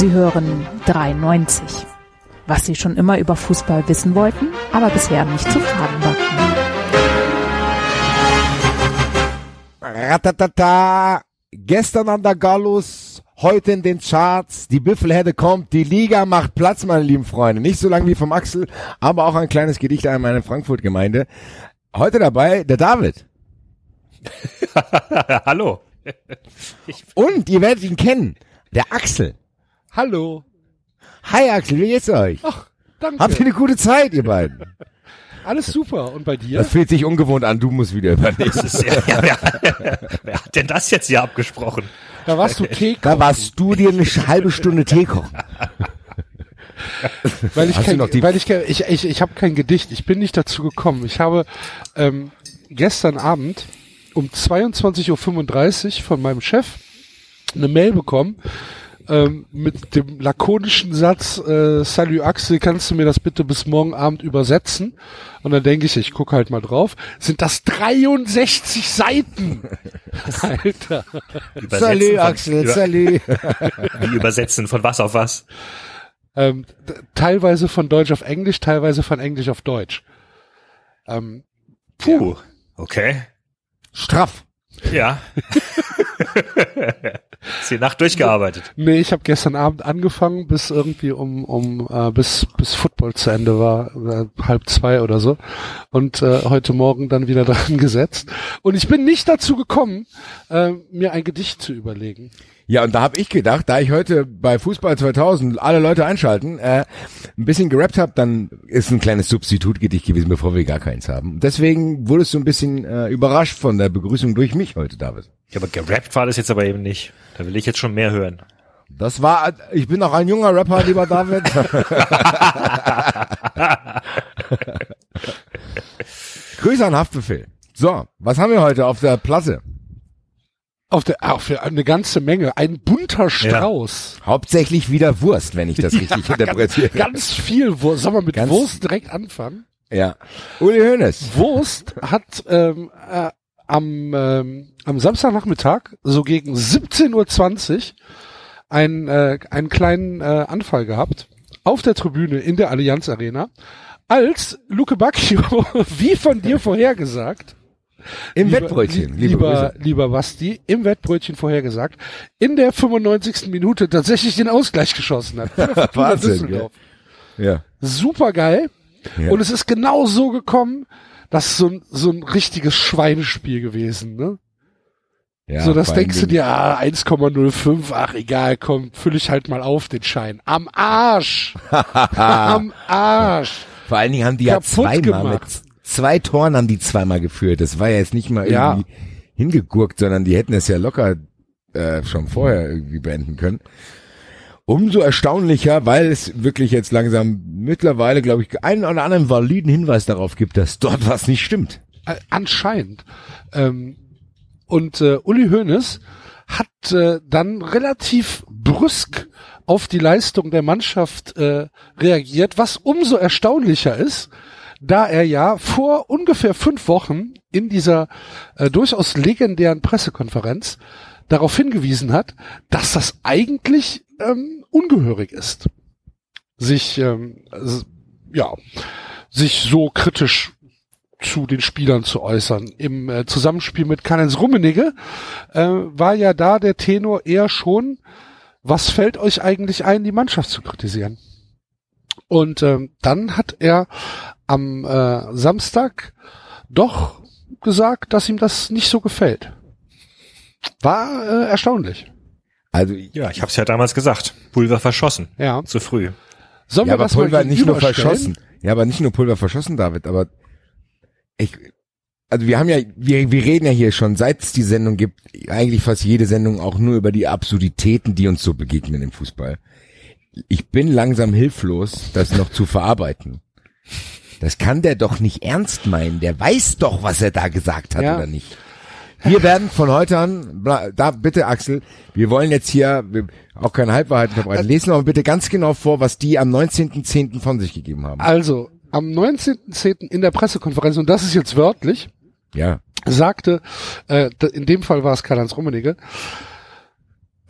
Sie hören 93. Was Sie schon immer über Fußball wissen wollten, aber bisher nicht zu fragen wagten. Ratatata. Gestern an der Gallus, heute in den Charts. Die Büffelherde kommt, die Liga macht Platz, meine lieben Freunde. Nicht so lang wie vom Axel, aber auch ein kleines Gedicht an meine Frankfurt-Gemeinde. Heute dabei der David. Hallo. Und ihr werdet ihn kennen. Der Axel. Hallo. Hi Axel, wie geht's euch? Ach, danke. Habt ihr eine gute Zeit, ihr beiden? Alles super. Und bei dir? Das fühlt sich ungewohnt an, du musst wieder übernehmen. Ja, ja, wer, wer hat denn das jetzt hier abgesprochen? Da warst du Tee Da warst du dir eine halbe Stunde Tee kochen. weil ich Hast kein, noch die- weil ich ich ich, ich habe kein Gedicht. Ich bin nicht dazu gekommen. Ich habe ähm, gestern Abend um 22:35 Uhr von meinem Chef eine Mail bekommen ähm, mit dem lakonischen Satz äh, Salut Axel, kannst du mir das bitte bis morgen Abend übersetzen? Und dann denke ich, ich gucke halt mal drauf. Sind das 63 Seiten? Alter. Übersetzen Salut von- Axel, über, salut. Wie übersetzen von was auf was? Ähm, teilweise von Deutsch auf Englisch, teilweise von Englisch auf Deutsch. Ähm, Puh. Okay. Straff. Ja. Ist die Nacht durchgearbeitet. nee, ich habe gestern Abend angefangen, bis irgendwie um um äh, bis bis Football zu Ende war, äh, halb zwei oder so, und äh, heute Morgen dann wieder dran gesetzt. Und ich bin nicht dazu gekommen, äh, mir ein Gedicht zu überlegen. Ja, und da habe ich gedacht, da ich heute bei Fußball 2000 alle Leute einschalten, äh, ein bisschen gerappt habe, dann ist ein kleines Substitutgedicht gewesen, bevor wir gar keins haben. Deswegen wurdest du ein bisschen äh, überrascht von der Begrüßung durch mich heute, David. Ja, aber gerappt war das jetzt aber eben nicht. Da will ich jetzt schon mehr hören. Das war, ich bin auch ein junger Rapper, lieber David. Grüße an Haftbefehl. So, was haben wir heute auf der Platte? Auf der, auch für eine ganze Menge, ein bunter Strauß. Hauptsächlich wieder Wurst, wenn ich das richtig interpretiere. Ganz viel Wurst. Sollen wir mit Ganz- Wurst direkt anfangen? ja. Uli Hoeneß. Wurst hat ähm, äh, am, ähm, am Samstagnachmittag so gegen 17.20 Uhr einen, äh, einen kleinen äh, Anfall gehabt auf der Tribüne in der Allianz Arena, als Luke Bacchio, wie von dir vorhergesagt, Im lieber- Wettbrötchen, li- liebe lieber, Grüße. lieber Basti, im Wettbrötchen vorhergesagt, in der 95. Minute tatsächlich den Ausgleich geschossen hat. Wahnsinn, Düsseldorf. Ja. Super geil. Ja. Und es ist genau so gekommen, das ist so ein, so ein richtiges Schweinespiel gewesen, ne? ja so, das denkst du dir, ah, 1,05, ach egal, komm, fülle ich halt mal auf den Schein. Am Arsch! Am Arsch! Vor allen Dingen haben die ja Kaputt zweimal mit gemacht. Zwei Toren haben die zweimal geführt. Das war ja jetzt nicht mal Ja. irgendwie hingegurkt, sondern die hätten es ja locker äh, schon vorher irgendwie beenden können. Umso erstaunlicher, weil es wirklich jetzt langsam mittlerweile, glaube ich, einen oder anderen validen Hinweis darauf gibt, dass dort was nicht stimmt. Äh, anscheinend. Ähm, und äh, Uli Hoeneß hat äh, dann relativ brüsk auf die Leistung der Mannschaft äh, reagiert, was umso erstaunlicher ist, da er ja vor ungefähr fünf Wochen in dieser äh, durchaus legendären Pressekonferenz darauf hingewiesen hat, dass das eigentlich ähm, ungehörig ist, sich ähm, ja sich so kritisch zu den Spielern zu äußern. Im äh, Zusammenspiel mit Karl-Heinz Rummenigge äh, war ja da der Tenor eher schon, was fällt euch eigentlich ein, die Mannschaft zu kritisieren? Und ähm, dann hat er am äh, Samstag doch gesagt, dass ihm das nicht so gefällt. War äh, erstaunlich. Also Ja, ich habe es ja damals gesagt. Pulver verschossen. Ja. Zu früh. Sollen ja, wir aber das mal Pulver nicht nur verschossen. Ja, aber nicht nur Pulver verschossen, David, aber ich, also wir haben ja, wir, wir reden ja hier schon, seit es die Sendung gibt, eigentlich fast jede Sendung auch nur über die Absurditäten, die uns so begegnen im Fußball. Ich bin langsam hilflos, das noch zu verarbeiten. Das kann der doch nicht ernst meinen. Der weiß doch, was er da gesagt hat Ja. oder nicht. Wir werden von heute an, da bitte Axel, wir wollen jetzt hier auch keine Halbwahrheiten verbreiten. Lesen wir mal bitte ganz genau vor, was die am 19.10. von sich gegeben haben. Also, am 19.10. in der Pressekonferenz, und das ist jetzt wörtlich, Ja. sagte, äh, in dem Fall war es Karl-Heinz Rummenigge,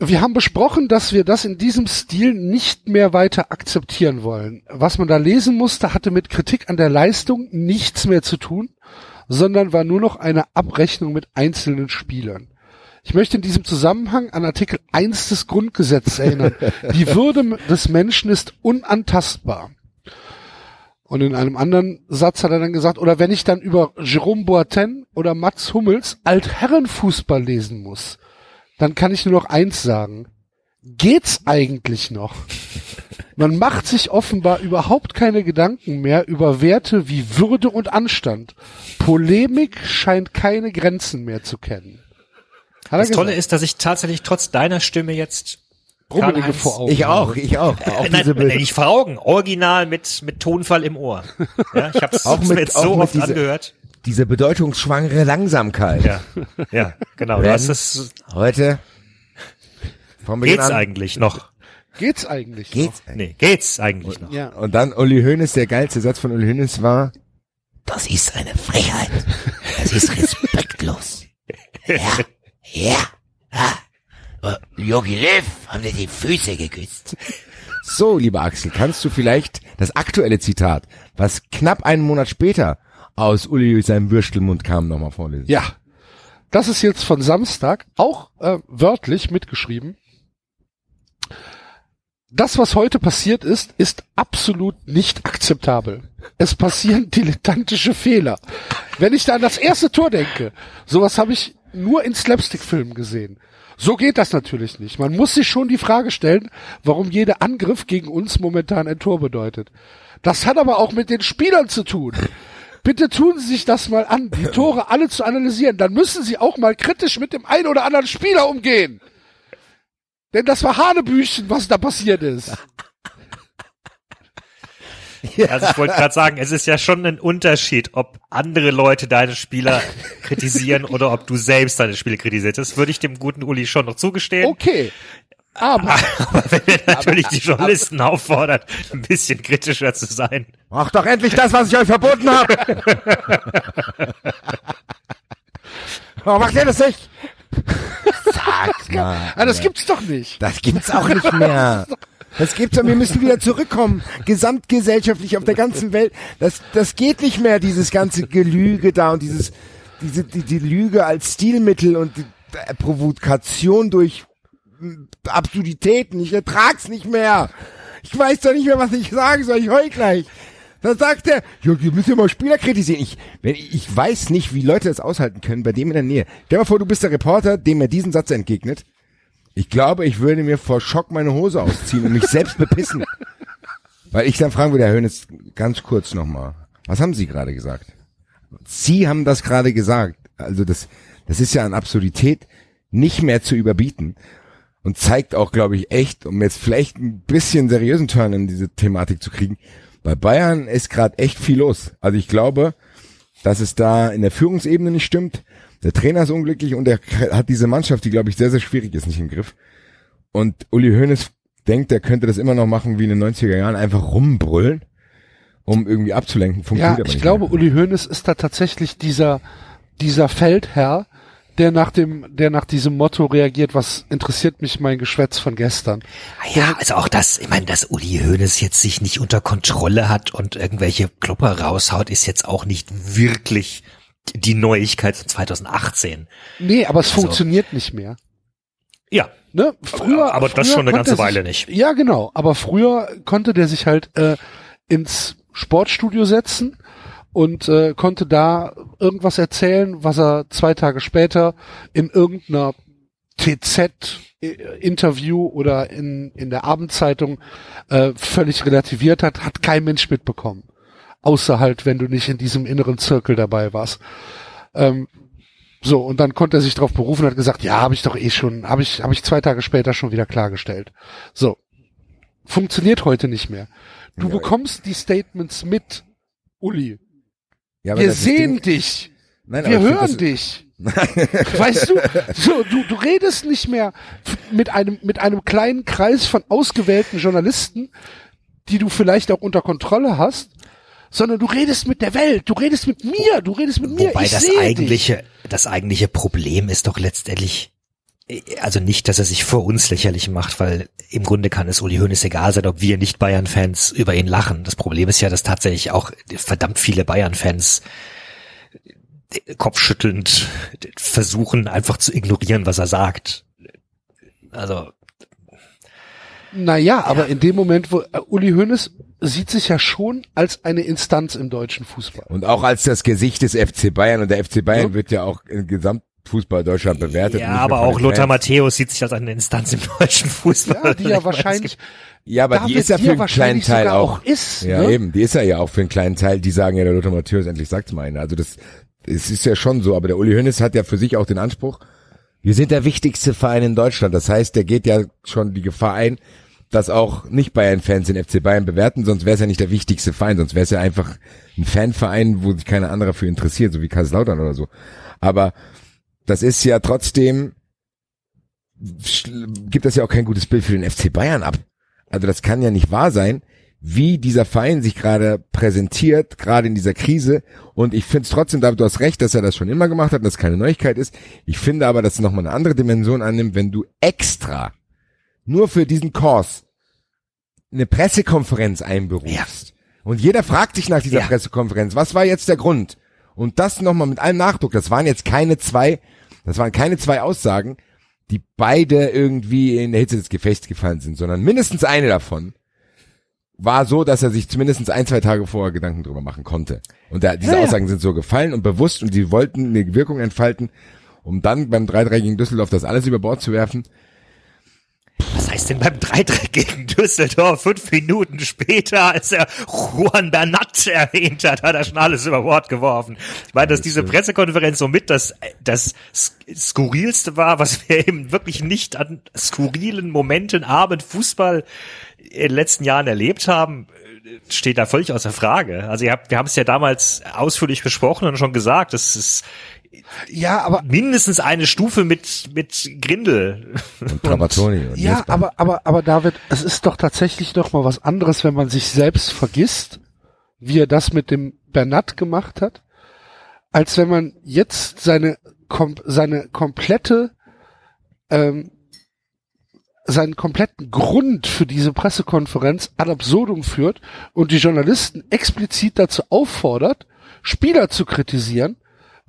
wir haben besprochen, dass wir das in diesem Stil nicht mehr weiter akzeptieren wollen. Was man da lesen musste, hatte mit Kritik an der Leistung nichts mehr zu tun, sondern war nur noch eine Abrechnung mit einzelnen Spielern. Ich möchte in diesem Zusammenhang an Artikel 1 des Grundgesetzes erinnern. Die Würde des Menschen ist unantastbar. Und in einem anderen Satz hat er dann gesagt, oder wenn ich dann über Jerome Boateng oder Mats Hummels Altherrenfußball lesen muss, dann kann ich nur noch eins sagen. Geht's eigentlich noch? Man macht sich offenbar überhaupt keine Gedanken mehr über Werte wie Würde und Anstand. Polemik scheint keine Grenzen mehr zu kennen. Hat Das Tolle ist, dass ich tatsächlich trotz deiner Stimme jetzt Karl-Heinz- vor Augen. Ich auch, ich auch. auch Nein, diese nein, Be- nicht vor Augen. Original mit, mit Tonfall im Ohr. Ja, ich habe es Auch mit- jetzt auch so mit oft diese- angehört. Diese bedeutungsschwangere Langsamkeit. Ja, ja, genau. Hast es, Heute Beginn geht's an- eigentlich noch? Geht's eigentlich Geht's? Nee, geht's eigentlich noch? noch? Ja. Und dann Uli Hoeneß, der geilste Satz von Uli Hoeneß war, das ist eine Frechheit. Das ist respektlos. Ja, ja. ja. Jogi Löw haben dir die Füße geküsst. So, lieber Axel, kannst du vielleicht das aktuelle Zitat, was knapp einen Monat später aus Uli seinem Würstelmund kam, nochmal vorlesen? Ja. Das ist jetzt von Samstag, auch äh, wörtlich mitgeschrieben. Das, was heute passiert ist, ist absolut nicht akzeptabel. Es passieren dilettantische Fehler. Wenn ich da an das erste Tor denke, sowas habe ich nur in Slapstick-Filmen gesehen. So geht das natürlich nicht. Man muss sich schon die Frage stellen, warum jeder Angriff gegen uns momentan ein Tor bedeutet. Das hat aber auch mit den Spielern zu tun. Bitte tun Sie sich das mal an, die Tore alle zu analysieren. Dann müssen Sie auch mal kritisch mit dem einen oder anderen Spieler umgehen. Denn das war Hanebüchen, was da passiert ist. Also ich wollte gerade sagen, es ist ja schon ein Unterschied, ob andere Leute deine Spieler kritisieren oder ob du selbst deine Spiele kritisierst. Das würde ich dem guten Uli schon noch zugestehen. Okay. Aber Aber wenn er natürlich die Journalisten auffordert, ein bisschen kritischer zu sein. Mach doch endlich das, was ich euch verboten habe. Warum macht ihr das nicht? Sag mal. ah, das gibt's doch nicht. Das gibt's auch nicht mehr. Das gibt's und wir müssen wieder zurückkommen. Gesamtgesellschaftlich auf der ganzen Welt. Das, das geht nicht mehr, dieses ganze Gelüge da und dieses, diese, die, die Lüge als Stilmittel und die äh, Provokation durch Absurditäten. Ich ertrag's nicht mehr. Ich weiß doch nicht mehr, was ich sagen soll. Ich heul gleich. Da sagt er, ja, ihr müsst ja mal Spieler kritisieren. Ich, wenn, ich weiß nicht, wie Leute das aushalten können bei dem in der Nähe. Stell mal vor, du bist der Reporter, dem er diesen Satz entgegnet. Ich glaube, ich würde mir vor Schock meine Hose ausziehen und mich selbst bepissen. Weil ich dann fragen würde, Herr Hönes, ganz kurz nochmal. Was haben Sie gerade gesagt? Sie haben das gerade gesagt. Also das, das ist ja an Absurdität nicht mehr zu überbieten. Und zeigt auch, glaube ich, echt, um jetzt vielleicht ein bisschen seriösen Turn in diese Thematik zu kriegen. Bei Bayern ist gerade echt viel los. Also ich glaube, dass es da in der Führungsebene nicht stimmt. Der Trainer ist unglücklich und er hat diese Mannschaft, die glaube ich sehr, sehr schwierig ist, nicht im Griff. Und Uli Hoeneß denkt, er könnte das immer noch machen wie in den 90er Jahren, einfach rumbrüllen, um irgendwie abzulenken. Funktioniert Ja, ich glaube, mehr. Uli Hoeneß ist da tatsächlich dieser, dieser Feldherr, der nach dem, der nach diesem Motto reagiert, was interessiert mich mein Geschwätz von gestern. Ja, also auch das, ich meine, dass Uli Hoeneß jetzt sich nicht unter Kontrolle hat und irgendwelche Klopper raushaut, ist jetzt auch nicht wirklich die Neuigkeit von 2018. Nee, aber es Also- funktioniert nicht mehr. Ja, Ne? Früher, aber das früher schon eine ganze Weile sich, nicht. Ja, genau. Aber früher konnte der sich halt äh, ins Sportstudio setzen und äh, konnte da irgendwas erzählen, was er zwei Tage später in irgendeiner TZ-Interview oder in, in der Abendzeitung äh, völlig relativiert hat, hat kein Mensch mitbekommen. Außer halt, wenn du nicht in diesem inneren Zirkel dabei warst. Ähm, so, und dann konnte er sich darauf berufen und hat gesagt, ja, habe ich doch eh schon, habe ich, habe ich zwei Tage später schon wieder klargestellt. So. Funktioniert heute nicht mehr. Du Ja, bekommst die Statements mit, Uli. Ja, Wir sehen Ding- dich. Nein, Wir find hören das- dich. Weißt du, so, du, du redest nicht mehr mit einem, mit einem kleinen Kreis von ausgewählten Journalisten, die du vielleicht auch unter Kontrolle hast, sondern du redest mit der Welt, du redest mit mir, du redest mit mir. wobei ich das sehe dich. eigentliche, das eigentliche Problem ist doch letztendlich, also nicht, dass er sich vor uns lächerlich macht, weil im Grunde kann es Uli Hoeneß egal sein, ob wir nicht Bayern-Fans über ihn lachen. Das Problem ist ja, dass tatsächlich auch verdammt viele Bayern-Fans kopfschüttelnd versuchen, einfach zu ignorieren, was er sagt. Also. Naja, aber in dem Moment, wo äh, Uli Hoeneß sieht sich ja schon als eine Instanz im deutschen Fußball. Und auch als das Gesicht des FC Bayern. Und der FC Bayern ja. wird ja auch im Gesamtfußball Deutschland bewertet. Ja, aber auch Lothar Matthäus sieht sich als eine Instanz im deutschen Fußball. Ja, die ja wahrscheinlich, ja, aber die ist ja für einen kleinen Teil auch. auch ist, ja, ne? eben, die ist ja ja auch für einen kleinen Teil, die sagen ja, der Lothar Matthäus, endlich sagt's mal einer. Also das, es ist ja schon so, aber der Uli Hoeneß hat ja für sich auch den Anspruch, wir sind der wichtigste Verein in Deutschland. Das heißt, der geht ja schon die Gefahr ein, dass auch nicht Bayern-Fans den FC Bayern bewerten, sonst wäre es ja nicht der wichtigste Verein, sonst wäre es ja einfach ein Fanverein, wo sich keiner andere für interessiert, so wie Kaiserslautern oder so. Aber das ist ja trotzdem, gibt das ja auch kein gutes Bild für den FC Bayern ab. Also das kann ja nicht wahr sein, wie dieser Verein sich gerade präsentiert, gerade in dieser Krise. Und ich finde es trotzdem, David, du hast recht, dass er das schon immer gemacht hat und das keine Neuigkeit ist. Ich finde aber, dass es nochmal eine andere Dimension annimmt, wenn du extra nur für diesen Kurs eine Pressekonferenz einberufst. Ja. Und jeder fragt sich nach dieser ja. Pressekonferenz, was war jetzt der Grund? Und das nochmal mit allem Nachdruck, das waren jetzt keine zwei, das waren keine zwei Aussagen, die beide irgendwie in der Hitze des Gefechts gefallen sind, sondern mindestens eine davon war so, dass er sich zumindest ein, zwei Tage vorher Gedanken drüber machen konnte. Und da, diese ja, Aussagen sind so gefallen und bewusst und sie wollten eine Wirkung entfalten, um dann beim 3-3 gegen Düsseldorf das alles über Bord zu werfen. Heißt denn beim 3-3 gegen Düsseldorf fünf Minuten später, als er Juan Bernat erwähnt hat, hat er schon alles über Bord geworfen. Ich meine, dass diese Pressekonferenz somit das, das skurrilste war, was wir eben wirklich nicht an skurrilen Momenten Abend Fußball in den letzten Jahren erlebt haben, steht da völlig außer Frage. Also ihr habt, wir haben es ja damals ausführlich besprochen und schon gesagt, das ist ja, aber mindestens eine Stufe mit mit Grindel und Trapattoni. Und ja, aber aber aber David, es ist doch tatsächlich noch mal was anderes, wenn man sich selbst vergisst, wie er das mit dem Bernat gemacht hat, als wenn man jetzt seine kom seine komplette ähm, seinen kompletten Grund für diese Pressekonferenz ad absurdum führt und die Journalisten explizit dazu auffordert, Spieler zu kritisieren,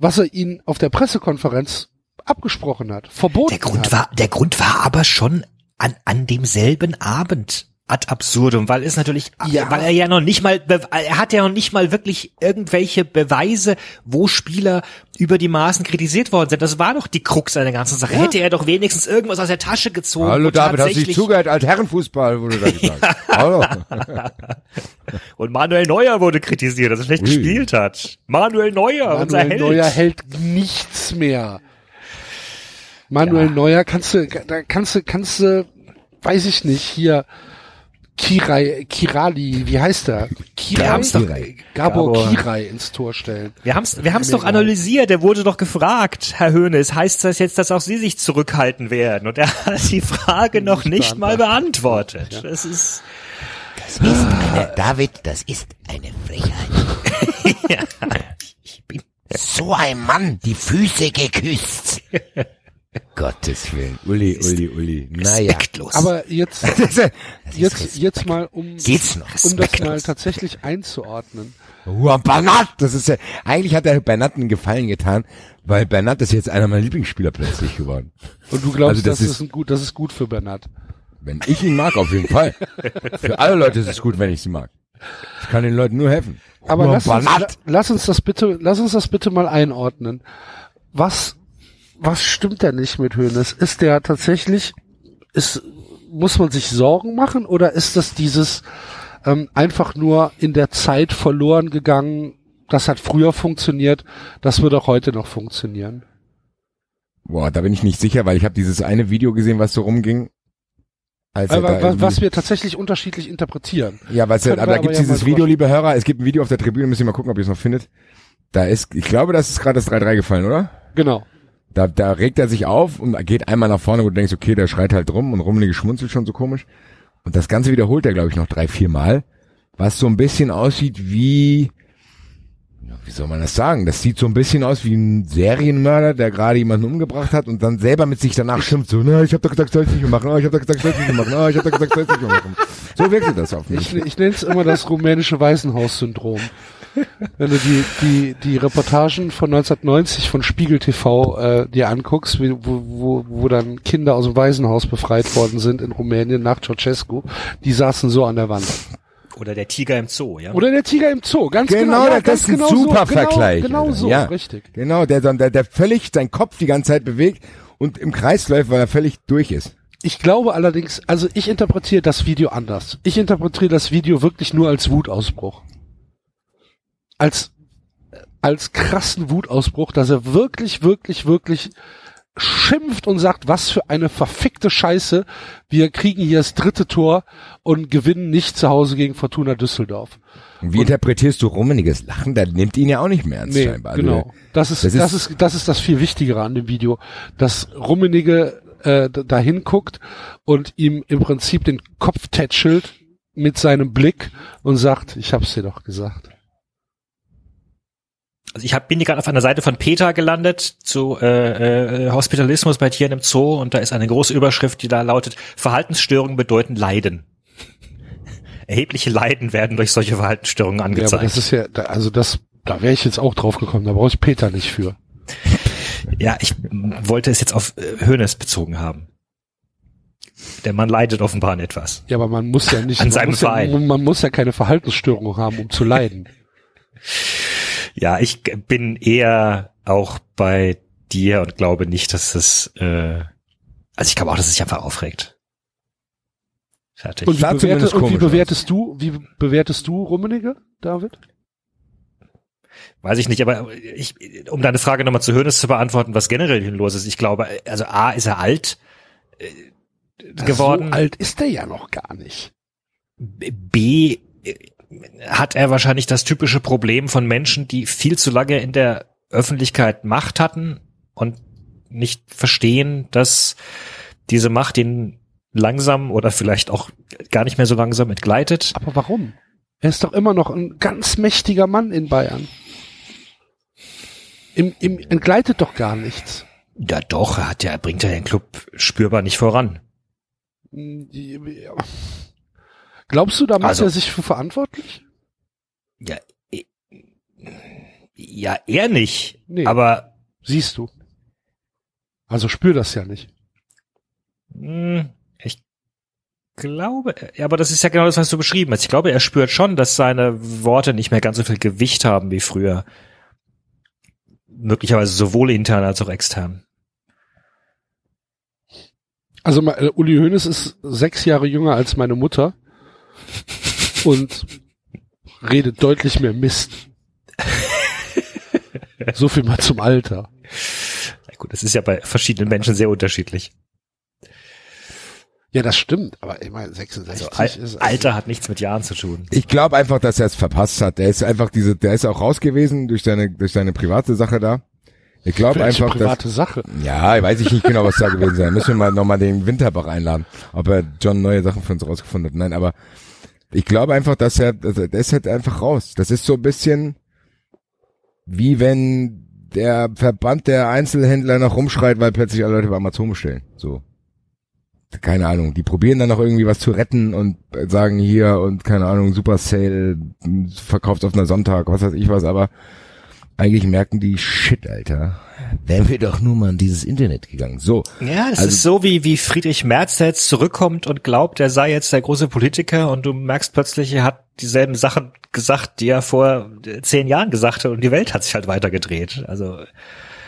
was er ihnen auf der Pressekonferenz abgesprochen hat, verboten der Grund hat. War, der Grund war aber schon an, an demselben Abend ad absurdum, weil es natürlich, ja. weil er ja noch nicht mal, er hat ja noch nicht mal wirklich irgendwelche Beweise, wo Spieler über die Maßen kritisiert worden sind. Das war doch die Krux an der ganzen Sache. Ja. Hätte er doch wenigstens irgendwas aus der Tasche gezogen. Hallo David, hast du dich zugehört als Herrenfußball, wurde da gesagt. Hallo. und Manuel Neuer wurde kritisiert, dass er schlecht Ui. gespielt hat. Manuel Neuer, Manuel unser Held. Neuer hält nichts mehr. Manuel ja. Neuer kannst du, da kannst du, kannst du, weiß ich nicht, hier, Kirai, Kirali, wie heißt der? Kirai? Wir haben's doch, Gabor, Gabor Kirai ins Tor stellen. Wir haben's, wir haben's doch analysiert. Der wurde doch gefragt, Herr Höhnes, heißt das jetzt, dass auch Sie sich zurückhalten werden? Und er hat die Frage noch nicht mal beantwortet. Ja. Das ist, das ist eine, David, das ist eine Frechheit. ja, ich bin so ein Mann, die Füße geküsst. Gottes Willen. Uli, Uli, Uli. Naja. Aber jetzt, jetzt, jetzt mal, um, Geht's noch? um das mal tatsächlich einzuordnen. Juan Bernat! Das ist ja, eigentlich hat der Bernat einen Gefallen getan, weil Bernat ist jetzt einer meiner Lieblingsspieler plötzlich geworden. Und du glaubst, also das, das, ist, ist gut, das ist gut für Bernat? Wenn ich ihn mag, auf jeden Fall. für alle Leute ist es gut, wenn ich sie mag. Ich kann den Leuten nur helfen. Aber lass uns, lass uns das bitte, lass uns das bitte mal einordnen. Was was stimmt denn nicht mit Hönes? Ist der tatsächlich, ist, muss man sich Sorgen machen oder ist das dieses ähm, einfach nur in der Zeit verloren gegangen, das hat früher funktioniert, das wird auch heute noch funktionieren? Boah, da bin ich nicht sicher, weil ich habe dieses eine Video gesehen, was so rumging. Als aber, was, was wir tatsächlich unterschiedlich interpretieren. Ja, weil aber da gibt's ja dieses Video, liebe Hörer, es gibt ein Video auf der Tribüne, müsst ihr mal gucken, ob ihr es noch findet. Da ist, ich glaube, das ist gerade das 3-3 gefallen, oder? Genau. Da, da regt er sich auf und geht einmal nach vorne, wo du denkst, okay, der schreit halt rum und Rummenigge schmunzelt schon so komisch. Und das Ganze wiederholt er, glaube ich, noch drei, vier Mal, was so ein bisschen aussieht wie, wie soll man das sagen? Das sieht so ein bisschen aus wie ein Serienmörder, der gerade jemanden umgebracht hat und dann selber mit sich danach schimpft, so, na, ich hab doch gesagt, soll ich nicht machen, oh, ich hab doch gesagt, soll ich nicht machen, oh, ich hab doch gesagt, soll ich nicht machen. So wirkte das auf mich. Ich, ich nenne es immer das rumänische Waisenhaus-Syndrom. Wenn du die, die, die Reportagen von 1990 von Spiegel TV äh, dir anguckst, wie, wo, wo, wo dann Kinder aus dem Waisenhaus befreit worden sind in Rumänien nach Ceausescu, die saßen so an der Wand. Oder der Tiger im Zoo, ja? Oder der Tiger im Zoo, ganz Genau, genau. ja, das ganz ist ein genau super so, genau, Vergleich. Genau so, Ja. richtig. Genau, der, dann- der, der völlig seinen Kopf die ganze Zeit bewegt und im Kreis läuft, weil er völlig durch ist. Ich glaube allerdings, also ich interpretiere das Video anders. Ich interpretiere das Video wirklich nur als Wutausbruch. Als, als krassen Wutausbruch, dass er wirklich, wirklich, wirklich schimpft und sagt, was für eine verfickte Scheiße. Wir kriegen hier das dritte Tor und gewinnen nicht zu Hause gegen Fortuna Düsseldorf. Und wie interpretierst du rummeniges Lachen? Der nimmt ihn ja auch nicht mehr ernst Nee, scheinbar. Also, genau. Das ist, das das ist- ist, das ist das viel Wichtigere an dem Video, dass Rummenige äh, dahin guckt und ihm im Prinzip den Kopf tätschelt mit seinem Blick und sagt, ich hab's dir doch gesagt. Also ich hab, bin hier gerade auf einer Seite von Peter gelandet zu äh, äh, Hospitalismus bei Tieren im Zoo und da ist eine große Überschrift, die da lautet, Verhaltensstörungen bedeuten Leiden. Erhebliche Leiden werden durch solche Verhaltensstörungen Ja, aber angezeigt. das ist ja, da- also das, da wäre ich jetzt auch drauf gekommen, da brauche ich Peter nicht für. Ja, ich wollte es jetzt auf äh, Hönes bezogen haben. Der Mann leidet offenbar an etwas. Ja, aber man muss ja nicht, An man, seinem muss ja, Verein. man muss ja keine Verhaltensstörung haben, um zu leiden. Ja, ich bin eher auch bei dir und glaube nicht, dass es, äh, also ich glaube auch, dass es sich einfach aufregt. Fertig. Und wie, bewerte, und wie bewertest du, wie bewertest du Rummenige, David? Weiß ich nicht, aber ich, um deine Frage nochmal zu Hönes zu beantworten, was generell hier los ist, ich glaube, also A, ist er alt äh, geworden. So alt ist er ja noch gar nicht. B, äh, hat er wahrscheinlich das typische Problem von Menschen, die viel zu lange in der Öffentlichkeit Macht hatten und nicht verstehen, dass diese Macht ihn langsam oder vielleicht auch gar nicht mehr so langsam entgleitet. Aber warum? Er ist doch immer noch ein ganz mächtiger Mann in Bayern. Im, im entgleitet doch gar nichts. Ja doch, er hat ja, er bringt ja den Club spürbar nicht voran. Glaubst du, da macht Also- er sich für verantwortlich? Ja, ja, er nicht. Nee. Aber Siehst du. Also spür das ja nicht. Hm, Ich glaube, aber das ist ja genau das, was du beschrieben hast. Ich glaube, er spürt schon, dass seine Worte nicht mehr ganz so viel Gewicht haben wie früher. Möglicherweise sowohl intern als auch extern. Also äh, Uli Hoeneß ist sechs Jahre jünger als meine Mutter und redet deutlich mehr Mist. so viel mal zum Alter. Na gut, das ist ja bei verschiedenen Menschen sehr unterschiedlich. Ja, das stimmt, aber ich meine 66 Also, Al ist also, Alter hat nichts mit Jahren zu tun. Ich glaube einfach, dass er es verpasst hat. Der ist einfach diese, der ist auch raus gewesen durch seine, durch seine private Sache da. Ich glaube einfach, dass, private Sache. ja, weiß ich nicht genau, was da gewesen sein. Müssen wir mal nochmal den Winterbach einladen, ob er John neue Sachen für uns rausgefunden hat. Nein, aber ich glaube einfach, dass er, er, der ist halt einfach raus. Das ist so ein bisschen wie wenn der Verband der Einzelhändler noch rumschreit, weil plötzlich alle Leute bei Amazon bestellen. So. Keine Ahnung. Die probieren dann noch irgendwie was zu retten und sagen hier und keine Ahnung, Super Sale, verkauft auf einer Sonntag, was weiß ich was, aber eigentlich merken die, shit, Alter, wären wir doch nur mal in dieses Internet gegangen. So. Ja, das Also- ist so wie, wie Friedrich Merz, der jetzt zurückkommt und glaubt, er sei jetzt der große Politiker und du merkst plötzlich, er hat dieselben Sachen gesagt, die er vor äh, zehn Jahren gesagt hat und die Welt hat sich halt weitergedreht. Also,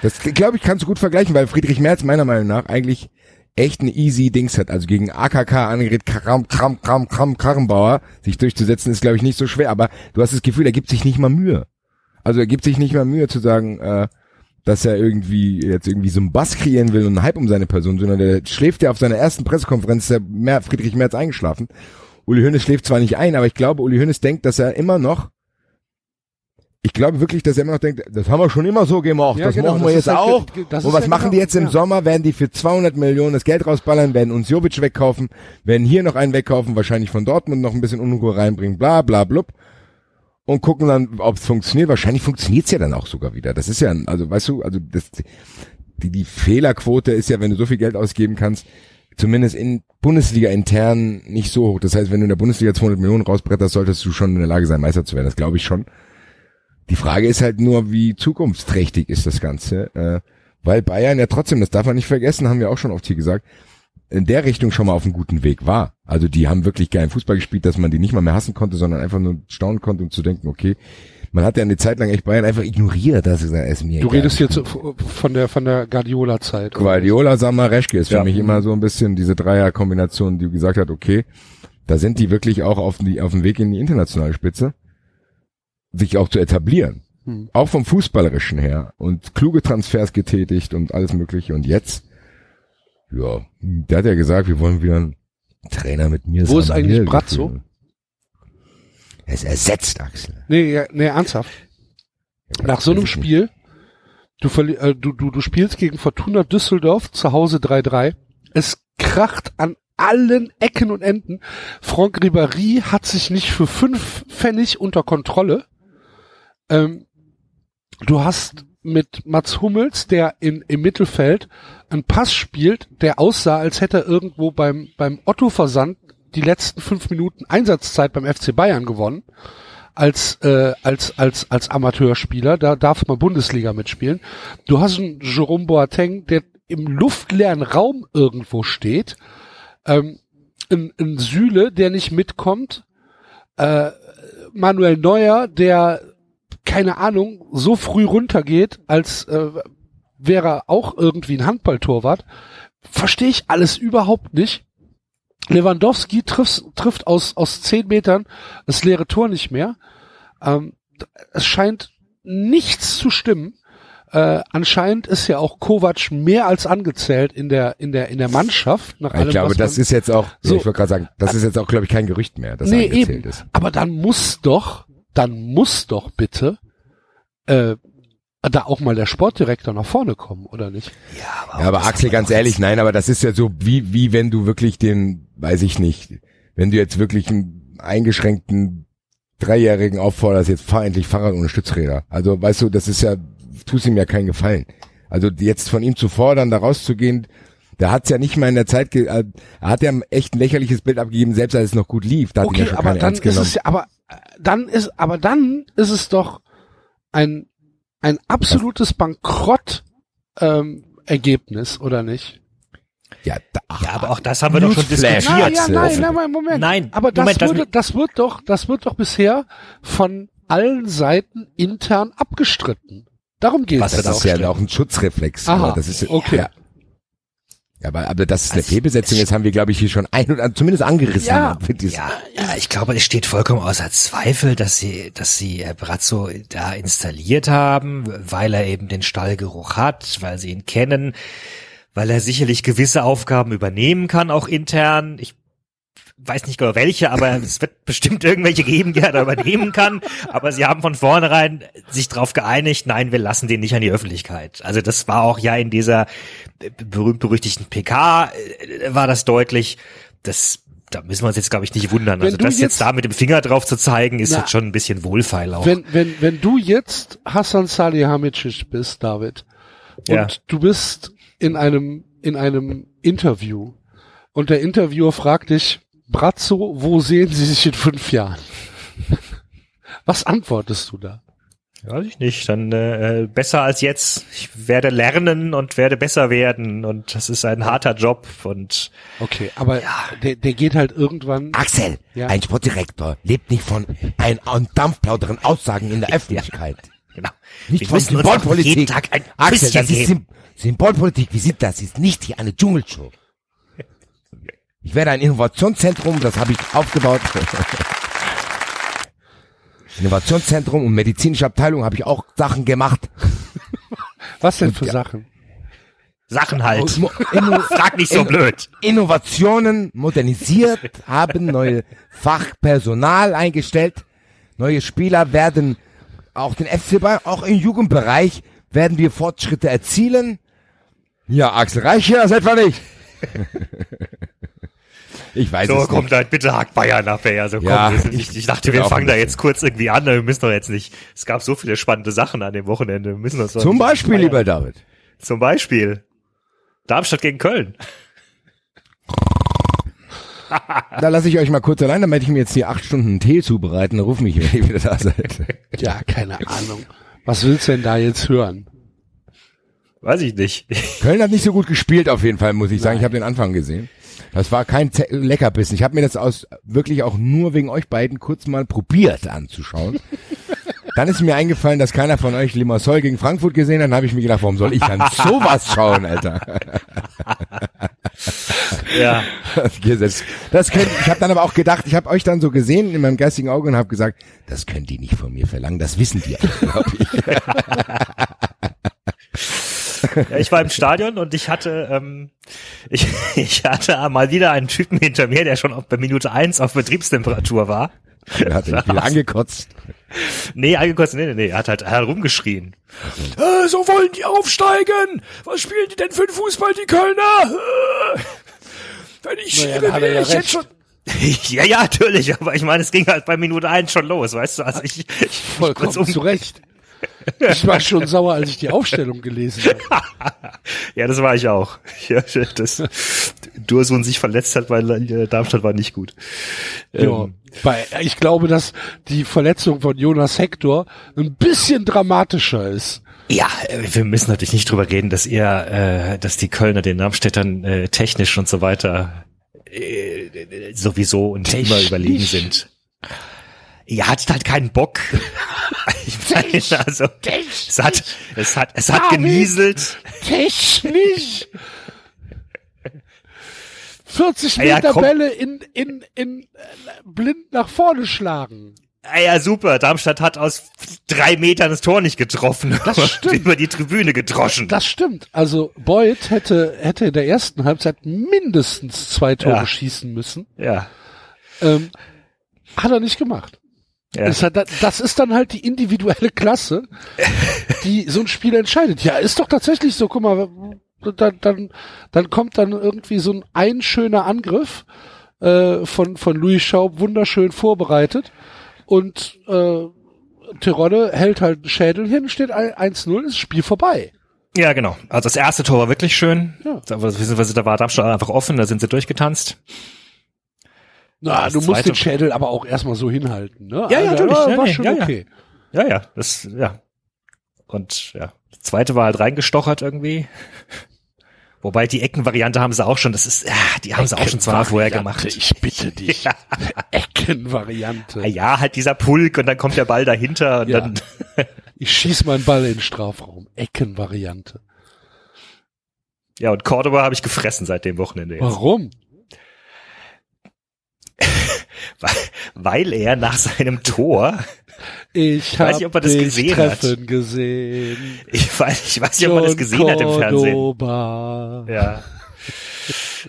Das glaube ich kannst du gut vergleichen, weil Friedrich Merz meiner Meinung nach eigentlich echt ein easy Dings hat. Also gegen AKK Annegret Kram, Kram, Kram, Kram, Karrenbauer sich durchzusetzen, ist glaube ich nicht so schwer. Aber du hast das Gefühl, er gibt sich nicht mal Mühe. Also er gibt sich nicht mal Mühe zu sagen, äh, dass er irgendwie jetzt irgendwie so einen Bass kreieren will und einen Hype um seine Person, sondern der schläft ja auf seiner ersten Pressekonferenz, der Mer Friedrich Merz eingeschlafen. Uli Hoeneß schläft zwar nicht ein, aber ich glaube, Uli Hoeneß denkt, dass er immer noch ich glaube wirklich, dass er immer noch denkt, das haben wir schon immer so gemacht, Ja, das genau, machen das wir ist jetzt ja auch. das Und was ja machen genau, die jetzt im ja. Sommer? Werden die für 200 Millionen das Geld rausballern, werden uns Jovic wegkaufen, werden hier noch einen wegkaufen, wahrscheinlich von Dortmund noch ein bisschen Unruhe reinbringen, bla bla blub. Und gucken dann, ob es funktioniert. Wahrscheinlich funktioniert's ja dann auch sogar wieder. Das ist ja, also weißt du, also das, die, die Fehlerquote ist ja, wenn du so viel Geld ausgeben kannst, zumindest in Bundesliga intern nicht so hoch. Das heißt, wenn du in der Bundesliga 200 Millionen rausbretterst, solltest du schon in der Lage sein, Meister zu werden. Das glaube ich schon. Die Frage ist halt nur, wie zukunftsträchtig ist das Ganze, äh, weil Bayern ja trotzdem, das darf man nicht vergessen, haben wir auch schon oft hier gesagt, in der Richtung schon mal auf einem guten Weg war. Also die haben wirklich geilen Fußball gespielt, dass man die nicht mal mehr hassen konnte, sondern einfach nur staunen konnte und zu denken, okay, man hat ja eine Zeit lang echt Bayern einfach ignoriert, dass es ist mir Du redest jetzt von der von der Guardiola-Zeit. oder? Guardiola, Sammer, Reschke ist für Ja. mich immer so ein bisschen diese Dreier-Kombination, die gesagt hat, okay, da sind die wirklich auch auf, die, auf dem Weg in die internationale Spitze, sich auch zu etablieren. Hm. Auch vom Fußballerischen her und kluge Transfers getätigt und alles mögliche. Und jetzt, ja, der hat ja gesagt, wir wollen wieder einen Trainer mit mir. Wo ist eigentlich Brazzo? Er ist ersetzt, Axel. Nee, ja, nee, ernsthaft. Nach so einem nicht. Spiel, du, äh, du, du, du spielst gegen Fortuna Düsseldorf, zu Hause 3-3. Es kracht an allen Ecken und Enden. Franck Ribéry hat sich nicht für fünf Pfennig unter Kontrolle. Ähm, du hast mit Mats Hummels, der in, im Mittelfeld einen Pass spielt, der aussah, als hätte er irgendwo beim, beim Otto-Versand die letzten fünf Minuten Einsatzzeit beim FC Bayern gewonnen als äh, als als als Amateurspieler, da darf man Bundesliga mitspielen. Du hast einen Jerome Boateng, der im luftleeren Raum irgendwo steht, ähm, ein, ein Süle, der nicht mitkommt, äh, Manuel Neuer, der keine Ahnung so früh runtergeht, als äh, wäre er auch irgendwie ein Handballtorwart. Verstehe ich alles überhaupt nicht. Lewandowski trifft, trifft aus, aus zehn Metern das leere Tor nicht mehr. Ähm, es scheint nichts zu stimmen. Äh, anscheinend ist ja auch Kovac mehr als angezählt in der in der in der Mannschaft. Nach allem, Ich glaube, was das ist jetzt auch, So. ich wollte gerade sagen, das ist jetzt auch, glaube ich, kein Gerücht mehr, dass nee angezählt eben. ist. Aber dann muss doch, dann muss doch bitte äh, da auch mal der Sportdirektor nach vorne kommen, oder nicht? Ja, aber Axel, ganz ehrlich, nein, aber das ist ja so, wie, wie wenn du wirklich den, weiß ich nicht, wenn du jetzt wirklich einen eingeschränkten Dreijährigen aufforderst, jetzt fahr endlich Fahrrad ohne Stützräder. Also, weißt du, das ist ja, tust ihm ja keinen Gefallen. Also, jetzt von ihm zu fordern, da rauszugehen, der hat's ja nicht mal in der Zeit, ge äh, er hat ja echt ein lächerliches Bild abgegeben, selbst als es noch gut lief. Da hat ihn ja Okay, schon aber keiner dann ernst ist genommen. es ja, aber dann ist, aber dann ist es doch ein ein absolutes Bankrott ähm, Ergebnis, oder nicht? ja, da, ach, Ja, aber auch das haben wir doch schon diskutiert. Nein, ja, nein, nein, nein, Moment. Nein, aber das Moment, das- wurde, das wird doch, das wird doch bisher von allen Seiten intern abgestritten. Darum geht es das ist ja auch ein Schutzreflex. Aha, aber das ist, okay. Ja. Ja, aber, aber das ist eine Also, Fehlbesetzung, das haben wir, glaube ich, hier schon ein oder zumindest angerissen. Ja. Ja, ja, ich glaube, es steht vollkommen außer Zweifel, dass sie, dass sie äh, Brazzo da installiert haben, weil er eben den Stallgeruch hat, weil sie ihn kennen, weil er sicherlich gewisse Aufgaben übernehmen kann, auch intern. Ich weiß nicht genau welche, aber es wird bestimmt irgendwelche geben, die er da übernehmen kann. Aber sie haben von vornherein sich darauf geeinigt, nein, wir lassen den nicht an die Öffentlichkeit. Also das war auch ja in dieser berühmt-berüchtigten PK, äh, war das deutlich. Das da müssen wir uns jetzt, glaube ich, nicht wundern. Wenn Also das jetzt, jetzt- da mit dem Finger drauf zu zeigen, ist Na, jetzt schon ein bisschen wohlfeil auch. Wenn, wenn, wenn du jetzt Hassan Salihamidzic bist, David, und Ja. du bist in einem, in einem Interview und der Interviewer fragt dich, Brazzo, wo sehen Sie sich in fünf Jahren? Was antwortest du da? Weiß ich nicht. Dann äh, besser als jetzt. Ich werde lernen und werde besser werden und das ist ein harter Job und Okay, aber der, der geht halt irgendwann. Axel, Ja. ein Sportdirektor lebt nicht von ein an Dampfplauderen Aussagen in der Öffentlichkeit. genau. Nicht Wir von Symbolpolitik. jeden Tag ein Axel, das ist geben. Sym Symbolpolitik. Wie sieht das? Ist nicht hier eine Dschungelshow. Ich werde ein Innovationszentrum, das habe ich aufgebaut. Innovationszentrum und medizinische Abteilung habe ich auch Sachen gemacht. Was denn für Sachen? Sachen halt. Frag nicht so blöd. Innovationen modernisiert, haben neue Fachpersonal eingestellt. Neue Spieler werden auch den FC Bayern, auch im Jugendbereich werden wir Fortschritte erzielen. Ja, Axel, reicht hier das etwa nicht? Ich weiß So, es kommt nicht. halt, bitte hakt Bayern ab, ey. Also komm, Ja, nicht, ich dachte, wir fangen da jetzt kurz irgendwie an, wir müssen doch jetzt nicht. Es gab so viele spannende Sachen an dem Wochenende. Wir müssen uns doch Zum nicht Beispiel, Bayern- lieber David. Zum Beispiel. Darmstadt gegen Köln. Da lasse ich euch mal kurz allein, damit ich mir jetzt hier acht Stunden einen Tee zubereiten. Ruf mich, wenn ihr wieder da seid. Ja, keine Ahnung. Was willst du denn da jetzt hören? Weiß ich nicht. Köln hat nicht so gut gespielt auf jeden Fall, muss ich sagen. Ich habe den Anfang gesehen. Das war kein Ze Leckerbissen. Ich habe mir das aus wirklich auch nur wegen euch beiden kurz mal probiert anzuschauen. Dann ist mir eingefallen, dass keiner von euch Limassol gegen Frankfurt gesehen hat. Dann habe ich mir gedacht, warum soll ich dann sowas schauen, Alter? Ja. Das, das könnt, ich habe dann aber auch gedacht, ich habe euch dann so gesehen in meinem geistigen Auge und habe gesagt, das könnt ihr nicht von mir verlangen, das wissen die, glaube ich. Ja, ich war im Stadion und ich hatte, ähm, ich, ich hatte mal wieder einen Typen hinter mir, der schon auf, bei Minute eins auf Betriebstemperatur war. Er hat mich wieder angekotzt. Nee, angekotzt, nee, nee, nee, er hat halt herumgeschrien. Äh, so wollen die aufsteigen! Was spielen die denn für einen Fußball, die Kölner? Äh, wenn ich Naja, schiebe, hat er ja ich jetzt recht. schon... Ja, ja, natürlich, aber ich meine, es ging halt bei Minute eins schon los, weißt du, also ich, ich Vollkommen kurz um- zu Recht. Ich war schon sauer, als ich die Aufstellung gelesen habe. Ja, das war ich auch. Ja, das Dursun sich verletzt hat, weil äh, Darmstadt war nicht gut. Ja. Ähm, Bei, ich glaube, dass die Verletzung von Jonas Hector ein bisschen dramatischer ist. Ja, äh, wir müssen natürlich nicht drüber reden, dass ihr, äh, dass die Kölner den Darmstädtern äh, technisch und so weiter äh, sowieso und immer Technisch? überlegen sind. Ihr hattet halt keinen Bock. Ich meine, also, es hat, es hat, es hat David! genieselt. Technisch! 40 Ah ja, Meter komm. Bälle in, in, in äh, blind nach vorne schlagen. Ah ja, super. Darmstadt hat aus drei Metern das Tor nicht getroffen. Das stimmt. Über die Tribüne gedroschen. Das stimmt. Also Boyd hätte, hätte in der ersten Halbzeit mindestens zwei Tore Ja. schießen müssen. ja. Ähm, hat er nicht gemacht. Ja. Das, ist dann halt die individuelle Klasse, die so ein Spiel entscheidet. Ja, ist doch tatsächlich so. Guck mal, dann, dann, dann kommt dann irgendwie so ein, ein schöner Angriff äh, von, von Louis Schaub, wunderschön vorbereitet. Und äh, Terodde hält halt einen Schädel hin, steht ein- 1-0, ist das Spiel vorbei. Ja, genau. Also das erste Tor war wirklich schön. Ja. Da, beziehungsweise da war Darmstadt einfach offen, da sind sie durchgetanzt. Na, du musst den Schädel aber auch erstmal so hinhalten, ne? Ja, ja, Also, natürlich. Ja, war nee, schon ja, ja. okay. Ja, ja, das, ja. Und ja, das zweite war halt reingestochert irgendwie. Wobei die Eckenvariante haben sie auch schon, das ist, ja, die haben sie auch schon zweimal vorher gemacht. Ich bitte dich. Eckenvariante. Ah Ja, halt dieser Pulk und dann kommt der Ball dahinter und Ja. dann, Ich schieß meinen Ball in den Strafraum. Eckenvariante. ja, und Cordoba habe ich gefressen seit dem Wochenende. Jetzt. Warum? Weil, weil er nach seinem Tor, Ich, weiß nicht, ob er das gesehen hat. treffen gesehen. ich weiß, ich weiß nicht, ob man das gesehen hat im Fernsehen. Cordoba. Ja.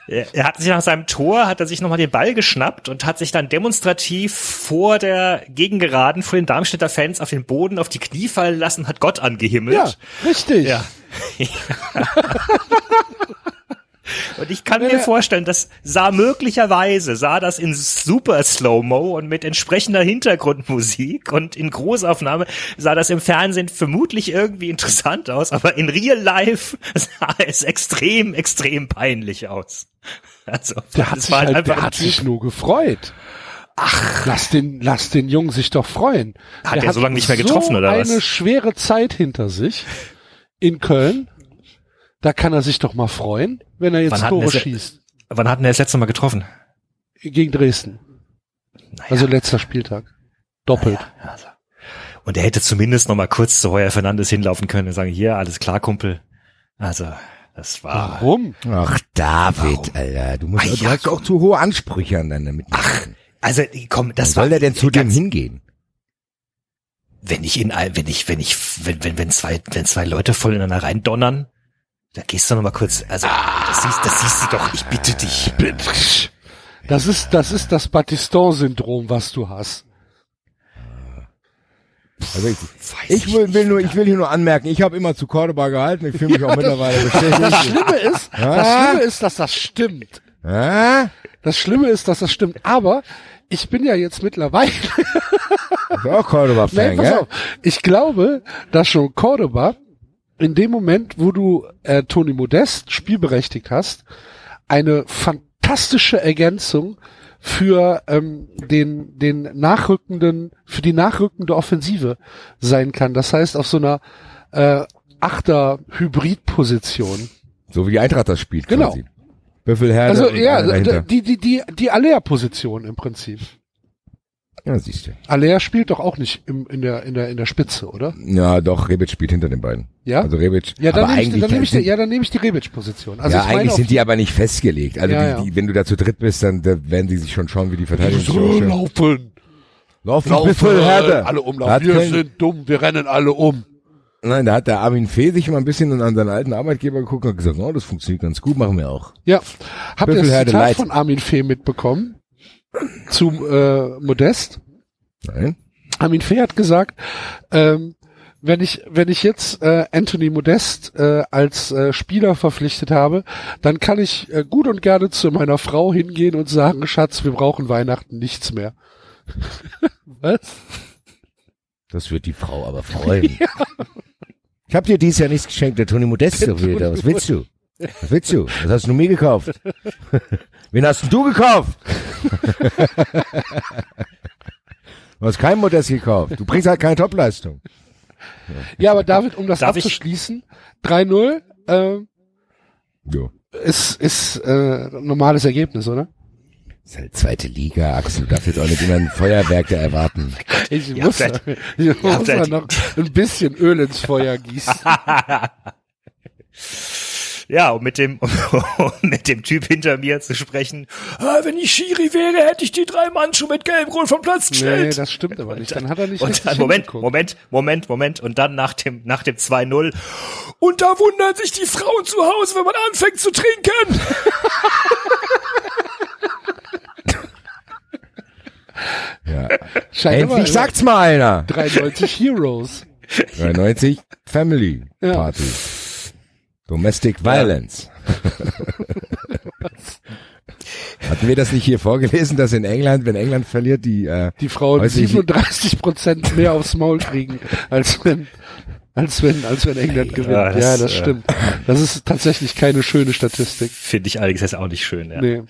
Er, er hat sich nach seinem Tor, hat er sich nochmal den Ball geschnappt und hat sich dann demonstrativ vor der Gegengeraden, vor den Darmstädter Fans auf den Boden, auf die Knie fallen lassen, hat Gott angehimmelt. Ja, richtig. Ja. Und ich kann Wenn mir vorstellen, das sah möglicherweise, sah das in super Slow-Mo und mit entsprechender Hintergrundmusik und in Großaufnahme sah das im Fernsehen vermutlich irgendwie interessant aus, aber in real life sah es extrem, extrem peinlich aus. Also, Der hat, sich, war halt, einfach der ein hat Typ, sich nur gefreut. Ach, lass den, lass den Jungen sich doch freuen. Hat er so lange nicht mehr getroffen, so oder was? eine schwere Zeit hinter sich in Köln. Da kann er sich doch mal freuen, wenn er jetzt Wann Tore schießt. wann hatten er das letzte Mal getroffen? Gegen Dresden. Also letzter Spieltag. Doppelt. Also. Und er hätte zumindest noch mal kurz zu Heuer Fernandes hinlaufen können und sagen, hier, alles klar, Kumpel. Also, das war, Warum? Ach, David, Alter, du musst, Ah, du ja, hast auch zu hohe Ansprüche an deine Mitmenschen. also, komm, das Was soll der denn zu dem hingehen? Wenn ich in, ein- wenn ich, wenn ich, wenn, wenn, wenn zwei, wenn zwei Leute voll ineinander rein donnern, da gehst du noch mal kurz, also, das siehst, das siehst du doch, ich bitte dich. Das ist, das ist das Battiston-Syndrom, was du hast. Also ich, ich will, will nur, ich will hier nur anmerken, ich habe immer zu Cordoba gehalten, ich fühle mich auch mittlerweile Das bestätigt. Schlimme ist, das Ja. Schlimme ist, dass das stimmt. Ah? Das Schlimme ist, dass das stimmt. Aber ich bin ja jetzt mittlerweile, Ist auch Cordoba-Fan, Nein, pass gell? auf. Ich glaube, dass schon Cordoba in dem Moment, wo du äh, Toni Modest spielberechtigt hast, eine fantastische Ergänzung für ähm, den den nachrückenden für die nachrückende Offensive sein kann. Das heißt auf so einer äh, Achter Hybridposition. So wie die Eintracht das spielt. Genau. Quasi. Büffelherde Also ja, die die die die Alea Position im Prinzip. Ja, siehst du. Alea spielt doch auch nicht im, in der in der in der Spitze, oder? Ja, doch, Rebic spielt hinter den beiden. Ja? Also Rebic. Ja, dann aber nehme ich, eigentlich dann nehme ich, die- sind, ja, dann nehme ich die Rebic-Position. Also ja, eigentlich sind die aber nicht festgelegt. Also Ja, die. Die, wenn du da zu dritt bist, dann da werden sie sich schon schauen, wie die Verteidigung so laufen, Laufen, laufen, Büffelherde. alle Da umlaufen. Wir kein- sind dumm, wir rennen alle um. Nein, da hat der Armin Fee sich mal ein bisschen an seinen alten Arbeitgeber geguckt und hat gesagt, oh, das funktioniert ganz gut, machen wir auch. Ja, habt ihr das Zitat von Armin Fee mitbekommen? Zum äh, Modest. Nein? Armin Fee hat gesagt, ähm, wenn ich wenn ich jetzt äh, Anthony Modest äh, als äh, Spieler verpflichtet habe, dann kann ich äh, gut und gerne zu meiner Frau hingehen und sagen, Schatz, wir brauchen Weihnachten nichts mehr. Was? Das wird die Frau aber freuen. Ich hab dir dieses Jahr nichts geschenkt, der Toni Modesto wieder. Was willst du? Was willst du? Was hast du mir gekauft? Wen hast denn du gekauft? Du hast kein Modest gekauft. Du bringst halt keine Topleistung. Ja, aber David, um das Darf abzuschließen, 3-0 ähm, Jo. ist, ist äh, normales Ergebnis, oder? ist halt zweite Liga, Axel. Du darfst jetzt auch nicht immer ein Feuerwerk da erwarten. Ich Ihr muss, habt ich muss halt- noch ein bisschen Öl ins Feuer gießen. Ja, um mit dem, um mit dem Typ hinter mir zu sprechen. Ah, wenn ich Schiri wäre, hätte ich die drei Mann schon mit Gelb-Rot vom Platz Nee, gestellt. das stimmt aber nicht. Dann hat er nicht und dann, Moment, hingeguckt. Moment, Moment, Moment. Und dann nach dem, nach dem 2-0. Und da wundern sich die Frauen zu Hause, wenn man anfängt zu trinken. Ja. Scheint Endlich sagt's mal einer. 93 Heroes. 93 Family Ja. Domestic Violence. Hatten wir das nicht hier vorgelesen, dass in England, wenn England verliert, die äh, Die Frauen Häusliche- 37 Prozent mehr aufs Maul kriegen, als wenn, als wenn, als wenn England gewinnt. Ja, das, das, äh, stimmt. Das ist tatsächlich keine schöne Statistik. Finde ich allerdings jetzt auch nicht schön. Ja. Nee.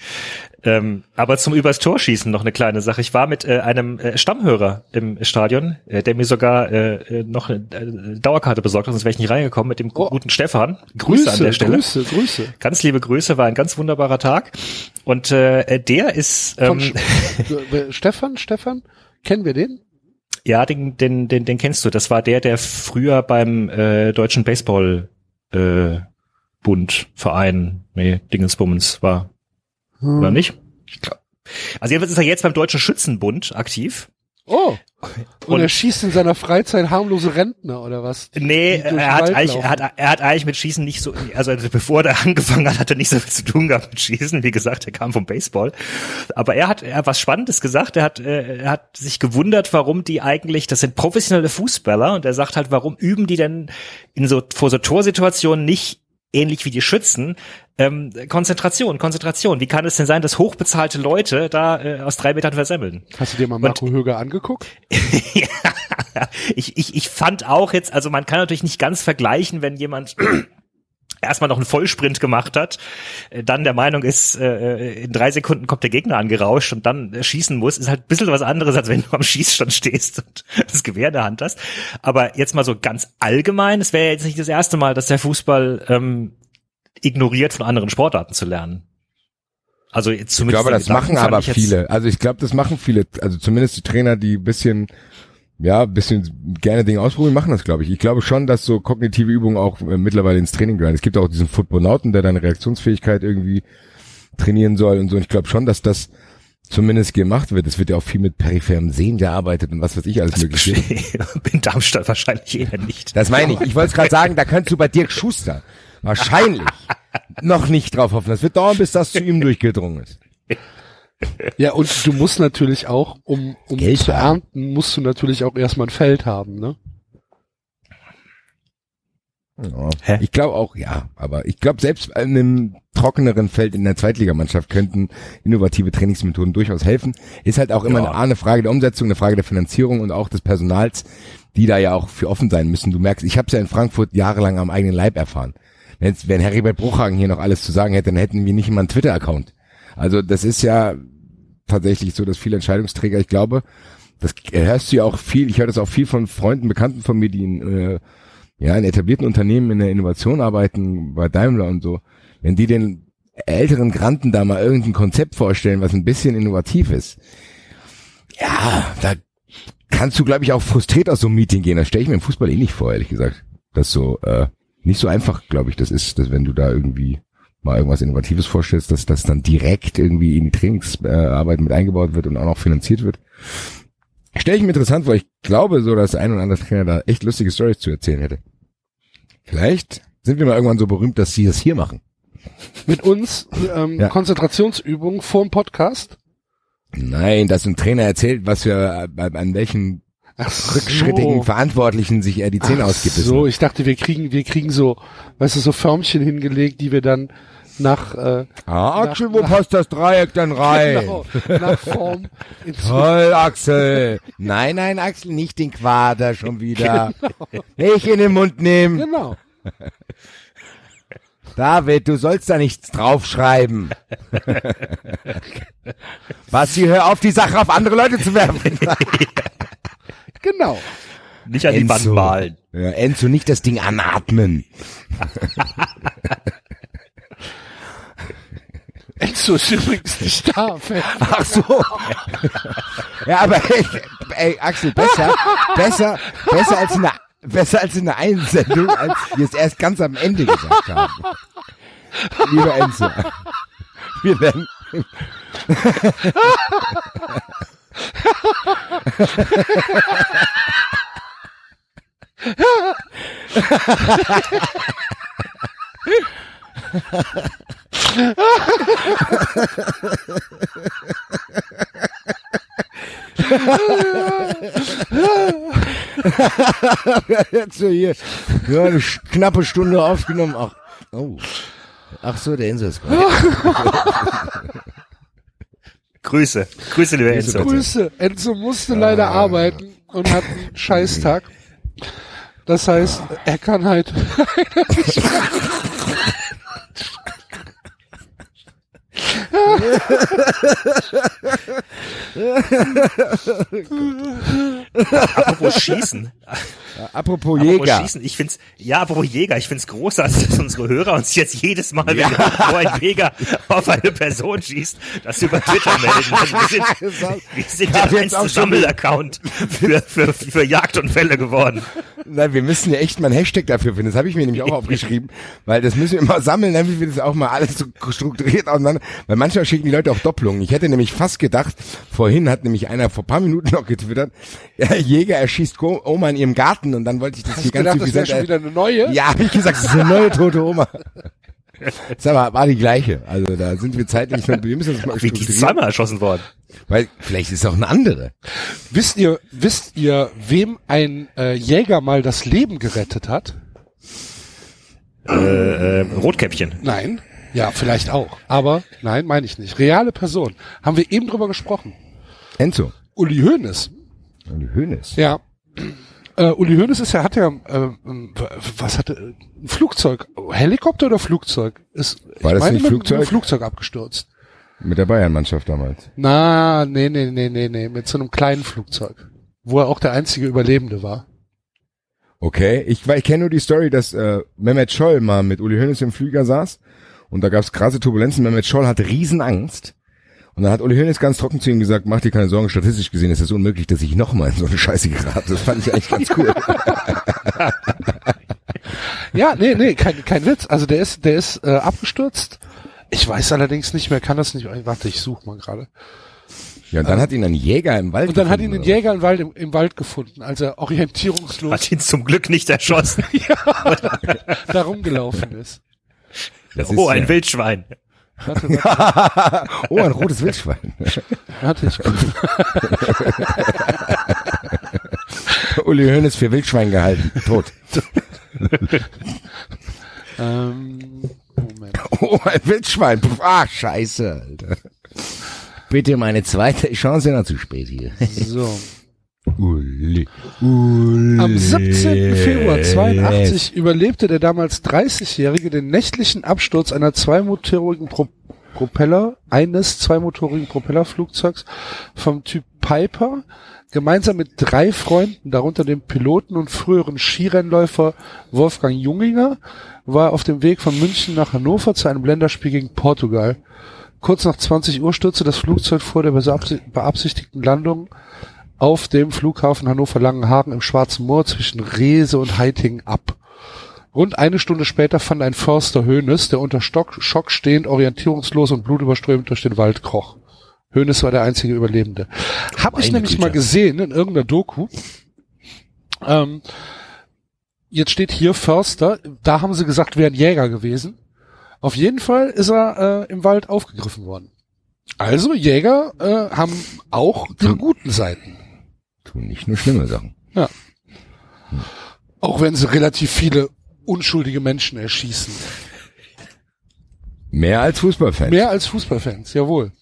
Ähm, aber zum übers Tor schießen noch eine kleine Sache. Ich war mit äh, einem äh, Stammhörer im Stadion, äh, der mir sogar äh, äh, noch eine äh, Dauerkarte besorgt hat, sonst wäre ich nicht reingekommen mit dem Oh. guten Stefan. Grüße, an der Stelle. Grüße, Grüße. Ganz liebe Grüße, war ein ganz wunderbarer Tag. Und äh, der ist ähm, Sch- Stefan, Stefan, kennen wir den? ja, den, den, den, den kennst du. Das war der, der früher beim äh, deutschen Baseball äh, Bund, Verein, nee, Dingensbummens war. Hm. Oder nicht? Ich glaub. Also jedenfalls ist er jetzt beim Deutschen Schützenbund aktiv. Oh. Und, Und- er schießt in seiner Freizeit harmlose Rentner oder was? Die- Nee, die er hat, eigentlich, er, hat, er hat eigentlich mit Schießen nicht so, also bevor er angefangen hat, hat er nicht so viel zu tun gehabt mit Schießen. Wie gesagt, er kam vom Baseball. Aber er hat, er hat was Spannendes gesagt. Er hat, äh, er hat sich gewundert, warum die eigentlich, das sind professionelle Fußballer und er sagt halt, warum üben die denn in so, vor so Torsituationen nicht ähnlich wie die Schützen, ähm, Konzentration, Konzentration. Wie kann es denn sein, dass hochbezahlte Leute da äh, aus drei Metern versemmeln? Hast du dir mal Marco Höger angeguckt? ja, ich, ich, ich fand auch jetzt, also man kann natürlich nicht ganz vergleichen, wenn jemand erstmal noch einen Vollsprint gemacht hat, äh, dann der Meinung ist, äh, in drei Sekunden kommt der Gegner angerauscht und dann äh, schießen muss, ist halt ein bisschen was anderes, als wenn du am Schießstand stehst und das Gewehr in der Hand hast. Aber jetzt mal so ganz allgemein, es wäre jetzt nicht das erste Mal, dass der Fußball ähm, ignoriert, von anderen Sportarten zu lernen. Also jetzt Ich zumindest glaube, das machen aber viele. Also ich glaube, das machen viele. Also zumindest die Trainer, die ein bisschen, ja, ein bisschen gerne Dinge ausprobieren, machen das, glaube ich. Ich glaube schon, dass so kognitive Übungen auch äh, mittlerweile ins Training gehören. Es gibt auch diesen Footbonauten, der deine Reaktionsfähigkeit irgendwie trainieren soll und so. Und ich glaube schon, dass das zumindest gemacht wird. Es wird ja auch viel mit peripherem Sehen gearbeitet und was weiß ich alles mögliche. in Darmstadt wahrscheinlich eher nicht. Das meine ich. Ich wollte es gerade sagen, da könntest du bei Dirk Schuster wahrscheinlich noch nicht drauf hoffen. Das wird dauern, bis das zu ihm durchgedrungen ist. Ja, und du musst natürlich auch, um, um Geld zu ernten, musst du natürlich auch erstmal ein Feld haben, ne? Ja. Ich glaube auch, ja. Aber ich glaube, selbst in einem trockeneren Feld in der Zweitligamannschaft könnten innovative Trainingsmethoden durchaus helfen. Ist halt auch immer Ja. eine, eine Frage der Umsetzung, eine Frage der Finanzierung und auch des Personals, die da ja auch für offen sein müssen. Du merkst, ich habe es ja in Frankfurt jahrelang am eigenen Leib erfahren. Wenn, jetzt- wenn Heribert Bruchhagen hier noch alles zu sagen hätte, dann hätten wir nicht immer einen Twitter-Account. Also das ist ja tatsächlich so, dass viele Entscheidungsträger, ich glaube, das hörst du ja auch viel, ich höre das auch viel von Freunden, Bekannten von mir, die in, äh, ja, in etablierten Unternehmen in der Innovation arbeiten, bei Daimler und so, wenn die den älteren Granten da mal irgendein Konzept vorstellen, was ein bisschen innovativ ist, ja, da kannst du, glaube ich, auch frustriert aus so einem Meeting gehen. Das stelle ich mir im Fußball eh nicht vor, ehrlich gesagt. Das so, äh, nicht so einfach, glaube ich, das ist, dass wenn du da irgendwie mal irgendwas Innovatives vorstellst, dass das dann direkt irgendwie in die Trainingsarbeit mit eingebaut wird und auch noch finanziert wird. Stelle ich mir interessant vor. Ich glaube so, dass ein oder andere Trainer da echt lustige Stories zu erzählen hätte. Vielleicht sind wir mal irgendwann so berühmt, dass sie das hier machen. Mit uns ähm, Ja. Konzentrationsübungen vorm Podcast. Nein, dass ein Trainer erzählt, was äh, an welchen Ach rückschrittigen Verantwortlichen sich er die Zähne Ach ausgibt. So, ich dachte, wir kriegen, wir kriegen so, weißt du, so Förmchen hingelegt, die wir dann nach, äh, Ah, Axel, Nach- wo nach- passt das Dreieck denn rein? genau, nach Form Toll, Axel. Nein, nein, Axel, nicht den Quader schon wieder. Nicht in den Mund nehmen. Genau. David, du sollst da nichts draufschreiben. Basti, hör auf, die Sache auf andere Leute zu werfen. Genau. Nicht an die Wand malen. Ja, Enzo, nicht das Ding anatmen. Enzo ist übrigens nicht da. Ach so. Ja, aber ey, ey Axel, besser, besser, besser als in der, besser als in der Einsendung, als wir es erst ganz am Ende gesagt haben. Lieber Enzo. Wir werden, jetzt so hier, ja, eine knappe Stunde aufgenommen. Ach, oh. Ach so, der Enzo ist gerade. Grüße. Grüße, lieber Enzo. Grüße. Enzo musste leider arbeiten und hat einen Scheißtag. Das heißt, er kann halt Apropos Schießen. Apropos Apropos Jäger. Schießen. Ich find's, ja, apropos Jäger. Ich find's großartig, dass unsere Hörer uns jetzt jedes Mal, wenn irgendwo ein Jäger auf eine Person schießt, das über Twitter melden. Also wir sind, wir sind der einzige Sammelaccount für, für, für Jagdunfälle geworden. Nein, wir müssen ja echt mal einen Hashtag dafür finden. Das habe ich mir nämlich auch aufgeschrieben, weil das müssen wir immer sammeln, damit wir das auch mal alles so strukturiert auseinander. Weil manchmal schicken die Leute auch Doppelungen. Ich hätte nämlich fast gedacht, vorhin hat nämlich einer vor paar Minuten noch getwittert, der Jäger erschießt Oma in ihrem Garten und dann wollte ich das Hast hier ganz gedacht, das wäre schon suffisant- wieder eine neue? Ja, habe ich gesagt, das ist eine neue tote Oma. Sag mal, war die gleiche. Also da sind wir zeitlich noch, wir müssen das mal Wie die zweimal erschossen worden. Weil vielleicht ist es auch eine andere. Wisst ihr, wisst ihr, wem ein äh, Jäger mal das Leben gerettet hat? Äh, Rotkäppchen. Nein. Ja, vielleicht auch. Aber nein, meine ich nicht. Reale Person. Haben wir eben drüber gesprochen. Enzo. Uli Hoeneß. Die Hönes. Ja. Äh, Uli Hoeneß ist ja, hat ja, äh, was hatte, ein Flugzeug, Helikopter oder Flugzeug? Ist, War ich das nicht mit- Flugzeug? Mit Flugzeug abgestürzt. Mit der Bayern-Mannschaft damals. Na, nee, nee, nee, nee, nee, mit so einem kleinen Flugzeug. Wo er auch der einzige Überlebende war. Okay, ich, ich kenne nur die Story, dass äh, Mehmet Scholl mal mit Uli Hoeneß im Flieger saß und da gab es krasse Turbulenzen. Mehmet Scholl hatte Riesenangst und dann hat Uli Hoeneß ganz trocken zu ihm gesagt, mach dir keine Sorgen, statistisch gesehen ist es unmöglich, dass ich nochmal in so eine Scheiße gerate. Das fand ich eigentlich ganz cool. Ja, nee, nee, kein, kein Witz. Also der ist, der ist äh, abgestürzt. Ich weiß allerdings nicht mehr, kann das nicht. Warte, ich suche mal gerade. Ja, und dann hat ihn ein Jäger im Wald Und dann hat ihn gefunden, ein Jäger im Wald, im, im Wald gefunden, als er orientierungslos Hat ihn zum Glück nicht erschossen. da rumgelaufen ist. Das ist oh, ein ja- Wildschwein. Warte, warte, oh, ein rotes Wildschwein. warte ich, Uli Hoeneß für Wildschwein gehalten. Tot. Ähm, Moment. Oh, ein Wildschwein. Ah, scheiße, Alter. Bitte meine zweite Chance noch zu spät hier. So. Uli. Am 17. Februar 82 überlebte der damals 30-Jährige den nächtlichen Absturz einer zweimotorigen Pro Propeller, eines zweimotorigen Propellerflugzeugs vom Typ Piper, gemeinsam mit drei Freunden, darunter dem Piloten und früheren Skirennläufer Wolfgang Junginger, war auf dem Weg von München nach Hannover zu einem Länderspiel gegen Portugal. Kurz nach 20 Uhr stürzte das Flugzeug vor der beabsi- beabsichtigten Landung auf dem Flughafen Hannover-Langenhagen im Schwarzen Moor zwischen Reese und Heiting ab. Rund eine Stunde später fand ein Förster Hönes, der unter Stock, Schock stehend, orientierungslos und blutüberströmt durch den Wald kroch. Hönes war der einzige Überlebende. Hab ich nämlich Güte. mal gesehen in irgendeiner Doku. Ähm, jetzt steht hier Förster, da haben sie gesagt, wäre ein Jäger gewesen. Auf jeden Fall ist er äh, im Wald aufgegriffen worden. Also Jäger äh, haben auch die guten Seiten. Tun nicht nur schlimme Sachen. Ja. Auch wenn sie relativ viele unschuldige Menschen erschießen. Mehr als Fußballfans. Mehr als Fußballfans, jawohl.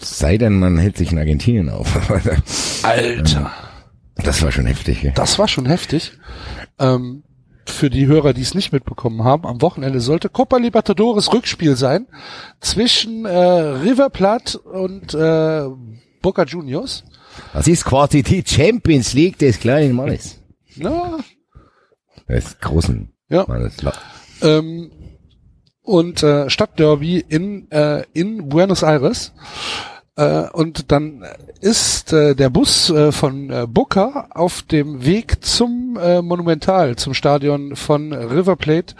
Sei denn, man hält sich in Argentinien auf. Alter. das war schon heftig. Gell? Das war schon heftig. Ähm, für die Hörer, die es nicht mitbekommen haben, am Wochenende sollte Copa Libertadores Rückspiel sein zwischen äh, River Plate und äh, Boca Juniors. Das ist quasi die Champions League des kleinen Mannes. Na, Des großen Ja. Mannes. ähm, und äh, Stadtderby in, äh, in Buenos Aires. Äh, und dann ist äh, der Bus äh, von äh, Boca auf dem Weg zum äh, Monumental, zum Stadion von River Plate,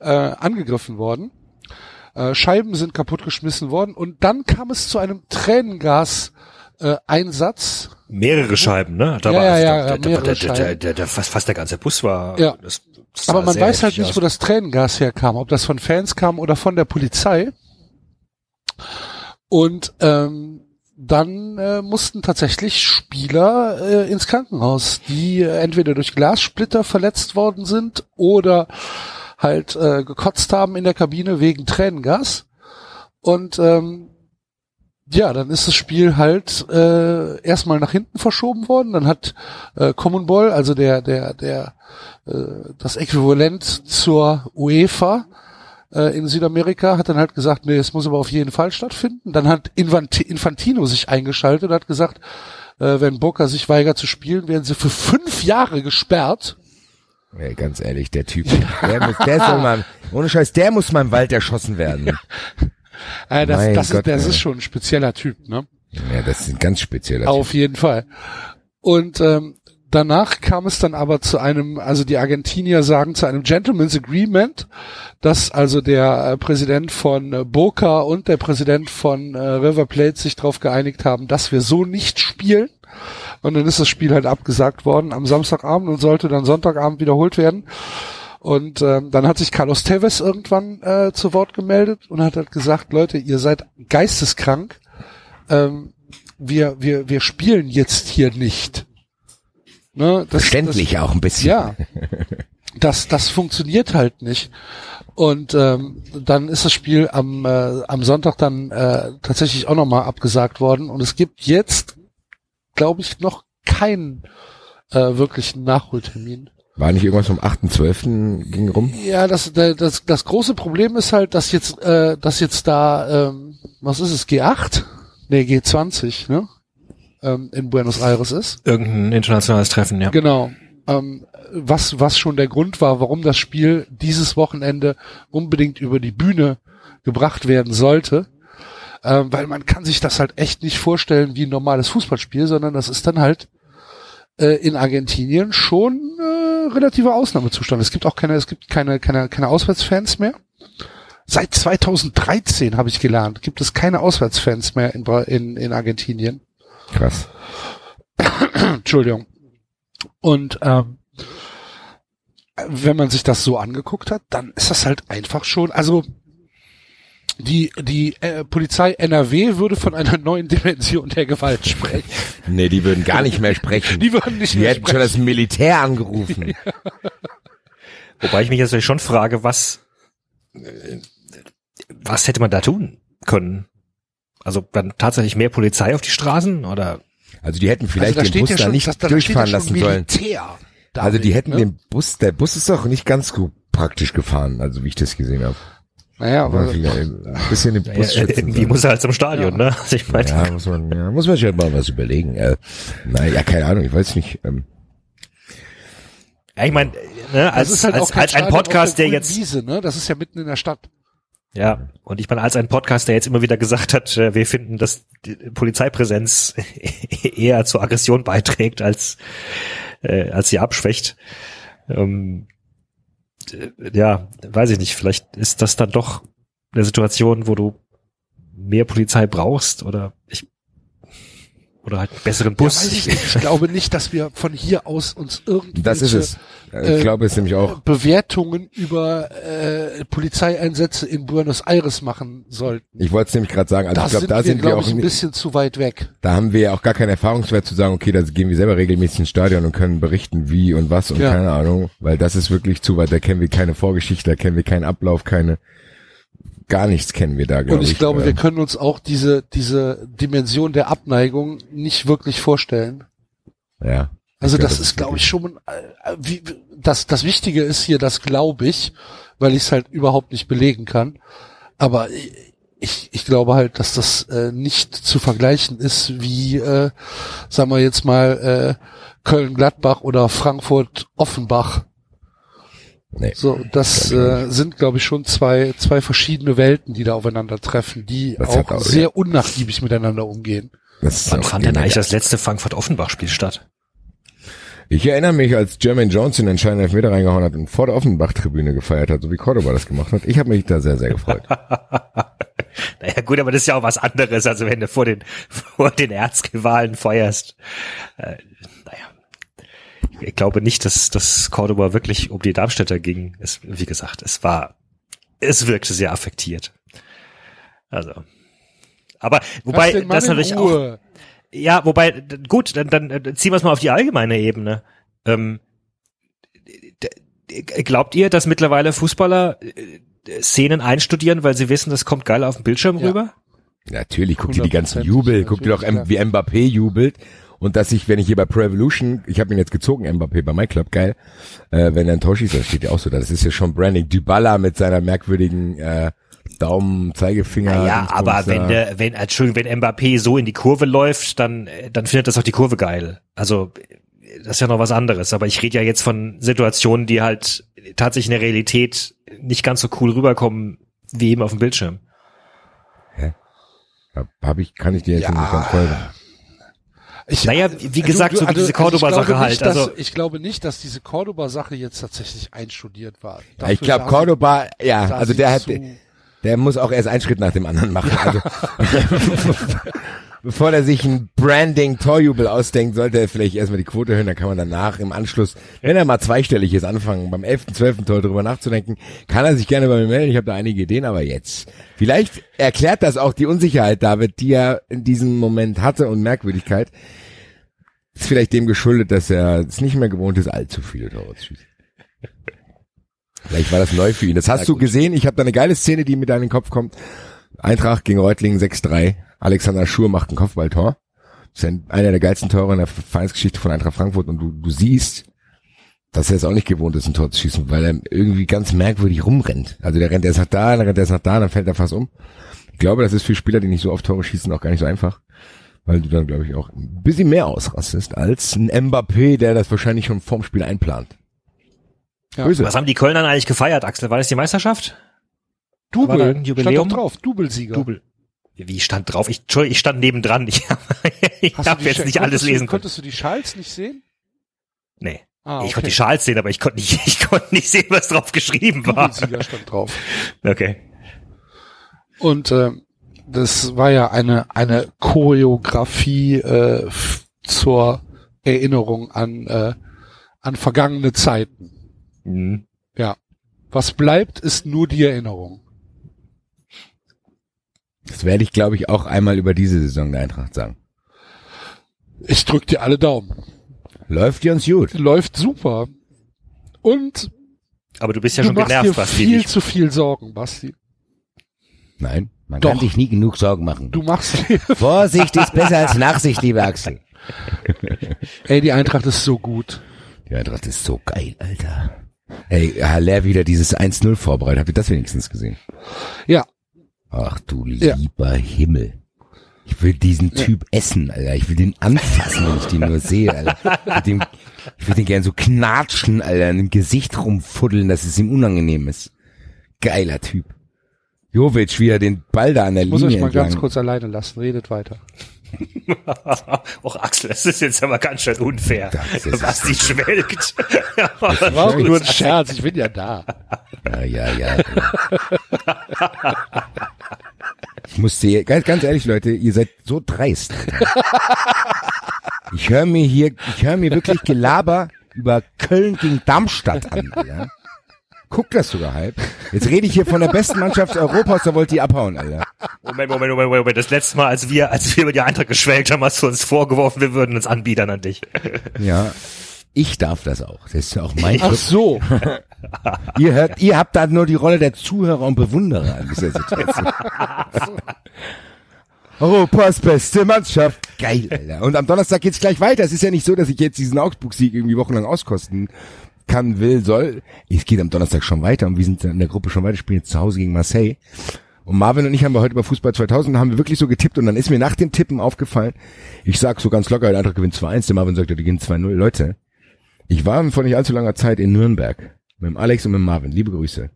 äh, angegriffen worden. Äh, Scheiben sind kaputtgeschmissen worden und dann kam es zu einem Tränengas äh, Einsatz. Mehrere Scheiben, ne? Da Ja, war ja, also ja, ja, da, mehrere da, da, da, da, fast, fast der ganze Bus war. Ja. Das, Aber man weiß halt nicht, wo aus. das Tränengas herkam, ob das von Fans kam oder von der Polizei. Und ähm, dann äh, mussten tatsächlich Spieler äh, ins Krankenhaus, die äh, entweder durch Glassplitter verletzt worden sind oder halt äh, gekotzt haben in der Kabine wegen Tränengas. Und ähm, ja, dann ist das Spiel halt äh, erstmal nach hinten verschoben worden. Dann hat äh, Common Ball, also der der der äh, das Äquivalent zur UEFA äh, in Südamerika, hat dann halt gesagt, nee, es muss aber auf jeden Fall stattfinden. Dann hat Infanti- Infantino sich eingeschaltet und hat gesagt, äh, wenn Boca sich weigert zu spielen, werden sie für fünf Jahre gesperrt. Ey, ganz ehrlich, der Typ, der, muss, der soll mal, ohne Scheiß, der muss mal im Wald erschossen werden. Äh, das Mein das, Gott, ist, das ist schon ein spezieller Typ, ne? Ja, das ist ein ganz spezieller Typ. Auf jeden Fall. Und ähm, danach kam es dann aber zu einem, also die Argentinier sagen zu einem Gentleman's Agreement, dass also der äh, Präsident von äh, Boca und der Präsident von äh, River Plate sich darauf geeinigt haben, dass wir so nicht spielen. Und dann ist das Spiel halt abgesagt worden am Samstagabend und sollte dann Sonntagabend wiederholt werden. Und ähm, dann hat sich Carlos Tevez irgendwann äh, zu Wort gemeldet und hat halt gesagt, Leute, ihr seid geisteskrank. Ähm, wir, wir, wir spielen jetzt hier nicht. Ne, das, Verständlich auch ein bisschen. ja, das, das funktioniert halt nicht. Und ähm, dann ist das Spiel am, äh, am Sonntag dann äh, tatsächlich auch nochmal abgesagt worden. Und es gibt jetzt, glaube ich, noch keinen äh, wirklichen Nachholtermin. War nicht irgendwas vom 8.12. ging rum? Ja, das, das, das große Problem ist halt, dass jetzt, äh, dass jetzt da, ähm, was ist es, G8? Nee, G20, ne? Ähm, in Buenos Aires ist. Irgendein internationales Treffen, ja. Genau. Ähm, was, was schon der Grund war, warum das Spiel dieses Wochenende unbedingt über die Bühne gebracht werden sollte. Ähm, weil man kann sich das halt echt nicht vorstellen wie ein normales Fußballspiel, sondern das ist dann halt äh, in Argentinien schon äh, relativer Ausnahmezustand. Es gibt auch keine, es gibt keine, keine, keine Auswärtsfans mehr. Seit 2013 habe ich gelernt, gibt es keine Auswärtsfans mehr in, in, in Argentinien. Krass. Entschuldigung. Und ähm, wenn man sich das so angeguckt hat, dann ist das halt einfach schon, also die die äh, Polizei NRW würde von einer neuen Dimension der Gewalt sprechen. Nee, die würden gar nicht mehr sprechen. Die würden nicht Die mehr hätten schon das Militär angerufen. Wobei ich mich jetzt schon frage, was, was hätte man da tun können? Also dann tatsächlich mehr Polizei auf die Straßen oder? Also die hätten vielleicht Also da den Bus ja da schon- nicht das- da durchfahren steht ja schon lassen sollen. Militär, Also die hätten ne? den Bus, der Bus ist doch nicht ganz gut praktisch gefahren, also wie ich das gesehen habe. Naja, Aber vielleicht ein bisschen den Bus Ja, irgendwie muss er halt zum Stadion, ne? Also ich meine, ja, muss man, ja, muss man sich halt mal was überlegen. Äh, naja, keine Ahnung, ich weiß nicht. Ähm, ja, ich meine, ne, als, halt als, als ein Podcast, der jetzt, Wiese, ne? Das ist ja mitten in der Stadt. ja, und ich meine, als ein Podcast, der jetzt immer wieder gesagt hat, äh, wir finden, dass die Polizeipräsenz eher zur Aggression beiträgt, als, äh, als sie abschwächt. Ähm, äh, ja, weiß ich nicht, vielleicht ist das dann doch eine Situation, wo du mehr Polizei brauchst oder ich oder halt einen besseren Ja, Bus. weiß ich, ich glaube nicht, dass wir von hier aus uns irgendwelche das ist es. Ich äh, glaube es nämlich auch. Bewertungen über äh, Polizeieinsätze in Buenos Aires machen sollten. Ich wollte es nämlich gerade sagen. Also da ich glaube, sind da wir, sind wir auch. ich, ein bisschen zu weit weg. Da haben wir ja auch gar keinen Erfahrungswert zu sagen, okay, da gehen wir selber regelmäßig ins Stadion und können berichten, wie und was und Ja. keine Ahnung, weil das ist wirklich zu weit. Da kennen wir keine Vorgeschichte, da kennen wir keinen Ablauf, keine, gar nichts kennen wir da, glaube Und ich. ich glaube, Ähm, wir können uns auch diese, diese Dimension der Abneigung nicht wirklich vorstellen. ja. Also Ich glaube, das ist, glaube ich, schon, äh, wie, das, das Wichtige ist hier, das glaube ich, weil ich es halt überhaupt nicht belegen kann. Aber ich, ich glaube halt, dass das äh, nicht zu vergleichen ist wie, äh, sagen wir jetzt mal, äh, Köln-Gladbach oder Frankfurt-Offenbach. Nee. So, das äh, sind, glaube ich, schon zwei, zwei verschiedene Welten, die da aufeinandertreffen, die Das auch auch- sehr unnachgiebig miteinander umgehen. Das Wann fand denn eigentlich das letzte Frankfurt-Offenbach-Spiel statt? Ich erinnere mich, als Jermaine Jones den entscheidenden Elfmeter reingehauen hat und vor der Offenbach-Tribüne gefeiert hat, so wie Cordoba das gemacht hat. Ich habe mich da sehr, sehr gefreut. Naja, gut, aber das ist ja auch was anderes, also wenn du vor den, vor den Erzrivalen feuerst. Ich glaube nicht, dass, dass Cordoba wirklich um die Darmstädter ging. Es, wie gesagt, es war, es wirkte sehr affektiert. Also. Aber, wobei, das natürlich auch, ja, wobei, gut, dann, dann ziehen wir es mal auf die allgemeine Ebene. Ähm, glaubt ihr, dass mittlerweile Fußballer äh, Szenen einstudieren, weil sie wissen, das kommt geil auf dem Bildschirm Ja. rüber? Natürlich, guck dir die ganzen Jubel, guck dir doch, wie Mbappé jubelt. Und dass ich, wenn ich hier bei Pro Evolution, ich habe ihn jetzt gezogen, Mbappé bei My Club, geil, äh, wenn er ein Tor schießt, das steht ja auch so da, das ist ja schon Branding. Dybala mit seiner merkwürdigen äh, Daumen, Zeigefinger. Ja, Dingsbums aber wenn der, wenn, Entschuldigung, wenn Mbappé so in die Kurve läuft, dann, äh, dann findet das auch die Kurve geil. Also, das ist ja noch was anderes. Aber ich rede ja jetzt von Situationen, die halt tatsächlich in der Realität nicht ganz so cool rüberkommen, wie eben auf dem Bildschirm. Hab, hab ich, kann ich dir jetzt Ja. nicht ganz folgen. Ich, Naja, wie gesagt, so wie diese ich Cordoba-Sache halt, dass- also- ich glaube nicht, dass diese Cordoba-Sache jetzt tatsächlich einstudiert war. Ja, Dafür ich glaube, Cordoba, ja, also der hat, der muss auch erst einen Schritt nach dem anderen machen. Also, bevor der sich ein Branding-Torjubel ausdenkt, sollte er vielleicht erstmal die Quote hören, dann kann man danach im Anschluss, wenn er mal zweistellig ist, anfangen, beim 11., 12. Tor drüber nachzudenken, kann er sich gerne bei mir melden. Ich habe da einige Ideen, aber jetzt. Vielleicht erklärt das auch die Unsicherheit, David, die er in diesem Moment hatte und Merkwürdigkeit. Ist vielleicht dem geschuldet, dass er es nicht mehr gewohnt ist, allzu viele Tore zu schießen. Vielleicht war das neu für ihn. Das hast du gesehen. Ich habe da eine geile Szene, die mir da in den Kopf kommt. Eintracht gegen Reutlingen 6-3. Alexander Schur macht ein Kopfballtor. Das ist ein, einer der geilsten Tore in der Vereinsgeschichte von Eintracht Frankfurt. Und du, du siehst, dass er es auch nicht gewohnt ist, ein Tor zu schießen, weil er irgendwie ganz merkwürdig rumrennt. Also der rennt erst nach da, dann rennt er erst nach da, dann fällt er fast um. Ich glaube, das ist für Spieler, die nicht so oft Tore schießen, auch gar nicht so einfach. Weil du dann, glaube ich, auch ein bisschen mehr ausrastest als ein Mbappé, der das wahrscheinlich schon vorm Spiel einplant. Ja. Was haben die Kölner eigentlich gefeiert, Axel? War das die Meisterschaft? Double, ein stand Jubiläum? doch drauf, Doublesieger. Double. Wie stand drauf? Ich, ich stand nebendran. Ich, ich habe jetzt Sch- nicht alles lesen können. Konntest du die Schals nicht sehen? Nee. Ah, Ich konnte die Schals sehen, aber ich konnte nicht, ich konnte nicht sehen, was drauf geschrieben war. Doublesieger stand drauf. Okay. Und äh, das war ja eine eine Choreografie äh, zur Erinnerung an äh, an vergangene Zeiten. Mhm. Ja. Was bleibt, ist nur die Erinnerung. Das werde ich, glaube ich, auch einmal über diese Saison der Eintracht sagen. Ich drück dir alle Daumen. Läuft die uns gut. Läuft super. Und Aber du bist ja du schon machst genervt, dir Basti. viel nicht- zu viel Sorgen, Basti. Nein. Man Doch. kann sich nie genug Sorgen machen. Du machst dir, Vorsicht ist besser als Nachsicht, lieber Axel. ey, die Eintracht ist so gut. Die Eintracht ist so geil, Alter. Ey, Haller wieder dieses 1-0 vorbereitet. Habt ihr das wenigstens gesehen? Ja, Ach du Ja. lieber Himmel. Ich will diesen Typ essen, Alter. Ich will den anfassen, wenn ich den nur sehe, Alter. Ich will den, ich will den gern so knatschen, Alter, in dem Gesicht rumfuddeln, dass es ihm unangenehm ist. Geiler Typ. Jovic wieder den Ball da an der ich muss Linie euch mal ganz entlang. kurz alleine lassen. Redet weiter. Och, Axel, das ist jetzt aber ganz schön unfair. Das ist- Basti schwelgt. War auch nur ein Scherz, ich bin ja da. Ja, ja, ja. Ich muss dir, ganz, ganz ehrlich, Leute, ihr seid so dreist. Ich höre mir hier, ich höre mir wirklich Gelaber über Köln gegen Darmstadt an. Alter. Guck das sogar halb. Jetzt rede ich hier von der besten Mannschaft Europas, da wollt ihr abhauen, Alter. Moment, Moment, Moment, Moment. Das letzte Mal, als wir, als wir über die Eintracht geschwelgt haben, hast du uns vorgeworfen, wir würden uns anbiedern an dich. Ja. Ich darf das auch. Das ist ja auch mein Ach Club. so. Ihr hört, ihr habt da nur die Rolle der Zuhörer und Bewunderer in dieser Situation. Europas beste Mannschaft. Geil, Alter. Und am Donnerstag geht's gleich weiter. Es ist ja nicht so, dass ich jetzt diesen Augsburg-Sieg irgendwie wochenlang auskosten kann, will, soll. Es geht am Donnerstag schon weiter und wir sind in der Gruppe schon weiter, spielen jetzt zu Hause gegen Marseille. Und Marvin und ich haben wir heute über Fußball 2000 haben wir wirklich so getippt und dann ist mir nach dem Tippen aufgefallen, ich sag so ganz locker, der andere gewinnt 2-1, der Marvin sagt, die gewinnen 2-0. Leute, ich war vor nicht allzu langer Zeit in Nürnberg mit dem Alex und mit dem Marvin. Liebe Grüße.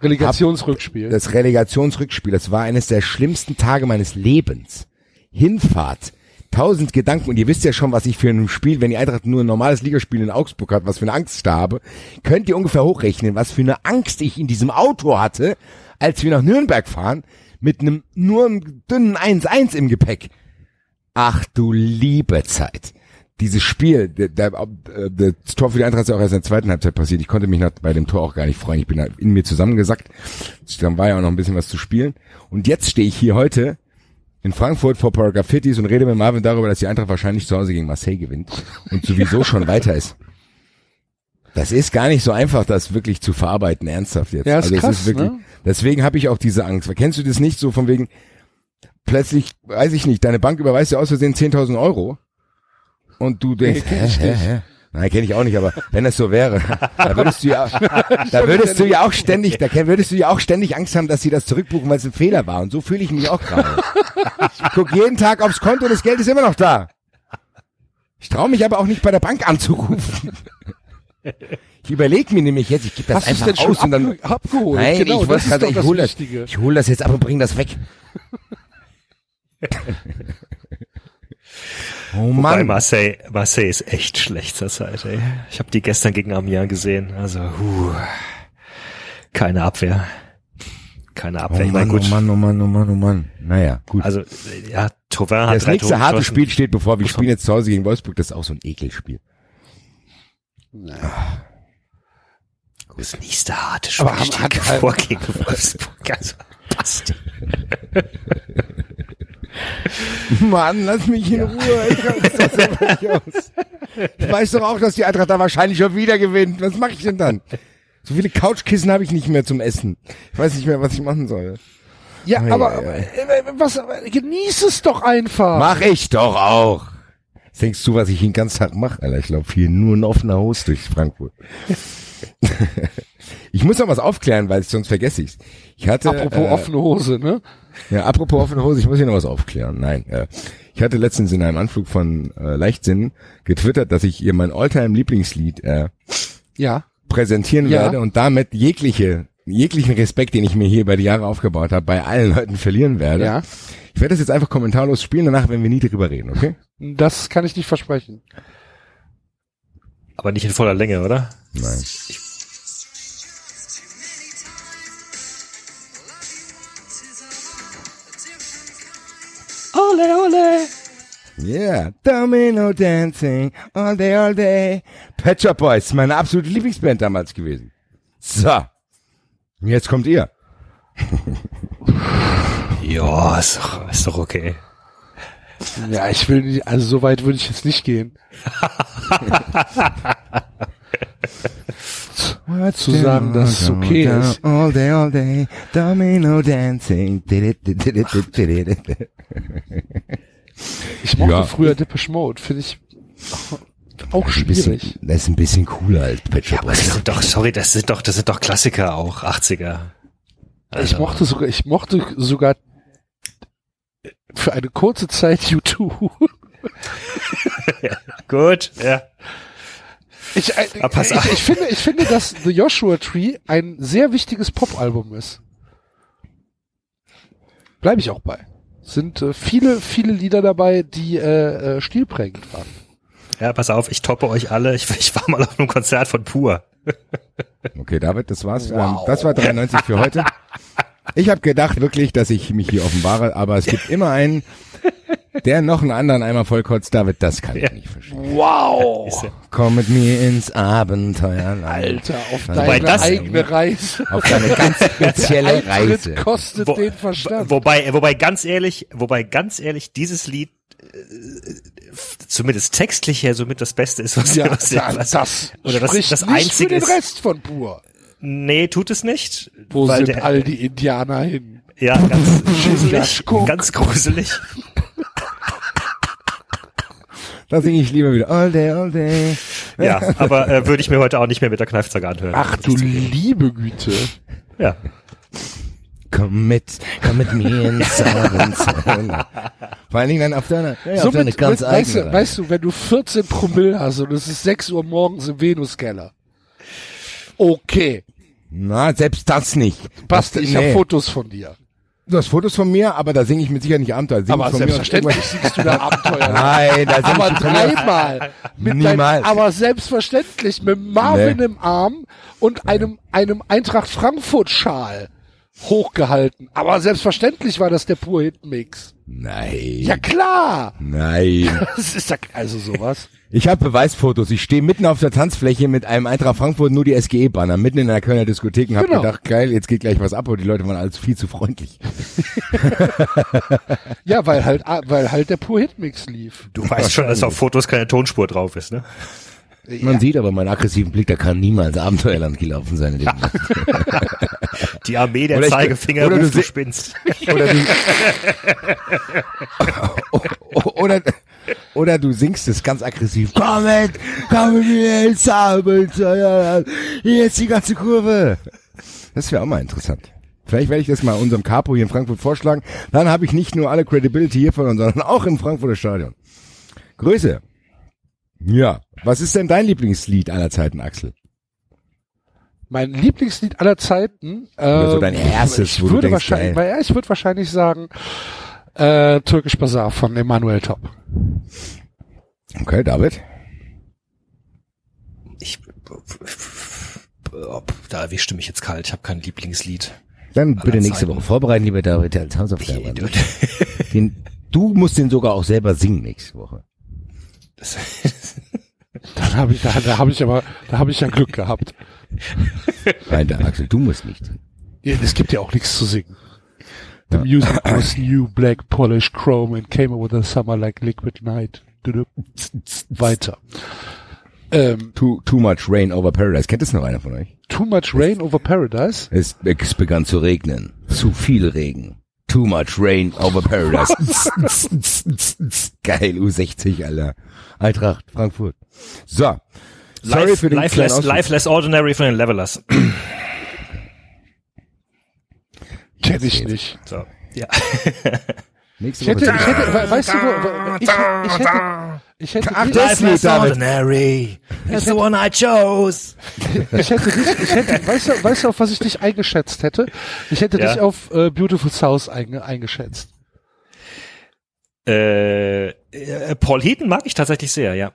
Relegationsrückspiel. Das Relegationsrückspiel, das war eines der schlimmsten Tage meines Lebens. Hinfahrt, tausend Gedanken und ihr wisst ja schon, was ich für ein Spiel, wenn die Eintracht nur ein normales Ligaspiel in Augsburg hat, was für eine Angst da habe, könnt ihr ungefähr hochrechnen, was für eine Angst ich in diesem Auto hatte, als wir nach Nürnberg fahren, mit einem nur einem dünnen 1-1 im Gepäck. Ach du liebe Zeit. Dieses Spiel, der, der, äh, das Tor für die Eintracht ist ja auch erst in der zweiten Halbzeit passiert. Ich konnte mich nach, bei dem Tor auch gar nicht freuen. Ich bin halt in mir zusammengesackt. Dann war ja auch noch ein bisschen was zu spielen. Und jetzt stehe ich hier heute in Frankfurt vor Paragraph 50 und rede mit Marvin darüber, dass die Eintracht wahrscheinlich zu Hause gegen Marseille gewinnt und sowieso schon weiter ist. Das ist gar nicht so einfach, das wirklich zu verarbeiten, ernsthaft jetzt. Ja, ist also krass, ist wirklich, ne? deswegen habe ich auch diese Angst. Kennst du das nicht so von wegen, plötzlich, weiß ich nicht, deine Bank überweist dir aus Versehen 10.000 Euro und du denkst, Nee, hä, hä, hä? Nein, kenne ich auch nicht, aber wenn es so wäre, da würdest du ja, da würdest du ja auch ständig, da würdest du ja auch ständig Angst haben, dass sie das zurückbuchen, weil es ein Fehler war. Und so fühle ich mich auch gerade. Ich guck jeden Tag aufs Konto, das Geld ist immer noch da. Ich traue mich aber auch nicht bei der Bank anzurufen. Ich überlege mir nämlich jetzt, ich gebe das Hast einfach denn aus und dann. abge abgeholt? Nein, genau, ich, das doch ich das hole das, ich hol das jetzt ab und bring das weg. Oh Mann. Marseille, Marseille ist echt schlecht zur Zeit, ey. Ich habe die gestern gegen Amiens gesehen. Also, huh, keine Abwehr. Keine Oh Abwehr. meine, Mann, gut. oh Mann, oh Mann, oh Mann, oh Mann. Naja, gut. Also, ja, Tauvin hat das drei nächste harte geschossen. Spiel steht bevor. Wir spielen jetzt zu Hause gegen Wolfsburg. Das ist auch so ein Ekelspiel. Das nächste harte Spiel steht hat- bevor gegen Wolfsburg. Also, passt. Mann, lass mich in Ruhe. Ich aus. Ich weiß doch auch, dass die Eintracht da wahrscheinlich schon wieder gewinnt. Was mache ich denn dann? So viele Couchkissen habe ich nicht mehr zum Essen. Ich weiß nicht mehr, was ich machen soll. Ja, Ei, aber ei, ei. äh, was, genieß es doch einfach. Mach ich doch auch. Denkst du, was ich den ganzen Tag mache, Alter? Ich laufe hier nur ein offener Hose durch Frankfurt. ich muss noch was aufklären, weil sonst vergesse ich's. Ich hatte Apropos äh, offene Hose, ne? Ja, apropos offene Hose, ich muss hier noch was aufklären. Nein, äh, ich hatte letztens in einem Anflug von äh, Leichtsinn getwittert, dass ich ihr mein Alltime Lieblingslied äh, Ja. präsentieren Ja. werde und damit jegliche jeglichen Respekt, den ich mir hier über die Jahre aufgebaut habe, bei allen Leuten verlieren werde. Ja. Ich werde das jetzt einfach kommentarlos spielen, danach werden wir nie drüber reden, okay? Das kann ich nicht versprechen. Aber nicht in voller Länge, oder? Nein. Ole, ole. Yeah, Domino Dancing, all day, all day. Pet Shop Boys, meine absolute Lieblingsband damals gewesen. So. Und Jetzt kommt ihr. Ja, ist doch, ist doch okay. Ja, ich will nicht, also so weit würde ich jetzt nicht gehen. zu sagen, dass es okay ist. All day, all day, domino dancing. Ich mochte Ja. früher Depeche Mode, finde ich auch schwierig. das ist ein bisschen cooler als Pet Shop Aber das Boys. sind doch, sorry, das sind doch, das sind doch Klassiker auch, 80er. Ich Also, mochte sogar, ich mochte sogar für eine kurze Zeit U2. Gut, ja. Ich, äh, pass ich, ich finde, ich finde, dass The Joshua Tree ein sehr wichtiges Popalbum ist. Bleibe ich auch bei. Sind äh, viele, viele Lieder dabei, die äh, äh, stilprägend waren. Ja, pass auf, ich toppe euch alle. Ich, ich war mal auf einem Konzert von Pur. Okay, David, das war's. Ähm, Das war 93 für heute. Ich habe gedacht wirklich, dass ich mich hier offenbare, aber es gibt immer einen, der noch einen anderen einmal vollkotzt. David, das kann ich Ja. nicht verstehen. Wow! Ja- Komm mit mir ins Abenteuerland. Alter, auf Wobei deine das- eigene Reise. Auf deine ganz spezielle Reise. Kostet Wo, den Verstand. wobei, wobei ganz ehrlich, wobei ganz ehrlich, dieses Lied äh, zumindest textlich her somit das Beste ist, was, ja, was, was das oder das, das nicht einzige für den ist. Rest von Pur. Nee, tut es nicht. Wo weil sind der, all die Indianer hin? Ja, ganz gruselig. Ganz gruselig. Da singe ich lieber wieder. All day, all day. Ja, aber äh, würde ich mir heute auch nicht mehr mit der Kneifzange anhören. Ach du liebe Güte. Ja. Komm mit, komm mit mir ins Abenteuerland. Vor allen Dingen dann auf deine, ja, auf Somit, deine ganz mit, weißt, du, weißt du, wenn du 14 Promille hast und es ist 6 Uhr morgens im Venuskeller. Okay, Na, selbst das nicht. Das- ich habe nee. Fotos von dir. Du hast Fotos von mir, aber da singe ich mit Sicherheit nicht Abenteuer. Sing Aber selbstverständlich singst du da Abenteuer. Nein, da singe aber ich dreimal. Mit Niemals. Dein, aber selbstverständlich mit Marvin Nee. im Arm und einem, einem Eintracht Frankfurt Schal hochgehalten. Aber selbstverständlich war das der pur Hitmix. Nein. Ja klar. Nein. Das ist ja also sowas. Ich habe Beweisfotos. Ich stehe mitten auf der Tanzfläche mit einem Eintracht Frankfurt, nur die SGE-Banner, mitten in einer Kölner Diskothek und hab Genau. gedacht, geil, jetzt geht gleich was ab und die Leute waren alles viel zu freundlich. Ja, weil halt, weil halt der pur Hitmix lief. Du weißt schon, dass auf Fotos keine Tonspur drauf ist, ne? Man sieht aber meinen aggressiven Blick, da kann niemals Abenteuerland gelaufen sein. In dem Die Armee der Oder Zeigefinger oder du ruft, du spinnst. oder, du, oder, oder du singst es ganz aggressiv. Komm mit, komm mit mir ins Abenteuerland. Hier ist die ganze Kurve. Das wäre auch mal interessant. Vielleicht werde ich das mal unserem Capo hier in Frankfurt vorschlagen. Dann habe ich nicht nur alle Credibility hiervon, sondern auch im Frankfurter Stadion. Grüße. Ja. Was ist denn dein Lieblingslied aller Zeiten, Axel? Mein Lieblingslied aller Zeiten. Oder so ähm, dein erstes, ich wo du würde denkst, wahrscheinlich, geil. ja, ich würde wahrscheinlich sagen, äh, Türkisch Bazaar von Emanuel Top. Okay, David. Ich, ob, da erwischte mich jetzt kalt. Ich habe kein Lieblingslied. Dann bitte nächste Zeiten. Woche vorbereiten, lieber David, als Hausaufgabe. Du- Den, du musst den sogar auch selber singen nächste Woche. Das, Dann habe ich, da, da habe ich aber, da habe ich ja Glück gehabt. Nein, der Axel, du musst nicht. Ja, es gibt ja auch nichts zu singen. The music was new, black, polished, chrome and came with a summer like liquid night. Weiter. Ähm, Too, too much rain over paradise. Kennt das noch einer von euch? too much rain over paradise. Es, es begann zu regnen. Zu viel Regen. Too much rain over paradise. Geil, U60, Alter. Eintracht, Frankfurt. So. Sorry life, für den life, less, life Less Ordinary von den Levelers. Kenn ich nicht. So, ja. Nächste Ich hätte, Woche. ich hätte, we- weißt du, wo, wo- ich, ich hätte, ich hätte, Ach, dich, das Lied. Ordinary. That's the one I chose. ich hätte dich, ich hätte, weißt du, weißt du, auf was ich dich eingeschätzt hätte? Ich hätte Ja. dich auf äh, Beautiful South einge, eingeschätzt. Äh, äh, Paul Heaton mag ich tatsächlich sehr, ja.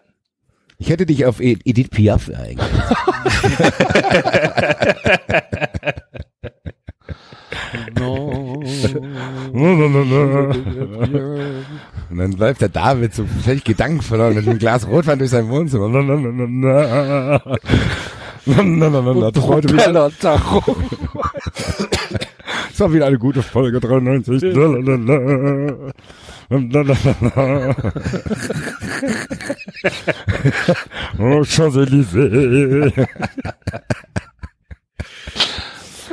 Ich hätte dich auf Ed- Edith Piaf eigentlich. No. Und dann läuft der David so völlig Gedanken verloren mit einem Glas Rotwein durch sein Wohnzimmer. Das war, heute wieder, das war wieder eine gute Folge 93. Oh, Champs-Élysées.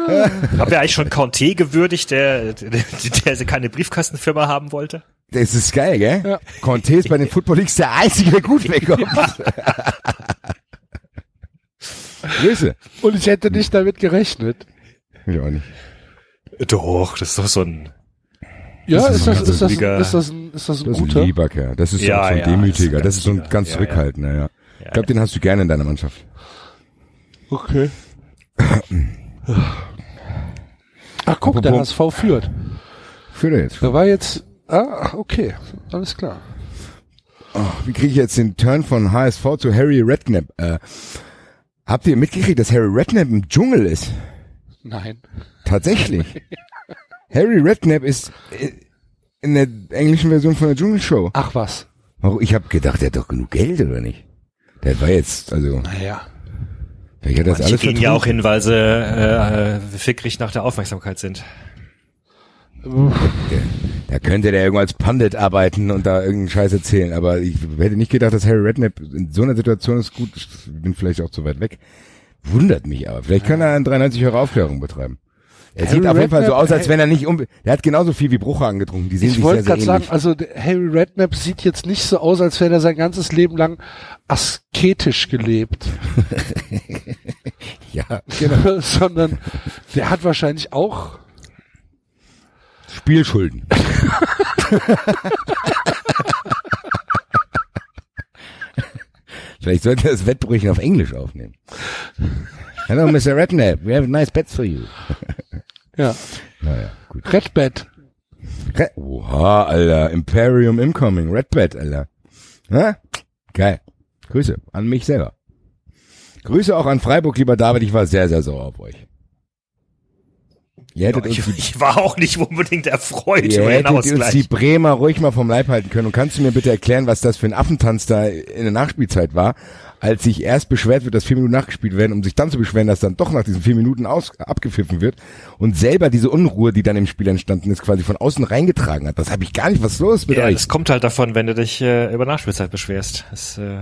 Haben wir eigentlich schon Conte gewürdigt, der, der, der keine Briefkastenfirma haben wollte? Das ist geil, gell? Ja. Conte ist bei den Football Leagues der Einzige, der gut wegkommt. Grüße. Und ich hätte nicht damit gerechnet. Ich auch nicht. Doch, das ist doch so ein, Ja, Das ist ist das, ein ist das, Liga- ist das ein, ist das ein Das ist ein guter? lieber Kerl. Das ist so, Ja, so ein ja, Demütiger. das Das ist ist so ein ein ganz ganz lieber. zurückhaltender, ja. Ich glaube, den hast du gerne in deiner Mannschaft. Okay. Ach guck, der HSV führt. Führt er jetzt. Da war jetzt, ah, okay, alles klar. Wie kriege ich jetzt den Turn von HSV zu Harry Redknapp? Äh, habt ihr mitgekriegt, dass Harry Redknapp im Dschungel ist? Nein. Tatsächlich. Harry Redknapp ist äh, in der englischen Version von der Dschungelshow. Ach was. Ich habe gedacht, der hat doch genug Geld, oder nicht? Der war jetzt, also, Naja. Vielleicht hat das manche alles gehen ja auch hin, weil sie äh, fickrig nach der Aufmerksamkeit sind. Da könnte der irgendwo als Pundit arbeiten und da irgendeinen Scheiß erzählen, aber ich hätte nicht gedacht, dass Harry Redknapp in so einer Situation ist gut. Ich bin vielleicht auch zu weit weg. Wundert mich aber. Vielleicht kann er eine 93 Euro Aufklärung betreiben. Er Harry sieht auf jeden Fall so aus, als wenn er nicht um, der hat genauso viel wie Brucher angetrunken. Die sehen Ich wollte gerade sagen, also Harry Redknapp sieht jetzt nicht so aus, als wäre er sein ganzes Leben lang asketisch gelebt, ja, genau. sondern der hat wahrscheinlich auch Spielschulden. Vielleicht sollten wir das Wettbrüchen auf Englisch aufnehmen. Hello, Mr. Redknapp. We have nice bets for you. Ja Naja, gut. Redbed. Re Oha, Alter. Imperium Incoming. Redbat, Alter. Ha? Geil. Grüße an mich selber. Grüße auch an Freiburg, lieber David. Ich war sehr, sehr sauer auf euch. Ihr hättet, Ich, uns, die, ich war auch nicht unbedingt erfreut ihr über den hättet uns die Ausgleich. Bremer ruhig mal vom Leib halten können. Und kannst du mir bitte erklären, was das für ein Affentanz da in der Nachspielzeit war, als sich erst beschwert wird, dass vier Minuten nachgespielt werden, um sich dann zu beschweren, dass dann doch nach diesen vier Minuten aus, abgepfiffen wird und selber diese Unruhe, die dann im Spiel entstanden ist, quasi von außen reingetragen hat. Das habe ich gar nicht. Was ist los mit Ja, euch? das kommt halt davon, wenn du dich äh, über Nachspielzeit beschwerst. Das, äh,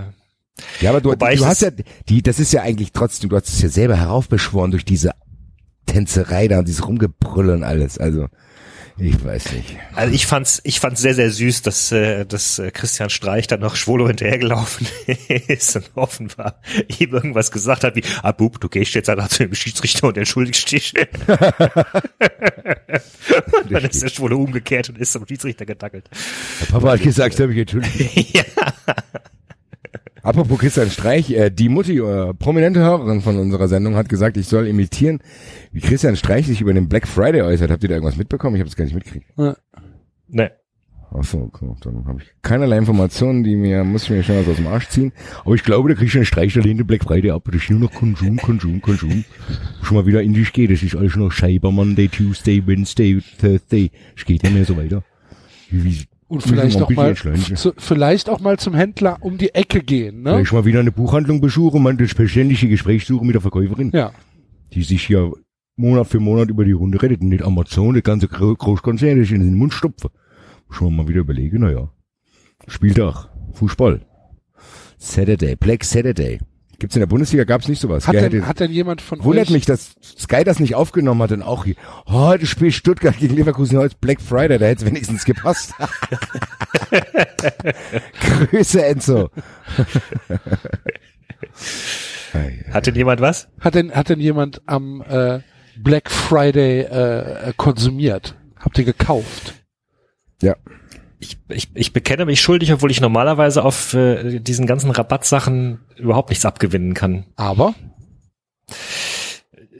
Ja, aber du, Wobei du hast ja, das- die, das ist ja eigentlich trotzdem, du hast es ja selber heraufbeschworen durch diese Tänzerei da und dieses Rumgebrüll und alles. Also, ich weiß nicht. also ich fand's, ich fand's sehr, sehr süß, dass, äh, dass äh, Christian Streich dann noch Schwolo hinterhergelaufen ist und offenbar ihm irgendwas gesagt hat, wie, ah Bub, du gehst jetzt einfach zu dem Schiedsrichter und entschuldigst dich. und dann ist der Schwolo umgekehrt und ist zum Schiedsrichter gedackelt. Der Papa hat gesagt, habe ich entschuldigt. ja. Apropos Christian Streich, äh, die Mutti, äh, prominente Hörerin von unserer Sendung, hat gesagt, ich soll imitieren, wie Christian Streich sich über den Black Friday äußert. Habt ihr da irgendwas mitbekommen? Ich habe es gar nicht mitgekriegt. Ne. Ach so, okay. dann habe ich keinerlei Informationen, die mir, muss ich mir schon was aus dem Arsch ziehen. Aber ich glaube, der Christian Streich, der lehnt den Black Friday ab. Das ist nur noch Konsum, Konsum, Konsum. Schon mal wieder in dich geht. Das ist alles nur Cyber Monday, Tuesday, Wednesday, Thursday. Es geht ja mehr so weiter. Wie, wie, Und vielleicht mal auch mal, zu, vielleicht auch mal zum Händler um die Ecke gehen, ne? Vielleicht mal wieder eine Buchhandlung besuchen, man das persönliche Gespräch suchen mit der Verkäuferin, Ja. die sich ja Monat für Monat über die Runde redet und nicht Amazon, das ganze Gro- Großkonzern das in den Mund stopfen. Schon mal wieder überlegen, naja. Spieltag, Fußball. Saturday, Black Saturday. Gibt's in der Bundesliga, gab's nicht sowas. Hat gell? denn, hat denn jemand von Wundert euch, mich, dass Sky das nicht aufgenommen hat und auch hier, oh, heute spielt Stuttgart gegen Leverkusen, heute Black Friday, da hätte es wenigstens gepasst. Grüße, Enzo. Hat denn jemand was? hat denn, hat denn jemand am äh, Black Friday äh, konsumiert? Habt ihr gekauft? Ja. Ich, ich, ich bekenne mich schuldig, obwohl ich normalerweise auf äh, diesen ganzen Rabattsachen überhaupt nichts abgewinnen kann. Aber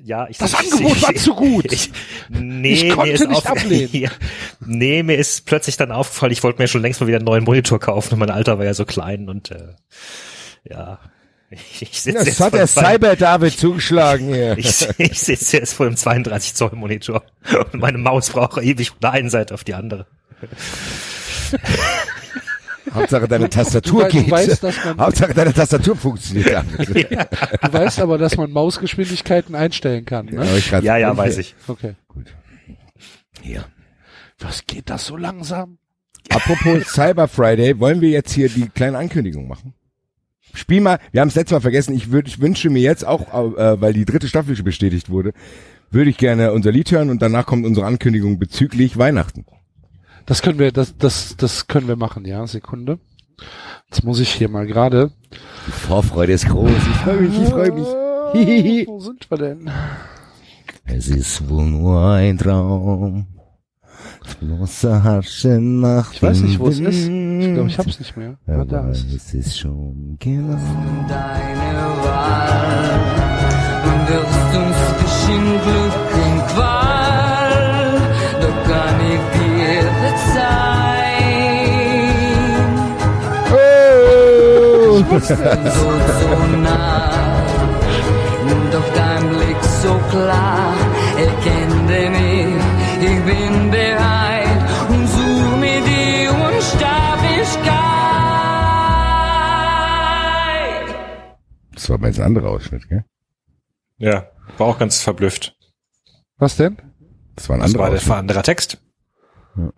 Ja, ich, Das ich, Angebot ich, war zu gut. Ich, nee, Ich konnte mir ist nicht ablehnen. Ja, nee, mir ist plötzlich dann aufgefallen, ich wollte mir schon längst mal wieder einen neuen Monitor kaufen und mein Alter war ja so klein und äh, ja, ich, sitze Das jetzt hat der dem zwei- Cyber David zugeschlagen hier. ich, ich sitze jetzt vor dem 32 Zoll Monitor und meine Maus braucht ewig von der einen Seite auf die andere. Hauptsache deine Tastatur Du wei- du geht. weißt, dass man- Hauptsache deine Tastatur funktioniert. David. du weißt aber, dass man Mausgeschwindigkeiten einstellen kann, ne? Grad- Ja, ja, weiß ich. Okay. Hier. Was geht das so langsam? Apropos Cyber Friday, wollen wir jetzt hier die kleine Ankündigung machen? Spiel mal, wir haben es letztes Mal vergessen, ich würde, ich wünsche mir jetzt auch, äh, weil die dritte Staffel schon bestätigt wurde, würde ich gerne unser Lied hören und danach kommt unsere Ankündigung bezüglich Weihnachten. Das können wir, das, das, das können wir machen, ja. Sekunde. Jetzt muss ich hier mal gerade. Die Vorfreude ist groß, ich freue mich, ich freue mich. Äh, Wo sind wir denn? Es ist wohl nur ein Traum. Das bloße Haschen nach Ich weiß nicht, wo es ist. Ich glaube, ich hab's nicht mehr. Wer da ist es. schon genau. deine Wahl und wirst uns zwischen Glück So, so nah, doch dein Blick so klar, erkenne mich, ich bin bereit und such mir die Unsterblichkeit. Das war jetzt ein anderer Ausschnitt, gell? Ja, war auch ganz verblüfft. Was denn? Das war ein Das anderer war der Ausschnitt. anderer Text. Ja?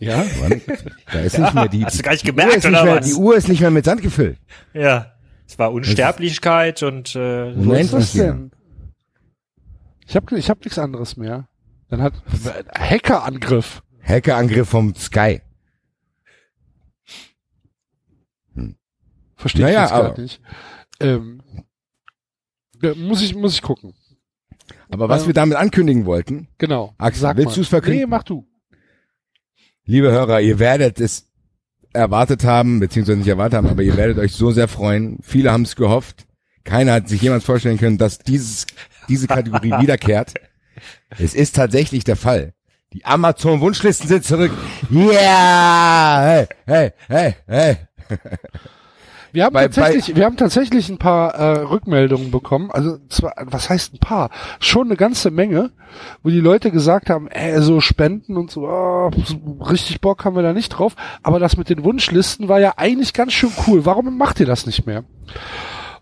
Mann, Da ist nicht mehr die, Hast du gar nicht die, Uhr gemerkt, ist nicht oder mehr, was? die Uhr ist nicht mehr mit Sand gefüllt. Ja. Es war Unsterblichkeit und äh, Moment, ist das was denn? Ich hab, ich hab nichts anderes mehr. Dann hat Hackerangriff. Hackerangriff vom Sky. Verstehe Naja, ich aber- nicht. Ähm, ja, muss ich, muss ich gucken. Aber was Ja. wir damit ankündigen wollten, Genau. Axel, willst mal. du's verkünden? Nee, mach du. Liebe Hörer, ihr werdet es erwartet haben, beziehungsweise nicht erwartet haben, aber ihr werdet euch so sehr freuen. Viele haben es gehofft. Keiner hat sich jemals vorstellen können, dass dieses, diese Kategorie wiederkehrt. Es ist tatsächlich der Fall. Die Amazon-Wunschlisten sind zurück. Yeah! Hey, hey, hey, hey. Wir haben Bei- tatsächlich, wir haben tatsächlich ein paar äh, Rückmeldungen bekommen. Also zwar, was heißt ein paar? Schon eine ganze Menge, wo die Leute gesagt haben, äh, so Spenden und so, so richtig Bock haben wir da nicht drauf. Aber das mit den Wunschlisten war ja eigentlich ganz schön cool. Warum macht ihr das nicht mehr?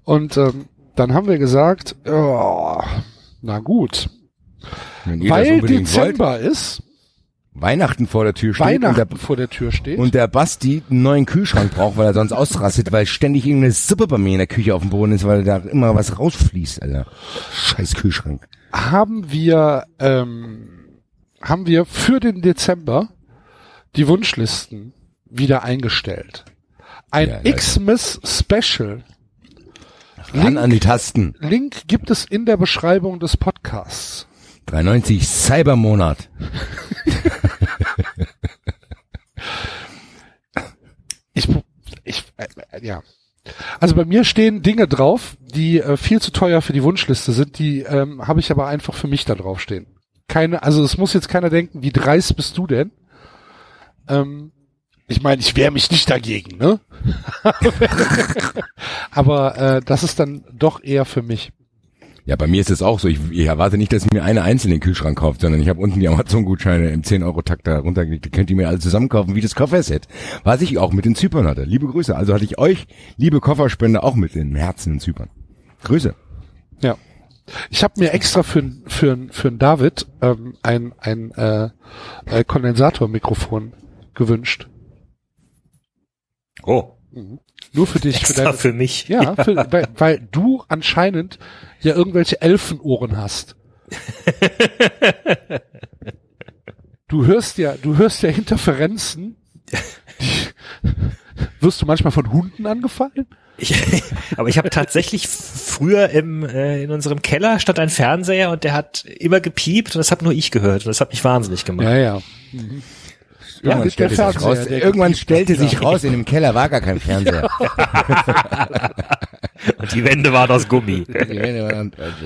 Und ähm, dann haben wir gesagt, oh, na gut, weil unbedingt wollt, Dezember ist, Weihnachten vor der Tür steht und Weihnachten der, vor der Tür steht. und der Basti einen neuen Kühlschrank braucht, weil er sonst ausrastet, weil ständig irgendeine Suppe bei mir in der Küche auf dem Boden ist, weil da immer was rausfließt, Alter. Scheiß Kühlschrank. haben wir ähm, haben wir für den Dezember die Wunschlisten wieder eingestellt. Ein Ja. Xmas Special. Ran an die Tasten. Link gibt es in der Beschreibung des Podcasts. 93 Cybermonat. Ich, ich, äh, ja. Also bei mir stehen Dinge drauf, die äh, viel zu teuer für die Wunschliste sind. Die ähm, habe ich aber einfach für mich da drauf stehen. Keine, also es muss jetzt keiner denken, wie dreist bist du denn? Ähm, ich meine, ich wehre mich nicht dagegen, ne? aber äh, das ist dann doch eher für mich. Ja, bei mir ist es auch so. Ich, ich erwarte nicht, dass ihr mir eine einzelne Kühlschrank kauft, sondern ich habe unten die Amazon-Gutscheine im 10-Euro-Takt da runtergelegt. Die könnt ihr mir alle zusammen kaufen, wie das Kofferset. Was ich auch mit in Zypern hatte. Liebe Grüße. Also hatte ich euch, liebe Kofferspender, auch mit im Herzen in Zypern. Grüße. Ja. Ich habe mir extra für für für David ähm, ein ein äh, äh, Kondensatormikrofon gewünscht. oh, Nur für dich, für extra deine, für mich. ja, für, weil, weil du anscheinend ja irgendwelche Elfenohren hast. Du hörst ja, du hörst ja Interferenzen. Die, wirst du manchmal von Hunden angefallen? Ich, aber ich habe tatsächlich früher im äh, in unserem Keller stand ein Fernseher und der hat immer gepiept und das habe nur ich gehört und das hat mich wahnsinnig gemacht. Ja, ja. Ja, Irgendwann stellte, sich raus, der irgendwann stellte sich ja. raus, in dem Keller war gar kein Fernseher. Und die Wände waren aus Gummi.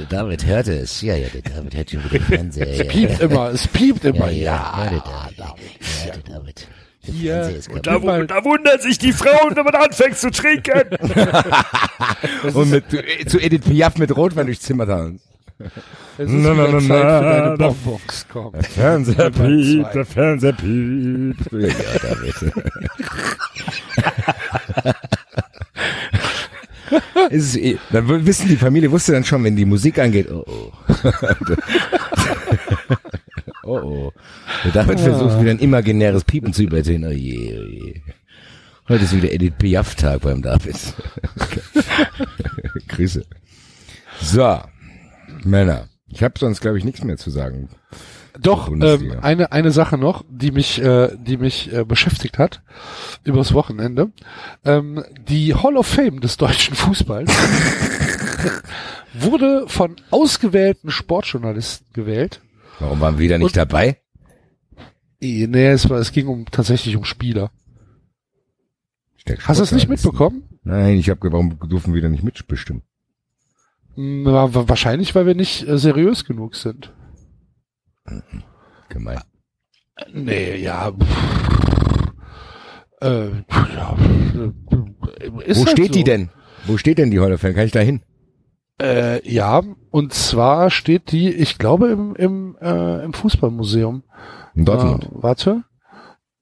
David hörte es. Ja, ja, der David hört schon wieder den Fernseher. Es ja. piept immer, es piept immer, Ja, ja. ja, hörte David. Hörte David. Hier, und. Da, wu- da wundern sich die Frauen, wenn man anfängt zu trinken. Und mit, zu Edith Piaf mit Rotwein durchs Zimmer tanzen. Es ist Na, na, na, Zeit für na, deine da- Bonbons, komm. Fernseher piept, der Fernseher piept. Ja, David. ist es eh, dann w- wissen die Familie wusste dann schon, wenn die Musik angeht, oh oh. oh oh. Der David versucht wieder ein imaginäres Piepen zu übersehen. Oh je, oh je. Heute ist wieder Edith Piaf-Tag beim David. Grüße. So, Männer. Ich habe sonst, glaube ich, nichts mehr zu sagen. Doch, ähm, eine, eine Sache noch, die mich, äh, die mich äh, beschäftigt hat übers Wochenende. Ähm, die Hall of Fame des deutschen Fußballs wurde von ausgewählten Sportjournalisten gewählt. Warum waren wir wieder nicht Und- dabei? Nee, es, war, es ging um tatsächlich um Spieler. Hast du es nicht mitbekommen? Nein, ich habe warum durften wir da nicht mitbestimmen? Wa- wa- Wahrscheinlich, weil wir nicht äh, seriös genug sind. Gemein. Nee, ja. Äh, ja Wo halt steht so. die denn? Wo steht denn die Fame? Kann ich da hin? Äh, ja, und zwar steht die, ich glaube, im, im, äh, im Fußballmuseum. In Dortmund. Warte.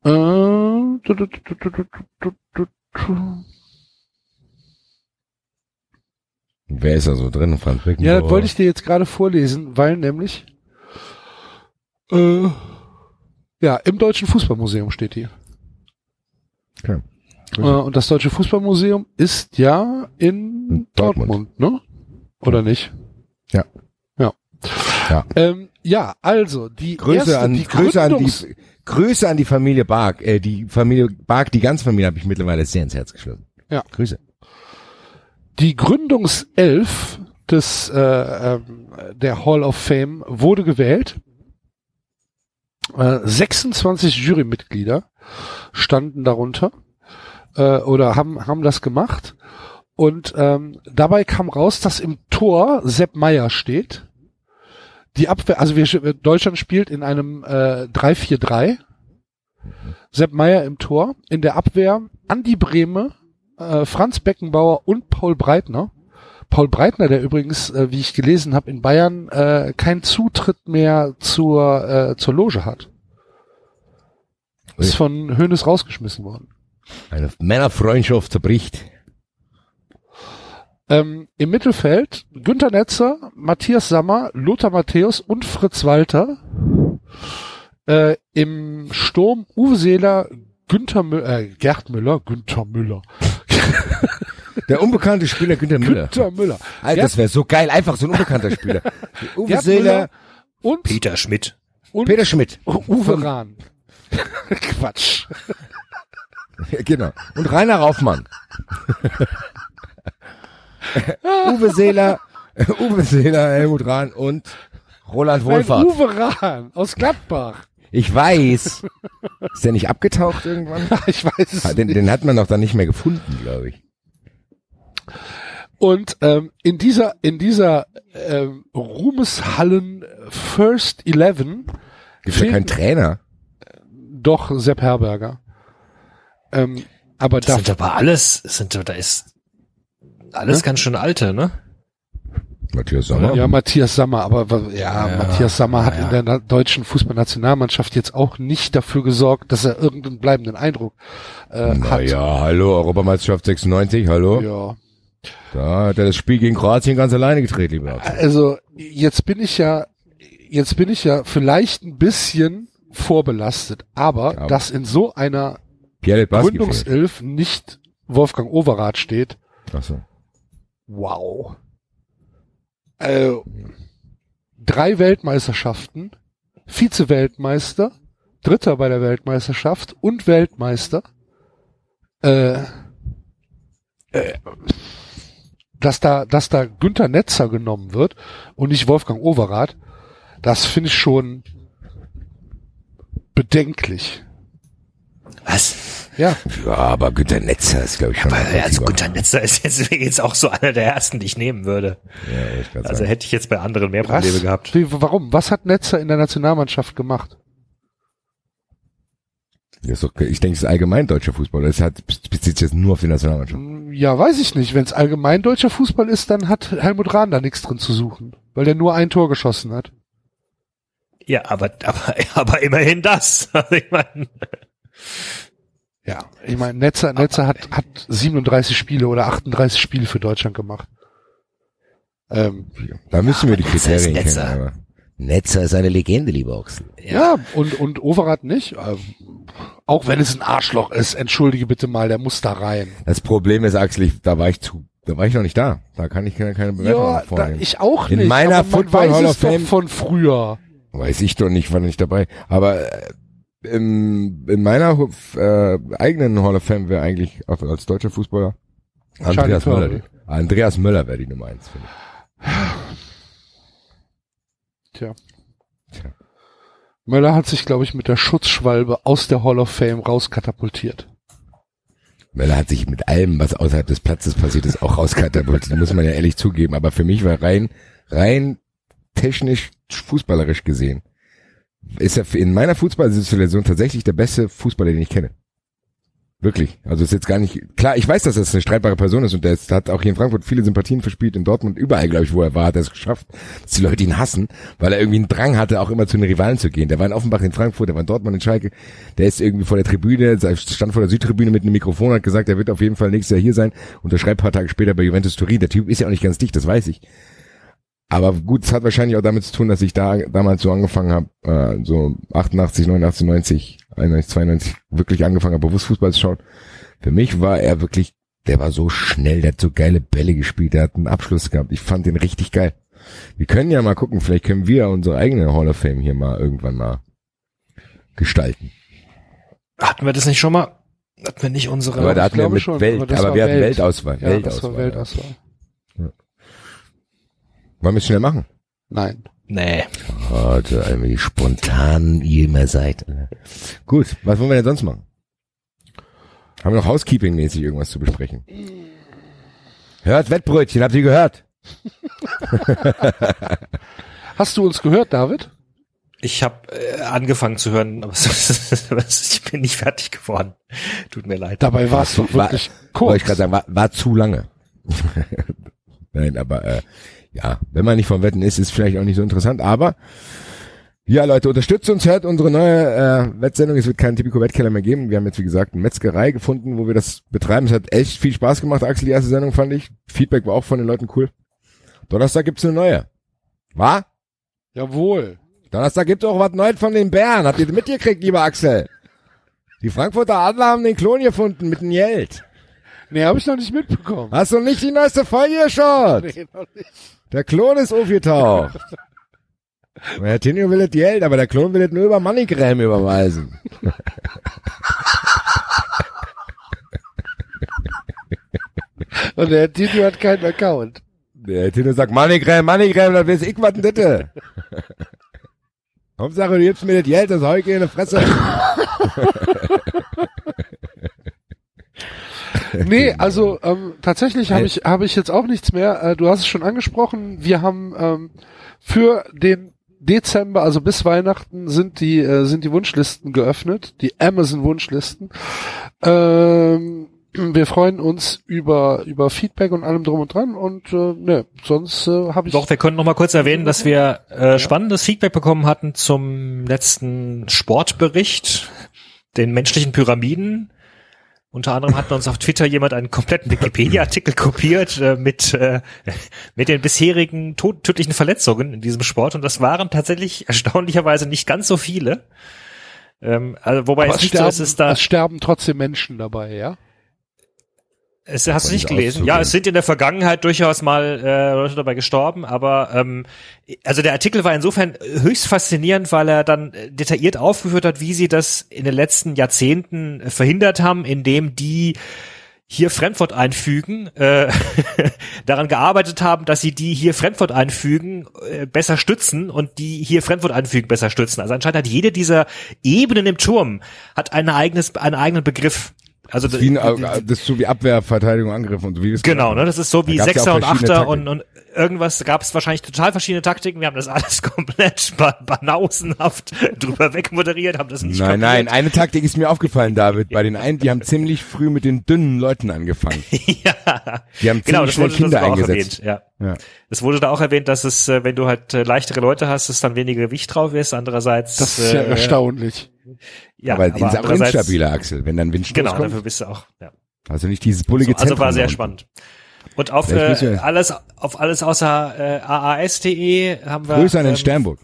Äh, du, du, du, du, du, du, du, du. Wer ist da so drin? Franz Ja, Beckenbauer? das wollte ich dir jetzt gerade vorlesen, weil nämlich äh, ja, im Deutschen Fußballmuseum steht die. Okay. Äh, und das Deutsche Fußballmuseum ist ja in In Dortmund, Dortmund. ne? Oder nicht? Ja. Ja. Ja. Ähm, ja, also die Grüße erste, an die Grüße an die Grüße an die Familie Bark. Äh, die Familie Bark, die ganze Familie habe ich mittlerweile sehr ins Herz geschlossen. Ja. Grüße. Die Gründungself des äh, ähm, der Hall of Fame wurde gewählt. Äh, 26 Jurymitglieder standen darunter äh, oder haben haben das gemacht und ähm, dabei kam raus, dass im Tor Sepp Meier steht. Die Abwehr, also wir, Deutschland spielt in einem äh, 3-4-3. Sepp Meier im Tor. In der Abwehr Andi Brehme, äh, Franz Beckenbauer und Paul Breitner. Paul Breitner, der übrigens, äh, wie ich gelesen habe, in Bayern äh, keinen Zutritt mehr zur, äh, zur Loge hat. Ist von Hönes rausgeschmissen worden. Eine Männerfreundschaft zerbricht. Ähm, Im Mittelfeld Günter Netzer, Matthias Sammer, Lothar Matthäus und Fritz Walter. Äh, Im Sturm Uwe Seeler, Günther Müller, äh, Gerd Müller, Günther Müller, Der unbekannte Spieler Günther Müller. Günther Müller, Alter, das wäre so geil. Einfach so ein unbekannter Spieler. Uwe Gerd Seeler, und, Peter Schmidt. und Peter Schmidt. Uwe Rahn. Quatsch. Genau. Und Rainer Raufmann. Uwe Seeler, Uwe Seeler, Helmut Rahn und Roland Wohlfahrt. Uwe Rahn aus Gladbach. Ich weiß. Ist der nicht abgetaucht irgendwann? Ich weiß es Den, nicht. den hat man doch dann nicht mehr gefunden, glaube ich. Und ähm, in dieser in dieser ähm, Ruhmeshallen First Eleven Gibt's ja keinen Trainer. doch Sepp Herberger. Ähm, aber Das da sind aber alles, das sind, da ist alles ganz schön alte, ne? Matthias Sommer. ja Matthias Sammer, aber ja, Ja, Matthias Sammer hat ja. in der deutschen Fußballnationalmannschaft jetzt auch nicht dafür gesorgt, dass er irgendeinen bleibenden Eindruck äh, Na hat. ja, hallo, Europameisterschaft 96, hallo. ja. Da hat er das Spiel gegen Kroatien ganz alleine gedreht, lieber. Arzt. Also jetzt bin ich ja, jetzt bin ich ja vielleicht ein bisschen vorbelastet, aber Ja. dass in so einer. Gründungself nicht Wolfgang Overath steht, Ach so. wow. Äh, drei Weltmeisterschaften, Vize-Weltmeister, Dritter bei der Weltmeisterschaft und Weltmeister. Äh, äh, dass da, dass da Günther Netzer genommen wird und nicht Wolfgang Overath, das finde ich schon bedenklich. Was? Ja, Ja, aber Günter Netzer ist, glaube ich, schon. Aber, also. Gunter Netzer ist jetzt, jetzt auch so einer der ersten, die ich nehmen würde. Ja, ich Also sagen. hätte ich jetzt bei anderen mehr was? Probleme gehabt. Wie, warum? Was hat Netzer in der Nationalmannschaft gemacht? Das ist doch, ich denke, es ist allgemein deutscher Fußball. Das hat, bezieht sich jetzt nur auf die Nationalmannschaft. Ja, weiß ich nicht. Wenn es allgemein deutscher Fußball ist, dann hat Helmut Rahn da nichts drin zu suchen, weil der nur ein Tor geschossen hat. Ja, aber, aber, aber immerhin das. Also ich meine, Ja, ich meine, Netzer, Netzer hat, hat 37 Spiele oder 38 Spiele für Deutschland gemacht. Ähm, Da müssen wir die Netzer ist Kriterien kennen. Netzer. Aber Netzer ist eine Legende, lieber Ochsel. ja. und, und Overath nicht. Ähm, auch wenn es ein Arschloch ist, entschuldige bitte mal, der muss da rein. Das Problem ist, Axel, ich, da war ich zu, da war ich noch nicht da. Da kann ich keine, keine Bewertung Ja, da, vornehmen. ich auch In nicht. meiner aber man Football weiß Hall of doch Fame- von früher. Weiß ich doch nicht, war nicht dabei. Aber äh, im, in meiner äh, eigenen Hall of Fame wäre eigentlich auf, als deutscher Fußballer Andreas Charlie die- Andreas Müller wäre die Nummer eins, finde ich. Tja. Tja. Möller hat sich, glaube ich, mit der Schutzschwalbe aus der Hall of Fame rauskatapultiert. Müller hat sich mit allem, was außerhalb des Platzes passiert ist, auch rauskatapultiert, muss man ja ehrlich zugeben. Aber für mich war rein, rein technisch, fußballerisch gesehen, ist er in meiner Fußballsituation tatsächlich der beste Fußballer, den ich kenne. Wirklich. Also ist jetzt gar nicht, klar, ich weiß, dass das eine streitbare Person ist und der ist, hat auch hier in Frankfurt viele Sympathien verspielt, in Dortmund, überall, glaube ich, wo er war, hat er es geschafft, dass die Leute ihn hassen, weil er irgendwie einen Drang hatte, auch immer zu den Rivalen zu gehen. Der war in Offenbach in Frankfurt, der war in Dortmund in Schalke, der ist irgendwie vor der Tribüne, stand vor der Südtribüne mit einem Mikrofon, hat gesagt, er wird auf jeden Fall nächstes Jahr hier sein, unterschreibt ein paar Tage später bei Juventus Turin. Der Typ ist ja auch nicht ganz dicht, das weiß ich. Aber gut, es hat wahrscheinlich auch damit zu tun, dass ich da damals so angefangen habe, äh, so 88, 89, 90, 91, 92 wirklich angefangen habe, bewusst Fußball zu schauen. Für mich war er wirklich, der war so schnell, der hat so geile Bälle gespielt, der hat einen Abschluss gehabt. Ich fand den richtig geil. Wir können ja mal gucken, vielleicht können wir unsere eigene Hall of Fame hier mal irgendwann mal gestalten. Hatten wir das nicht schon mal? Hatten wir nicht unsere... aber da hatten wir mit schon, Welt, aber aber, wir hatten Welt. Weltauswahl. Ja, das war Weltauswahl. Weltauswahl. Wollen wir es schnell machen? Nein. nee. Warte, oh, wie spontan ihr immer seid. Gut, was wollen wir denn sonst machen? Haben wir noch Housekeeping-mäßig irgendwas zu besprechen? Hört Wettbrötchen, habt ihr gehört? Hast du uns gehört, David? Ich habe äh, angefangen zu hören, aber ich bin nicht fertig geworden. Tut mir leid. Dabei war es doch War- wirklich Wollte kurz. ich gerade sagen, war, war zu lange. Nein, aber äh, ja, wenn man nicht vom Wetten ist, ist vielleicht auch nicht so interessant. Aber ja, Leute, unterstützt uns, hört unsere neue äh, Wettsendung. Es wird keinen Tipico Wettkeller mehr geben. Wir haben jetzt, wie gesagt, eine Metzgerei gefunden, wo wir das betreiben. Es hat echt viel Spaß gemacht, Axel, die erste Sendung fand ich. Feedback war auch von den Leuten cool. Donnerstag gibt's eine neue. War? Jawohl. Donnerstag gibt's auch was Neues von den Bären. Habt ihr mitgekriegt, lieber Axel? Die Frankfurter Adler haben den Klon gefunden mit dem Geld. Nee, habe ich noch nicht mitbekommen. Hast du nicht die neueste Folge geschaut? Nee, noch nicht. Der Klon ist aufgetaucht. Herr Tinio will das Geld, aber der Klon will das nur über Moneygram überweisen. Und der Tito hat keinen Account. Der Herr Tinio sagt, Moneygram, Moneygram, das weiß ich was denn? Hauptsache, du gibst mir das Geld, das Heuke in die Fresse. Nee, also ähm, tatsächlich habe ich habe ich jetzt auch nichts mehr. Äh, du hast es schon angesprochen. Wir haben ähm, für den Dezember, also bis Weihnachten, sind die äh, sind die Wunschlisten geöffnet, die Amazon Wunschlisten. Ähm, wir freuen uns über über Feedback und allem drum und dran und äh, ne, sonst äh, habe ich Doch, wir können noch mal kurz erwähnen, dass wir äh, spannendes Feedback bekommen hatten zum letzten Sportbericht, den menschlichen Pyramiden. Unter anderem hat uns auf Twitter jemand einen kompletten Wikipedia-Artikel kopiert äh, mit, äh, mit den bisherigen tod tödlichen Verletzungen in diesem Sport. Und das waren tatsächlich erstaunlicherweise nicht ganz so viele. Ähm, also, wobei aber es es nicht so sterben, ist, es da. es sterben trotzdem Menschen dabei, ja? Es, hast du nicht gelesen? auszugehen. Ja, es sind in der Vergangenheit durchaus mal äh, Leute dabei gestorben, aber ähm, also der Artikel war insofern höchst faszinierend, weil er dann äh, detailliert aufgeführt hat, wie sie das in den letzten Jahrzehnten äh, verhindert haben, indem die hier Fremdwort einfügen, äh, daran gearbeitet haben, dass sie die hier Fremdwort einfügen äh, besser stützen und die hier Fremdwort einfügen besser stützen. Also anscheinend hat jede dieser Ebenen im Turm hat ein eigenes, einen eigenen Begriff. Also Wie ein, das ist so wie Abwehr, Verteidigung, Angriff und so wie es Genau, ne? Das ist so wie ja Sechser auch und Achter und, und irgendwas gab es wahrscheinlich total verschiedene Taktiken. Wir haben das alles komplett ba banausenhaft drüber wegmoderiert, haben das nicht Nein, nein, kapiert. eine Taktik ist mir aufgefallen, David. Bei den einen, die haben ziemlich früh mit den dünnen Leuten angefangen. ja. Die haben Genau, ziemlich das schnell Kinder das eingesetzt. erwähnt, ja. Ja. Es wurde da auch erwähnt, dass es, äh, wenn du halt äh, leichtere Leute hast, es dann weniger Gewicht drauf ist. Andererseits, Das ist ja äh, erstaunlich. ja, aber, aber ist auch andererseits- instabiler, Axel, wenn dann Windstoß Genau, kommt. dafür bist du auch. Ja. Also nicht dieses bullige So, also Zentrum war sehr unten. spannend. Und auf Vielleicht äh, alles, auf alles außer äh, aas.de haben wir Grüße an den ähm, Sternburg.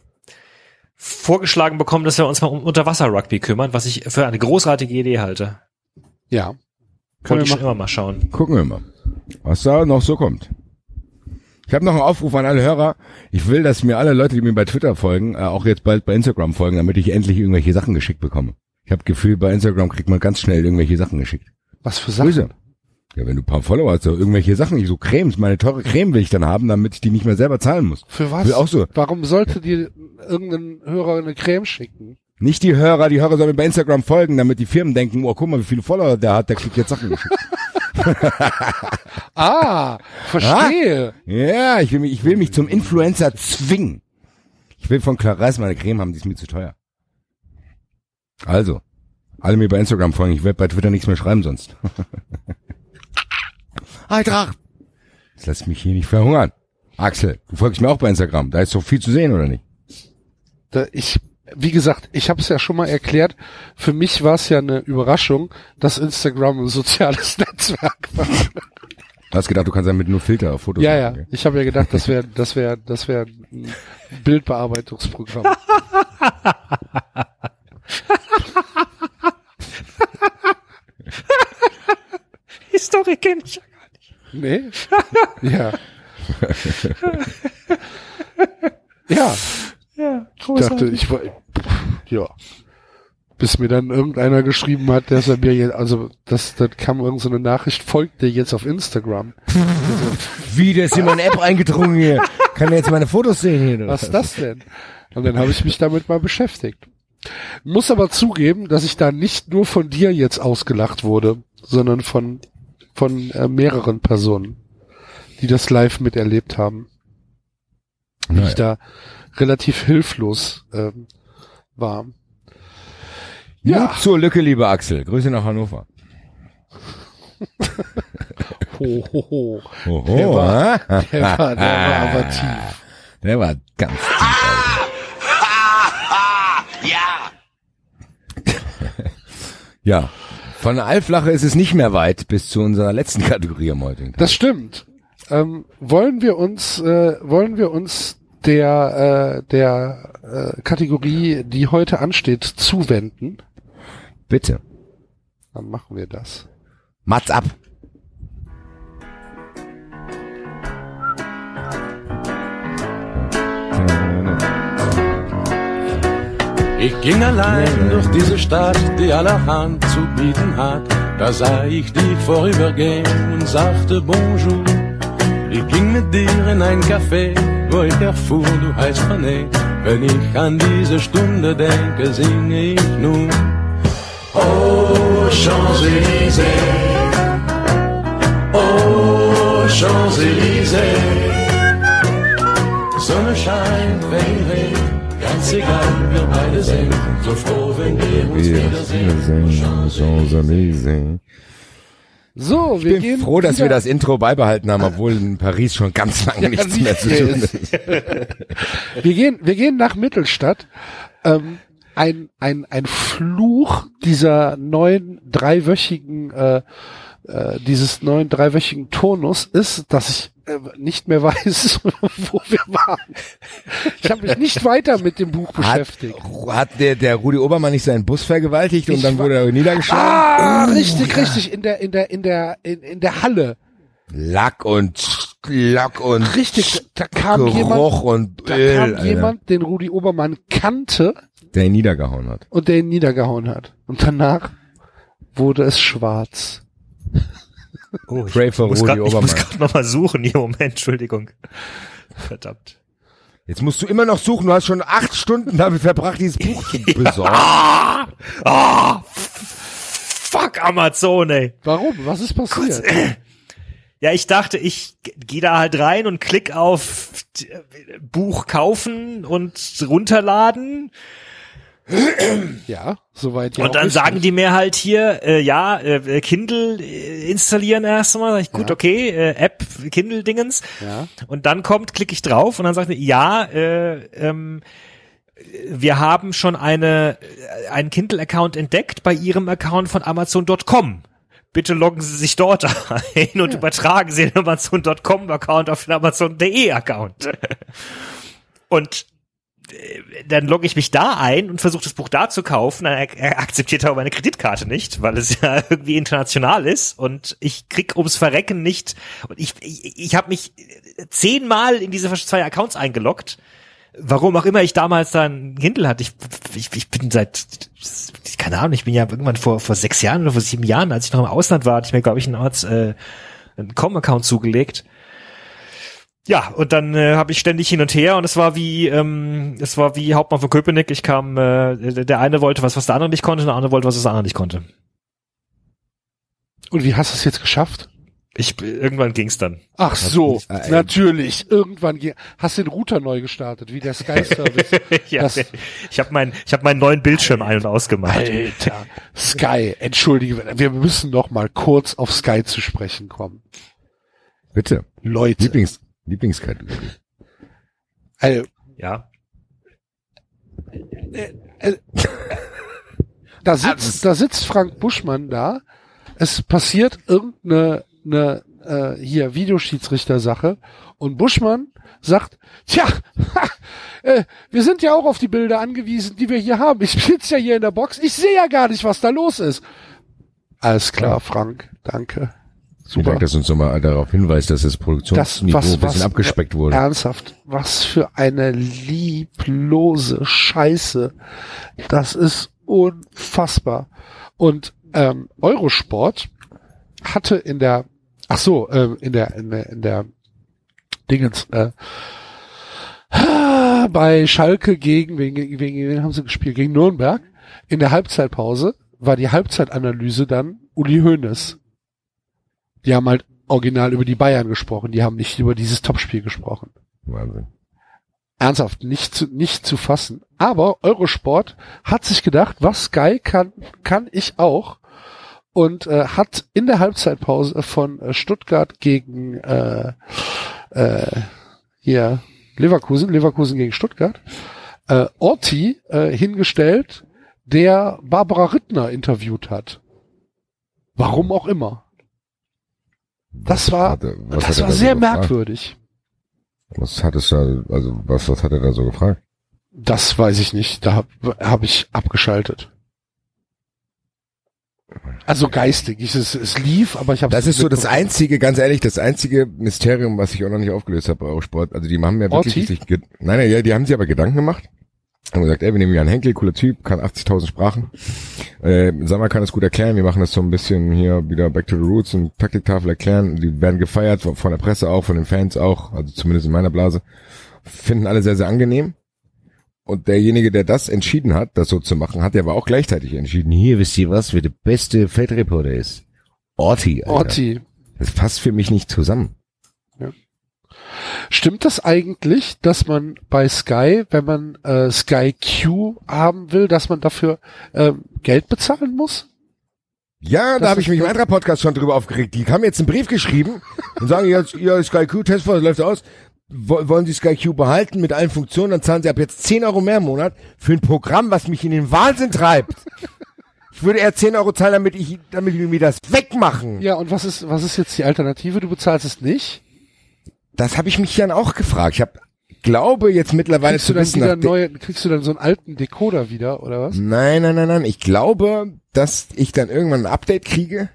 vorgeschlagen bekommen, dass wir uns mal um Unterwasser-Rugby kümmern, was ich für eine großartige Idee halte. Ja. Können Wollte wir ich schon immer mal schauen. Gucken wir mal, was da noch so kommt. Ich habe noch einen Aufruf an alle Hörer. Ich will, dass mir alle Leute, die mir bei Twitter folgen, äh, auch jetzt bald bei Instagram folgen, damit ich endlich irgendwelche Sachen geschickt bekomme. Ich habe Gefühl, bei Instagram kriegt man ganz schnell irgendwelche Sachen geschickt. Was für Sachen? Grüße. Ja, wenn du ein paar Follower hast, so irgendwelche Sachen, ich so Cremes, meine teure Creme will ich dann haben, damit ich die nicht mehr selber zahlen muss. Für was? Will auch so. Warum sollte dir irgendein Hörer eine Creme schicken? Nicht die Hörer, die Hörer sollen mir bei Instagram folgen, damit die Firmen denken, oh, guck mal, wie viele Follower der hat, der kriegt jetzt Sachen geschickt. Ah, verstehe. Ja, ich will mich, ich will mich zum Influencer zwingen. Ich will von Clarisse meine Creme haben, die ist mir zu teuer. Also, alle mir bei Instagram folgen, ich werde bei Twitter nichts mehr schreiben sonst. Eintracht! Das lässt mich hier nicht verhungern. Axel, du folgst mir auch bei Instagram, da ist doch viel zu sehen, oder nicht? Da ich, wie gesagt, ich habe es ja schon mal erklärt. Für mich war es ja eine Überraschung, dass Instagram ein soziales Netzwerk war. Du hast gedacht, du kannst damit nur Filter auf Fotos Ja, ja. machen, gell? Ich habe ja gedacht, das wäre, das wäre, das wäre ein Bildbearbeitungsprogramm. Die Story kenne ich ja gar nicht. Nee? Ja. ja. Ja, Ich dachte, ich war, ja. Bis mir dann irgendeiner geschrieben hat, dass er mir jetzt, also, das, das kam irgendeine so eine Nachricht, folgt dir jetzt auf Instagram. Wie, der ist in meine App eingedrungen hier. Kann er jetzt meine Fotos sehen hier? Was ist das denn? Und dann habe ich mich damit mal beschäftigt. Muss aber zugeben, dass ich da nicht nur von dir jetzt ausgelacht wurde, sondern von, von äh, mehreren Personen, die das live miterlebt haben. Wie Naja. ich da relativ hilflos ähm, war. Ja. Mut zur Lücke, lieber Axel. Grüße nach Hannover. Ho, ho, ho. Oho, Der war- ah? Der war, der war aber tief. Der war ganz tief. Ja. Von der Allflache ist es nicht mehr weit bis zu unserer letzten Kategorie am heutigen Tag. Das stimmt. Ähm, wollen wir uns, äh, wollen wir uns der, äh, der äh, Kategorie, die heute ansteht, zuwenden? Bitte. Dann machen wir das. Mats ab. Ich ging allein durch diese Stadt, die allerhand zu bieten hat. Da sah ich dich vorübergehen und sagte Bonjour. Ich ging mit dir in ein Café, wo ich erfuhr, du heißt René. Wenn ich an diese Stunde denke, singe ich nun. Oh, Champs-Élysées. Oh, Champs-Élysées. Sonne scheint, Regen regnet, ganz egal, wir beide sind so froh, wenn wir uns wiedersehen. So, Ich wir bin gehen froh, dass wieder, wir das Intro beibehalten haben, obwohl in Paris schon ganz lange Ja, nichts mehr zu tun ist. Wir gehen, wir gehen nach Mittelstadt. Ähm, ein, ein, ein Fluch dieser neuen dreiwöchigen, äh, äh, dieses neuen dreiwöchigen Turnus ist, dass ich nicht mehr weiß, wo wir waren. Ich habe mich nicht weiter mit dem Buch Hat, beschäftigt. hat der, der Rudi Obermann nicht seinen Bus vergewaltigt und Ich dann wa- wurde er niedergeschlagen? Ah, Oh, richtig, richtig, in der, in der, in der, in, in der Halle. Lack und Lack und Richtig, da kam Geruch jemand, und da Öl, kam Alter, jemand, den Rudi Obermann kannte der ihn niedergehauen hat. und der ihn niedergehauen hat. Und danach wurde es schwarz. Oh, ich, Pray for muss Rudi grad- ich muss gerade noch mal suchen. Hier, Moment, Entschuldigung. Verdammt. Jetzt musst du immer noch suchen. Du hast schon acht Stunden damit verbracht, dieses Buch zu besorgen. Ah! Ah! Fuck Amazon, ey. Warum? Was ist passiert? Ja, ich dachte, ich gehe da halt rein und klick auf Buch kaufen und runterladen. Ja, soweit ja und dann sagen die mir halt hier, äh, ja, äh, Kindle äh, installieren erstmal. Sag ich, gut, okay, äh, App, Kindle-Dingens. Ja. Und dann kommt, klicke ich drauf und dann sagt er, ja, äh, ähm, wir haben schon eine, äh, einen Kindle-Account entdeckt bei Ihrem Account von Amazon.com. Bitte loggen Sie sich dort ein und übertragen Sie den Amazon.com-Account auf den Amazon.de-Account. Und dann logge ich mich da ein und versuche das Buch da zu kaufen. Dann er, er akzeptiert aber meine Kreditkarte nicht, weil es ja irgendwie international ist und ich krieg ums Verrecken nicht. Und ich, ich, ich habe mich zehnmal in diese zwei Accounts eingeloggt. Warum auch immer ich damals dann Kindle hatte. Ich, ich, ich bin seit, keine Ahnung, ich bin ja irgendwann vor, vor sechs Jahren oder vor sieben Jahren, als ich noch im Ausland war, hatte ich mir, glaube ich, einen Ort, äh, einen Com-Account zugelegt. Ja, und dann äh, habe ich ständig hin und her und es war wie ähm, es war wie Hauptmann von Köpenick. Ich kam, äh, der eine wollte was, was der andere nicht konnte, der andere wollte was, was der andere nicht konnte. Und wie hast du es jetzt geschafft? Ich irgendwann ging's dann. Ach so, äh, natürlich. Irgendwann ging, hast den Router neu gestartet, wie der Sky Service. ja, Das- ich habe meinen ich habe meinen neuen Bildschirm ein und ausgemacht. Alter, Sky, entschuldige, wir müssen noch mal kurz auf Sky zu sprechen kommen. Bitte. Leute, Lieblings, Lieblingskategorie. also, Ja. da sitzt, da sitzt Frank Buschmann da. Es passiert irgendeine eine, äh, hier Videoschiedsrichter-Sache und Buschmann sagt, tja, ha, äh, wir sind ja auch auf die Bilder angewiesen, die wir hier haben. Ich sitze ja hier in der Box, ich sehe ja gar nicht, was da los ist. Alles klar, Frank, danke. Vielen Super. Dank, dass uns nochmal darauf hinweist, dass das Das, Produktionsniveau was, ein bisschen was, abgespeckt wurde. Ernsthaft, was für eine lieblose Scheiße. Das ist unfassbar. Und ähm, Eurosport hatte in der, ach so, ähm, in der, in der, in der Dingens, äh, bei Schalke gegen, wegen, wegen wen haben sie gespielt? Gegen Nürnberg. In der Halbzeitpause war die Halbzeitanalyse dann Uli Hoeneß. Die haben halt original über die Bayern gesprochen, die haben nicht über dieses Topspiel gesprochen. Wahnsinn. Ernsthaft, nicht zu, nicht zu fassen. Aber Eurosport hat sich gedacht, was Sky kann, kann ich auch. Und äh, hat in der Halbzeitpause von äh, Stuttgart gegen äh, äh, hier Leverkusen, Leverkusen gegen Stuttgart, äh, Orti äh, hingestellt, der Barbara Rittner interviewt hat. Warum auch immer. Das war, Hat er- was hat das war da so sehr gefragt? merkwürdig. Was hat es da, also was, was hat er da so gefragt? Das weiß ich nicht. Da habe hab ich abgeschaltet. Also geistig. Ich, es, es lief, aber ich habe Das ist so das einzige, ganz ehrlich, das einzige Mysterium, was ich auch noch nicht aufgelöst habe bei Eurosport. Also die haben ja wirklich Orti? sich, nein, nein, ja, die haben sich aber Gedanken gemacht. Haben gesagt, ey, wir nehmen Jan Henkel, cooler Typ, kann 80.000 Sprachen. Äh, Sammer kann das gut erklären. Wir machen das so ein bisschen hier wieder Back to the Roots und Taktiktafel erklären. Die werden gefeiert von, der Presse auch, von den Fans auch, also zumindest in meiner Blase. Finden alle sehr, sehr angenehm. Und derjenige, der das entschieden hat, das so zu machen, hat ja aber auch gleichzeitig entschieden, hier, wisst ihr was, wer der beste Feldreporter ist? Orti, Alter. Orti. Das passt für mich nicht zusammen. Stimmt das eigentlich, dass man bei Sky, wenn man äh, Sky Q haben will, dass man dafür ähm, Geld bezahlen muss? Ja, Das da habe ich mich im anderen Podcast schon drüber aufgeregt. Die haben jetzt einen Brief geschrieben und sagen jetzt, ihr Sky Q Testphase läuft aus. Wo- Wollen Sie Sky Q behalten mit allen Funktionen, dann zahlen Sie ab jetzt 10 Euro mehr im Monat für ein Programm, was mich in den Wahnsinn treibt. Ich würde eher 10 Euro zahlen, damit ich, damit wir mir das wegmachen. Ja, und was ist, was ist jetzt die Alternative? Du bezahlst es nicht? Das habe ich mich dann auch gefragt. Ich hab, glaube jetzt mittlerweile Kriegst du zu dann wissen, wieder nachdem- neue, kriegst du dann so einen alten Decoder wieder, oder was? Nein, nein, nein, nein. Ich glaube, dass ich dann irgendwann ein Update kriege.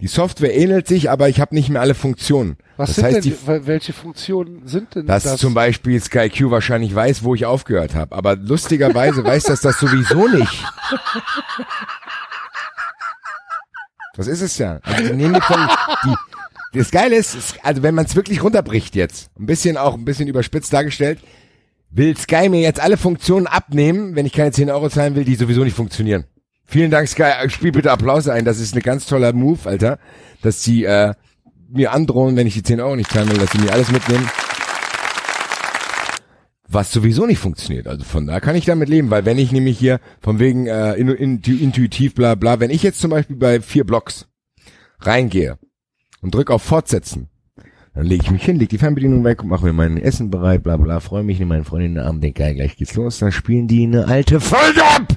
Die Software ähnelt sich, aber ich habe nicht mehr alle Funktionen. Was das sind heißt, denn, die, die, wel- welche Funktionen sind denn dass das? zum Beispiel Sky Q wahrscheinlich weiß, wo ich aufgehört habe. Aber lustigerweise weiß das das sowieso nicht. Das ist es ja. Also die nehmen von, die, das Geile ist, also wenn man es wirklich runterbricht jetzt, ein bisschen auch ein bisschen überspitzt dargestellt, will Sky mir jetzt alle Funktionen abnehmen, wenn ich keine 10 Euro zahlen will, die sowieso nicht funktionieren. Vielen Dank, Sky. Spiel bitte Applaus ein. Das ist ein ganz toller Move, Alter. Dass sie äh, mir androhen, wenn ich die 10 Euro nicht zahlen will, dass sie mir alles mitnehmen. Was sowieso nicht funktioniert. Also von da kann ich damit leben, weil wenn ich nämlich hier von wegen äh, in, in, intuitiv bla bla, wenn ich jetzt zum Beispiel bei vier Blocks reingehe und drücke auf Fortsetzen, dann lege ich mich hin, leg die Fernbedienung weg, mache mir mein Essen bereit, bla bla, freue mich, nehme meine Freundin in den Arm, denke, geil, gleich geht's los, dann spielen die eine alte Folge ab!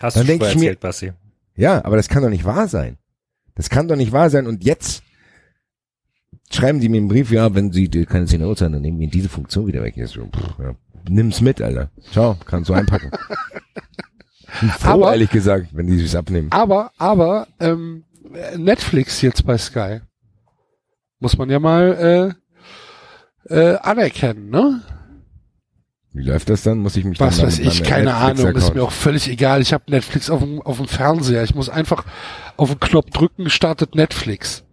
Hast Dann du denk schon ich mir- erzählt, Basti. Ja, aber das kann doch nicht wahr sein. Das kann doch nicht wahr sein. Und jetzt schreiben die mir einen Brief, ja, wenn sie dir keine 10 Euro zahlen, dann nehmen wir diese Funktion wieder weg. So, pff, ja. nimm's mit, Alter. Ciao, kannst du einpacken. Bin froh, Aber- ehrlich gesagt, wenn die sich's abnehmen. Aber, aber, ähm, Netflix jetzt bei Sky. Muss man ja mal äh, äh, anerkennen, ne? Wie läuft das dann? Muss ich mich Was dann weiß ich, keine Ahnung, ist mir auch völlig egal. Ich habe Netflix auf dem, auf dem Fernseher. Ich muss einfach auf den Knopf drücken, startet Netflix.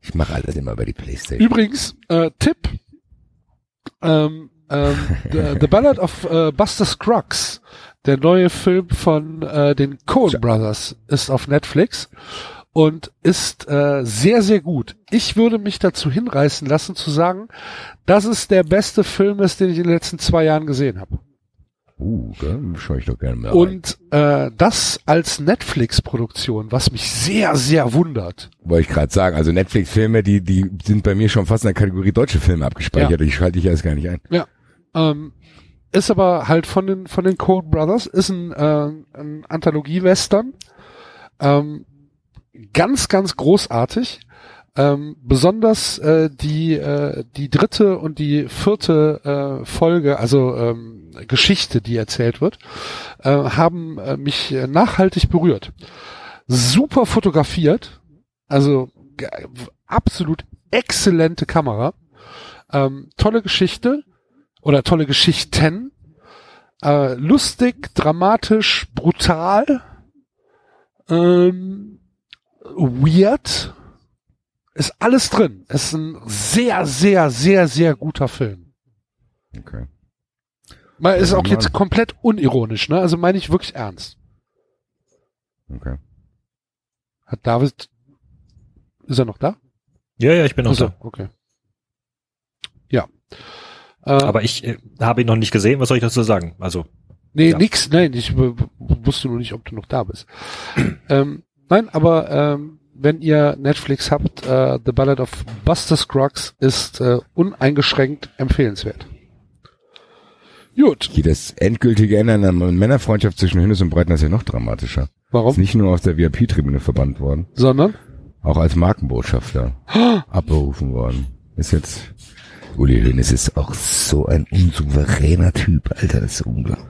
Ich mache alles immer über die Playstation. Übrigens, äh, Tipp, ähm, ähm, the, the Ballad of äh, Buster Scruggs, der neue Film von äh, den Coen Brothers, ist auf Netflix und ist äh, sehr, sehr gut. Ich würde mich dazu hinreißen lassen zu sagen, dass es der beste Film ist, den ich in den letzten zwei Jahren gesehen habe. Uh, da schaue ich doch gerne mal rein. Und äh, das als Netflix-Produktion, was mich sehr, sehr wundert. Wollte ich gerade sagen, also Netflix-Filme, die, die sind bei mir schon fast in der Kategorie deutsche Filme abgespeichert. Die schalte ich erst gar nicht ein. Ähm, ist aber halt von den von den Coen Brothers, ist ein, äh, ein Anthologie-Western. Ähm, ganz, ganz großartig. Ähm, besonders äh, die äh, die dritte und die vierte äh, Folge, also ähm, Geschichte, die erzählt wird, äh, haben äh, mich äh, nachhaltig berührt. Super fotografiert, also absolut exzellente Kamera, ähm, tolle Geschichte oder tolle Geschichten, äh, lustig, dramatisch, brutal, ähm, weird, ist alles drin. Ist ein sehr, sehr, sehr, sehr guter Film. Okay. Man ist Ja, auch jetzt komplett unironisch, ne? Also meine ich wirklich ernst. Okay. Hat David, ist er noch da? Ja, ja, ich bin noch Ach so, da. okay. Ja. Äh, Aber ich äh, habe ihn noch nicht gesehen. Was soll ich dazu sagen? Also, Nee, Ja. nix, nein, ich wusste nur nicht, ob du noch da bist. ähm, nein, aber ähm, wenn ihr Netflix habt, äh, The Ballad of Buster Scruggs ist äh, uneingeschränkt empfehlenswert. Gut, das endgültige Ende einer Männerfreundschaft zwischen Hünnes und Breitner ist ja noch dramatischer. Ist warum? nicht nur aus der VIP-Tribüne verbannt worden, Sondern? auch als Markenbotschafter abberufen worden. Ist jetzt Uli Hoeneß ist auch so ein unsouveräner Typ, Alter, das ist unglaublich.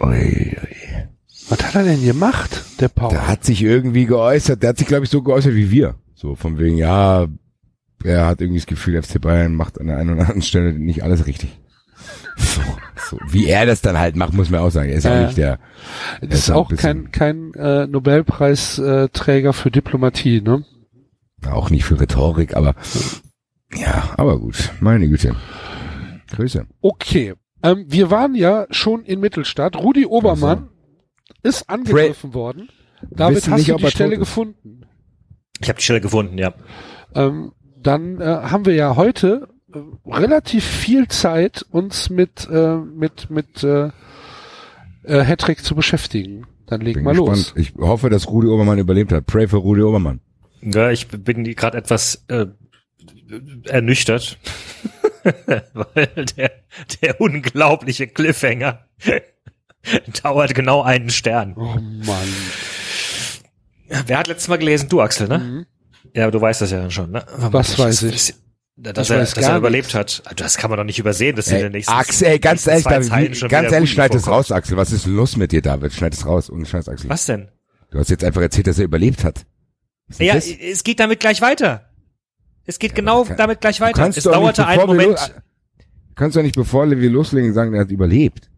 Ui, ui. Was hat er denn gemacht, der Paul? Der hat sich irgendwie geäußert, der hat sich, glaube ich, so geäußert wie wir. So von wegen, ja, er hat irgendwie das Gefühl, FC Bayern macht an der einen oder anderen Stelle nicht alles richtig. So, so. Wie er das dann halt macht, muss man auch sagen. Er ist Ja, auch nicht der. das ist ein auch kein, kein äh, Nobelpreisträger für Diplomatie, ne? Auch nicht für Rhetorik, aber ja, aber gut. Meine Güte. Grüße. Okay. Ähm, wir waren ja schon in Mittelstadt. Rudi Obermann ist angegriffen worden. David, Wissen hast nicht, du die Stelle gefunden? ich habe die Stelle gefunden, ja. ähm, dann äh, haben wir ja heute äh, relativ viel Zeit, uns mit äh, mit mit äh, äh, Hattrick zu beschäftigen. Dann legen Bin wir los. Ich hoffe, dass Rudi Obermann überlebt hat. Pray für Rudi Obermann. Ja, ich bin gerade etwas äh, ernüchtert, weil der, der unglaubliche Cliffhanger dauert genau einen Stern. Oh Mann. Wer hat letztes Mal gelesen? Du, Axel, ne? Mhm. Ja, du weißt das ja schon, ne? Was weiß ich? Dass, Ich er, weiß dass er überlebt hat. Das kann man doch nicht übersehen, dass in Ey, den nächsten Axel, ey, ganz ehrlich, David, ganz ehrlich, schneid es raus, Axel. Was ist los mit dir, David? Schneid es raus. Ohne Scheiß, Axel. Was denn? Du hast jetzt einfach erzählt, dass er überlebt hat. Ja, das? es geht damit gleich weiter. Es geht genau kann- damit gleich weiter. kannst Es dauerte einen Moment. lo- Du kannst doch nicht, bevor wir loslegen, sagen, er hat überlebt.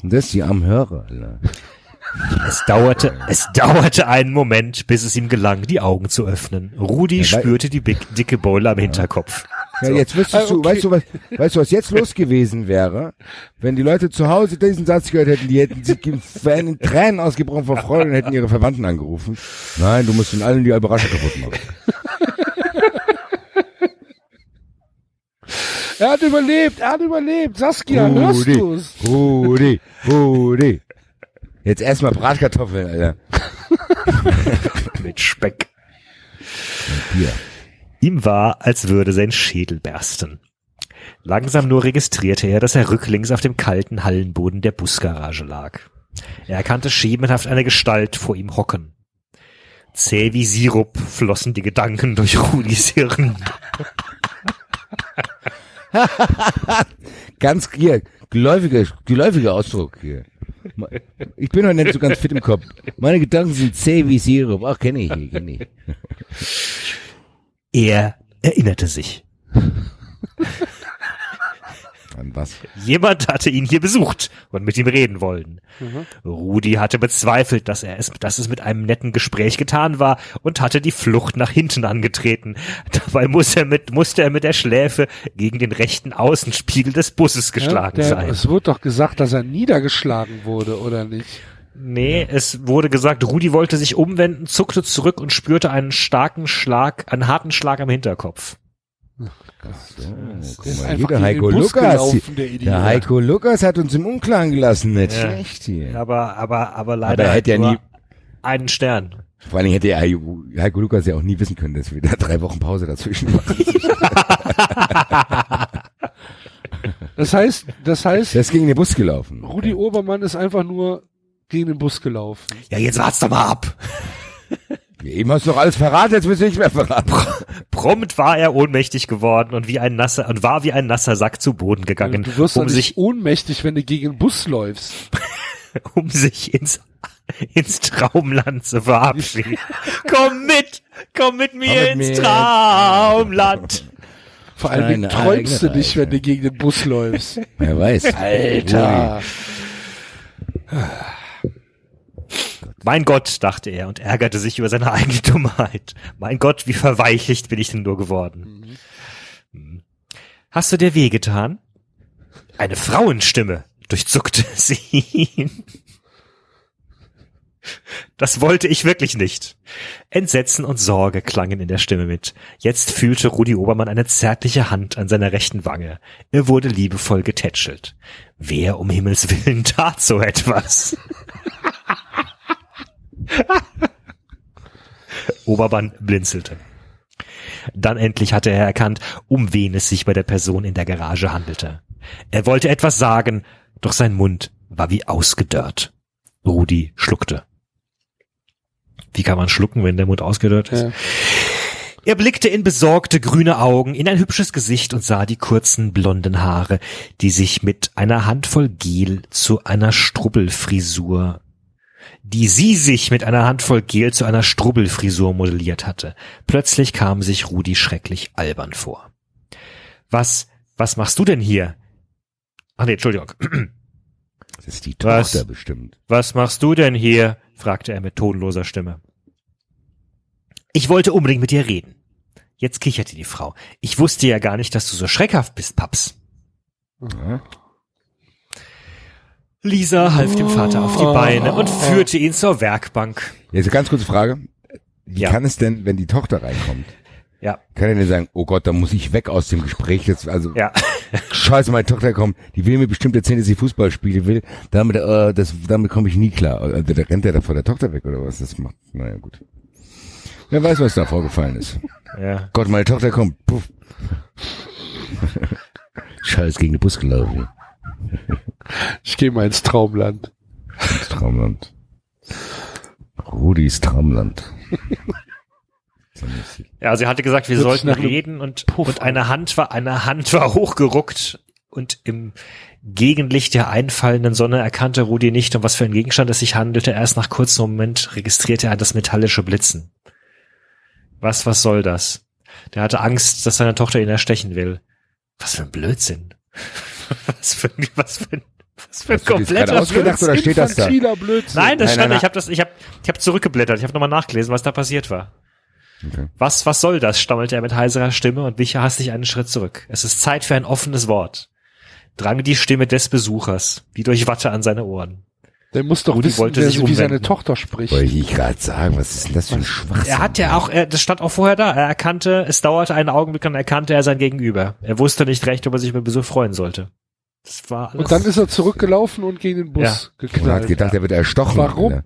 Sind das, die armen Hörer, Alter? Es dauerte, es dauerte einen Moment, bis es ihm gelang, die Augen zu öffnen. Rudi Ja, spürte die big, dicke Beule am Hinterkopf. Ja, jetzt wüsstest Ah, du, okay. weißt du, was, weißt du, was jetzt los gewesen wäre, wenn die Leute zu Hause diesen Satz gehört hätten, die hätten sich in Tränen ausgebrochen vor Freude und hätten ihre Verwandten angerufen. Nein, du musst den allen die Überraschung kaputt machen. Er hat überlebt, er hat überlebt. Saskia, hörst Rudi, du's? Rudi, Rudi. Jetzt erstmal Bratkartoffeln, Alter. Mit Speck. Bier. Ihm war, als würde sein Schädel bersten. Langsam nur registrierte er, dass er rücklings auf dem kalten Hallenboden der Busgarage lag. Er erkannte schemenhaft eine Gestalt vor ihm hocken. Zäh wie Sirup flossen die Gedanken durch Rudis Hirn. Ganz hier, geläufiger, geläufiger Ausdruck hier. Ich bin heute nicht so ganz fit im Kopf. Meine Gedanken sind zäh wie Sirup. Ach, kenne ich, kenne ich. Er erinnerte sich. An was? Jemand hatte ihn hier besucht und mit ihm reden wollen. Rudi hatte bezweifelt, dass er es, dass es mit einem netten Gespräch getan war und hatte die Flucht nach hinten angetreten. Dabei muss er mit, musste er mit der Schläfe gegen den rechten Außenspiegel des Busses geschlagen der, sein. Es wurde doch gesagt, dass er niedergeschlagen wurde, oder nicht? Nee, es wurde gesagt, Rudi wollte sich umwenden, zuckte zurück und spürte einen starken Schlag, einen harten Schlag am Hinterkopf. So, guck ist mal, einfach hier, der gegen Heiko den Bus Lukas. gelaufen, der. Der Heiko Lukas hat uns im Unklaren gelassen. Nicht Ja. schlecht hier. Aber, aber, aber Aber leider er hätte ja nur nie, einen Stern. vor allen Dingen hätte ja Heiko, Heiko Lukas ja auch nie wissen können, dass wir da drei Wochen Pause dazwischen machen. Das heißt, das heißt, Der ist gegen den Bus gelaufen. Rudi Obermann ist einfach nur gegen den Bus gelaufen. Ja, jetzt wart's doch mal ab. Eben hast du doch alles verraten, jetzt willst du nicht mehr verraten. Prompt war er ohnmächtig geworden und wie ein nasser und war wie ein nasser Sack zu Boden gegangen, Du wirst doch um nicht sich ohnmächtig, wenn du gegen den Bus läufst. um sich ins ins Traumland zu verabschieden. komm mit, komm mit mir Komm mit ins mir. Traumland. Vor allem Deine träumst du nicht, wenn du gegen den Bus läufst. Wer weiß. Alter. Mein Gott, dachte er und ärgerte sich über seine eigene Dummheit. Mein Gott, wie verweichlicht bin ich denn nur geworden. Hm. Hast du dir wehgetan? Eine Frauenstimme durchzuckte sie ihn. Das wollte ich wirklich nicht. Entsetzen und Sorge klangen in der Stimme mit. Jetzt fühlte Rudi Obermann eine zärtliche Hand an seiner rechten Wange. Er wurde liebevoll getätschelt. Wer um Himmels Willen tat so etwas? Obermann blinzelte. Dann endlich hatte er erkannt, um wen es sich bei der Person in der Garage handelte. Er wollte etwas sagen, doch sein Mund war wie ausgedörrt. Rudi schluckte. Wie kann man schlucken, wenn der Mund ausgedörrt ist? Ja. Er blickte in besorgte grüne Augen, in ein hübsches Gesicht und sah die kurzen blonden Haare, die sich mit einer Handvoll Gel zu einer Strubbelfrisur, die sie sich mit einer Handvoll Gel zu einer Strubbelfrisur modelliert hatte. Plötzlich kam sich Rudi schrecklich albern vor. Was, was machst du denn hier? Ach nee, Entschuldigung. Das ist die Was? Tochter bestimmt. Was machst du denn hier? fragte er mit tonloser Stimme. Ich wollte unbedingt mit dir reden. Jetzt kicherte die Frau. Ich wusste ja gar nicht, dass du so schreckhaft bist, Paps. Ja. Lisa half dem Vater auf die Beine und führte ihn zur Werkbank. Jetzt eine ganz kurze Frage. Wie Ja. kann es denn, wenn die Tochter reinkommt, Ja, kann er denn sagen, oh Gott, da muss ich weg aus dem Gespräch jetzt, also ja. scheiße, meine Tochter kommt, die will mir bestimmt erzählen, dass sie Fußball spielen will, damit, äh, das, damit komme ich nie klar. Also, da rennt er da vor der Tochter weg oder was? Das macht, naja, gut. Wer weiß, was da vorgefallen ist. ja. Gott, meine Tochter kommt, puff. Scheiß gegen den Bus gelaufen. Ich gehe mal ins Traumland. ins Traumland. Rudis Traumland. Ja, sie hatte gesagt, wir sich sollten reden und, Puff und eine Hand war, eine Hand war hochgeruckt und im Gegenlicht der einfallenden Sonne erkannte Rudi nicht, um was für ein Gegenstand es sich handelte. Erst nach kurzem Moment registrierte er das metallische Blitzen. Was, was soll das? Der hatte Angst, dass seine Tochter ihn erstechen will. Was für ein Blödsinn. Was für ein, was für ein, was für ein kompletter ausgedacht Blödsinn. oder steht das da? Blödsinn. Nein, das Nein, stand, nein. ich habe das, ich habe, ich habe zurückgeblättert, ich habe nochmal nachgelesen, was da passiert war. Okay. Was, was soll das? stammelte er mit heiserer Stimme und wich hastig einen Schritt zurück. Es ist Zeit für ein offenes Wort. Drang die Stimme des Besuchers, wie durch Watte an seine Ohren. Der muss doch Rudi wissen, wollte wer, sich wie seine. Tochter spricht. Wollte ich gerade sagen, was ist denn das für ein Schwachsinn? Er hat ja auch, er, das stand auch vorher da, er erkannte, es dauerte einen Augenblick und erkannte er sein Gegenüber. Er wusste nicht recht, ob er sich über Besuch freuen sollte. Das war alles. Und dann ist er zurückgelaufen und gegen den Bus Ja. Und hat geknallt. gedacht, er wird erstochen. Warum? Alter.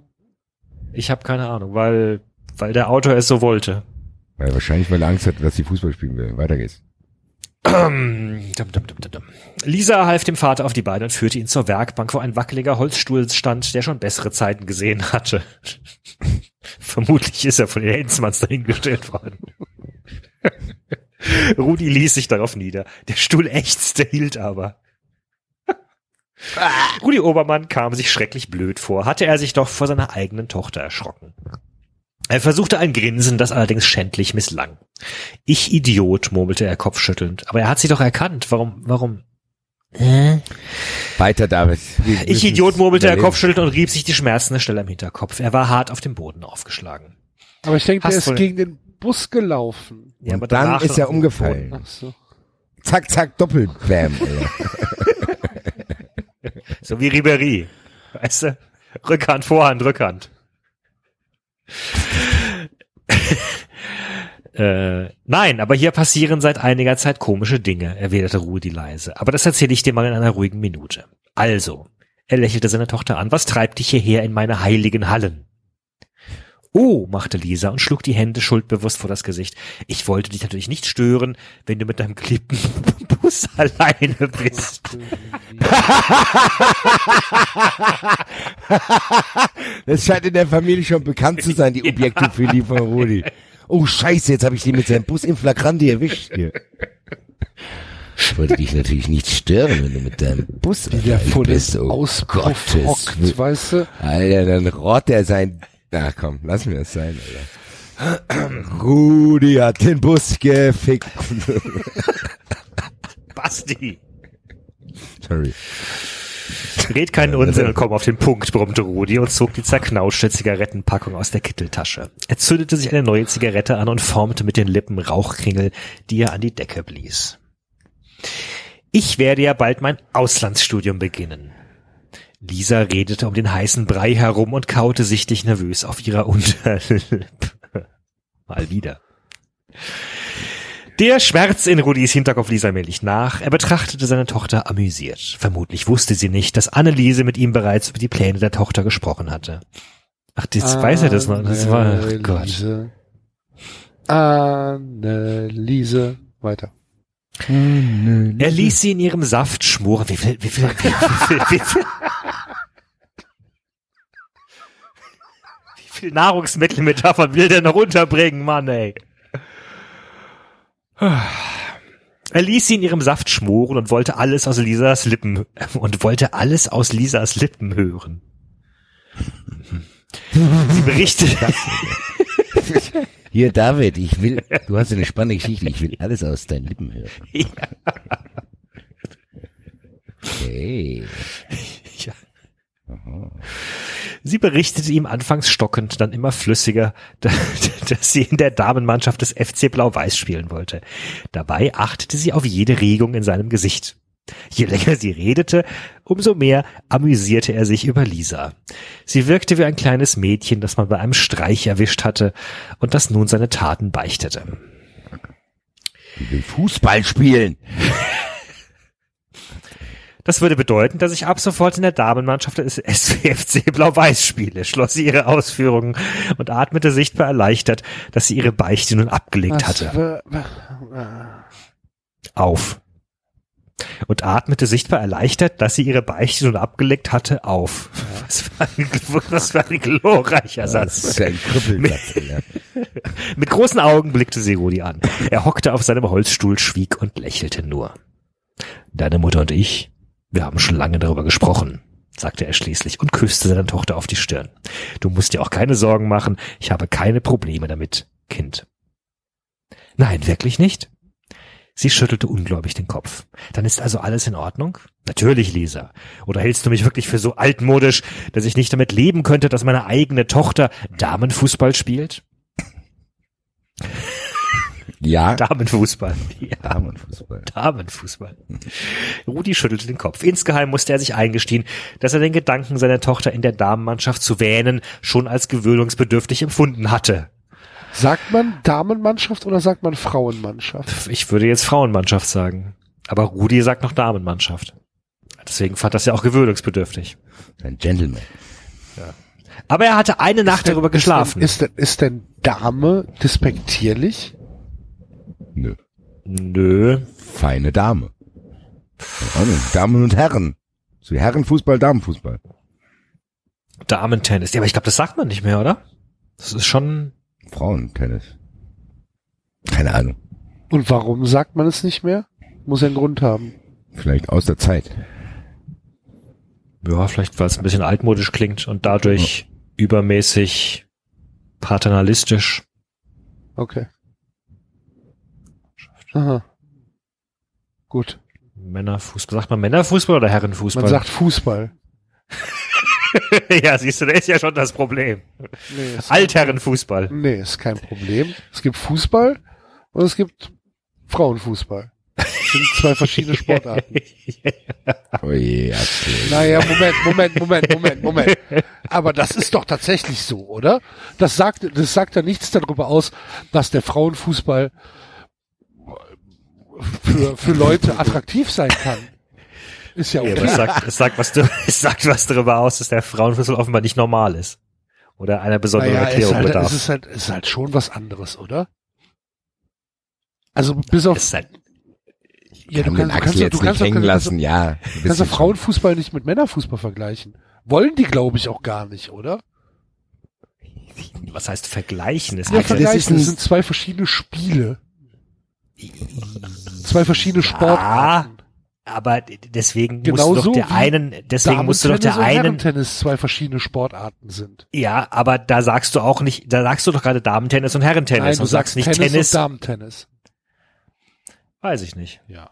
ich habe keine Ahnung, weil, weil der Autor es so wollte. Weil wahrscheinlich, weil er Angst hat, dass sie Fußball spielen will. Weiter geht's. Lisa half dem Vater auf die Beine und führte ihn zur Werkbank, wo ein wackeliger Holzstuhl stand, der schon bessere Zeiten gesehen hatte. Vermutlich ist er von den Hensmanns dahingestellt worden. Rudi ließ sich darauf nieder. Der Stuhl ächzte, hielt aber. Rudi Obermann kam sich schrecklich blöd vor, hatte er sich doch vor seiner eigenen Tochter erschrocken. Er versuchte ein Grinsen, das allerdings schändlich misslang. Ich Idiot, murmelte er kopfschüttelnd. Aber er hat sie doch erkannt. Warum, warum? Weiter, David. Wir Ich Idiot, murmelte er kopfschüttelnd und rieb sich die schmerzende Stelle am Hinterkopf. Er war hart auf dem Boden aufgeschlagen. Aber ich denke, Hast ist gegen den Bus gelaufen. Ja, Und dann danach ist er umgefallen. Ach so. Zack, zack, Doppelbam. So wie Ribery. Weißt du? Rückhand, Vorhand, Rückhand. äh, nein, aber hier passieren seit einiger Zeit komische Dinge, erwiderte Rudi leise. Aber das erzähle ich dir mal in einer ruhigen Minute. Also, er lächelte seine Tochter an. Was treibt dich hierher in meine heiligen Hallen? Oh, machte Lisa und schlug die Hände schuldbewusst vor das Gesicht. Ich wollte dich natürlich nicht stören, wenn du mit deinem geliebten Bus alleine bist. Das scheint in der Familie schon bekannt zu sein, die Objektophilie von Rudi. Oh Scheiße, jetzt habe ich den mit seinem Bus in Flagranti erwischt. Hier. Ich wollte dich natürlich nicht stören, wenn du mit deinem Bus Wie der allein vor dem bist. Oh Gottes weißt du? Alter, dann rott er sein... Ach komm, lass mir das sein, Alter. Rudi hat den Bus gefickt. Basti. Sorry. Red keinen Unsinn und komm auf den Punkt, brummte Rudi und zog die zerknautschte Zigarettenpackung aus der Kitteltasche. Er zündete sich eine neue Zigarette an und formte mit den Lippen Rauchkringel, die er an die Decke blies. Ich werde ja bald mein Auslandsstudium beginnen. Lisa redete um den heißen Brei herum und kaute sichtlich nervös auf ihrer Unterlippe. Mal wieder. Der Schmerz in Rudis Hinterkopf ließ allmählich nach. Er betrachtete seine Tochter amüsiert. Vermutlich wusste sie nicht, dass Anneliese mit ihm bereits über die Pläne der Tochter gesprochen hatte. Ach, jetzt weiß er das noch. Das war, ach Gott. Anneliese. Anneliese. Weiter. Er ließ sie in ihrem Saft schmoren. Wie viel, wie viel, wie viel, wie viel, wie viel Nahrungsmittelmetapher will der noch unterbringen, Mann, ey. Er ließ sie in ihrem Saft schmoren und wollte alles aus Lisas Lippen und wollte alles aus Lisas Lippen hören. Sie berichtete, Hier, David, ich will, du hast eine spannende Geschichte, ich will alles aus deinen Lippen hören. Hey. Sie berichtete ihm anfangs stockend, dann immer flüssiger, dass sie in der Damenmannschaft des FC Blau-Weiß spielen wollte. Dabei achtete sie auf jede Regung in seinem Gesicht. Je länger sie redete, umso mehr amüsierte er sich über Lisa. Sie wirkte wie ein kleines Mädchen, das man bei einem Streich erwischt hatte und das nun seine Taten beichtete. Ich will Fußball spielen. Das würde bedeuten, dass ich ab sofort in der Damenmannschaft des SWFC Blau-Weiß spiele, schloss sie ihre Ausführungen und atmete sichtbar erleichtert, dass sie ihre Beichte nun abgelegt hatte. Auf. Und atmete sichtbar erleichtert, dass sie ihre Beichte nun abgelegt hatte, auf. Was für ein, was für ein glorreicher Das Satz. ist ein Krüppelsatz. Alter. Mit großen Augen blickte sie Rudi an. Er hockte auf seinem Holzstuhl, schwieg und lächelte nur. Deine Mutter und ich, wir haben schon lange darüber gesprochen, sagte er schließlich und küsste seine Tochter auf die Stirn. Du musst dir auch keine Sorgen machen, ich habe keine Probleme damit, Kind. Nein, wirklich nicht? Sie schüttelte ungläubig den Kopf. Dann ist also alles in Ordnung? Natürlich, Lisa. Oder hältst du mich wirklich für so altmodisch, dass ich nicht damit leben könnte, dass meine eigene Tochter Damenfußball spielt? Ja. Damenfußball. Ja, Damenfußball. Damenfußball. Rudi schüttelte den Kopf. Insgeheim musste er sich eingestehen, dass er den Gedanken, seine Tochter in der Damenmannschaft zu wähnen, schon als gewöhnungsbedürftig empfunden hatte. Sagt man Damenmannschaft oder sagt man Frauenmannschaft? Ich würde jetzt Frauenmannschaft sagen. Aber Rudi sagt noch Damenmannschaft. Deswegen fand das ja auch gewöhnungsbedürftig. Ein Gentleman. Aber er hatte eine Nacht darüber geschlafen. Ist denn, ist denn, ist denn Dame despektierlich? Nö. Nö. Feine Dame. Damen und Herren. So Herrenfußball, Damenfußball. Damentennis. Ja, aber ich glaube, das sagt man nicht mehr, oder? Das ist schon, Frauentennis. Keine Ahnung. Und warum sagt man es nicht mehr? Muss ja einen Grund haben. Vielleicht aus der Zeit. Ja, vielleicht weil es ein bisschen altmodisch klingt und dadurch übermäßig paternalistisch. Okay. Aha. Gut. Männerfußball. Sagt man Männerfußball oder Herrenfußball? Man sagt Fußball. ja, siehst du, da ist ja schon das Problem. Nee, Altherrenfußball. Nee, ist kein Problem. Es gibt Fußball und es gibt Frauenfußball. Das sind zwei verschiedene Sportarten. Oh je, erzähl. Naja, Moment, Moment, Moment, Moment, Moment. Aber das ist doch tatsächlich so, oder? Das sagt, das sagt ja nichts darüber aus, dass der Frauenfußball für, für Leute attraktiv sein kann. Ist ja Ja, okay. aber es sagt, es sagt was, es sagt was darüber aus, dass der Frauenfußball offenbar nicht normal ist. Oder einer besonderen naja, ist Erklärung halt, bedarf. es ist halt, es ist halt schon was anderes, oder? Also bis auf, Es ist halt, ja, Kann du kannst, du kannst, du nicht kannst, hängen du kannst, lassen, ja. du kannst Frauenfußball nicht mit Männerfußball vergleichen. Wollen die, glaube ich, auch gar nicht, oder? was heißt vergleichen? Es Ja, das vergleichen, ist das ein- sind zwei verschiedene Spiele. Zwei verschiedene Sportarten. aber deswegen Genau musst du doch der einen, deswegen musst du doch der einen, Herrentennis zwei verschiedene Sportarten sind. ja, aber da sagst du auch nicht, da sagst du doch gerade Damentennis und Herrentennis Nein, du und sagst nicht Tennis, Tennis, und Damentennis. weiß ich nicht. Ja.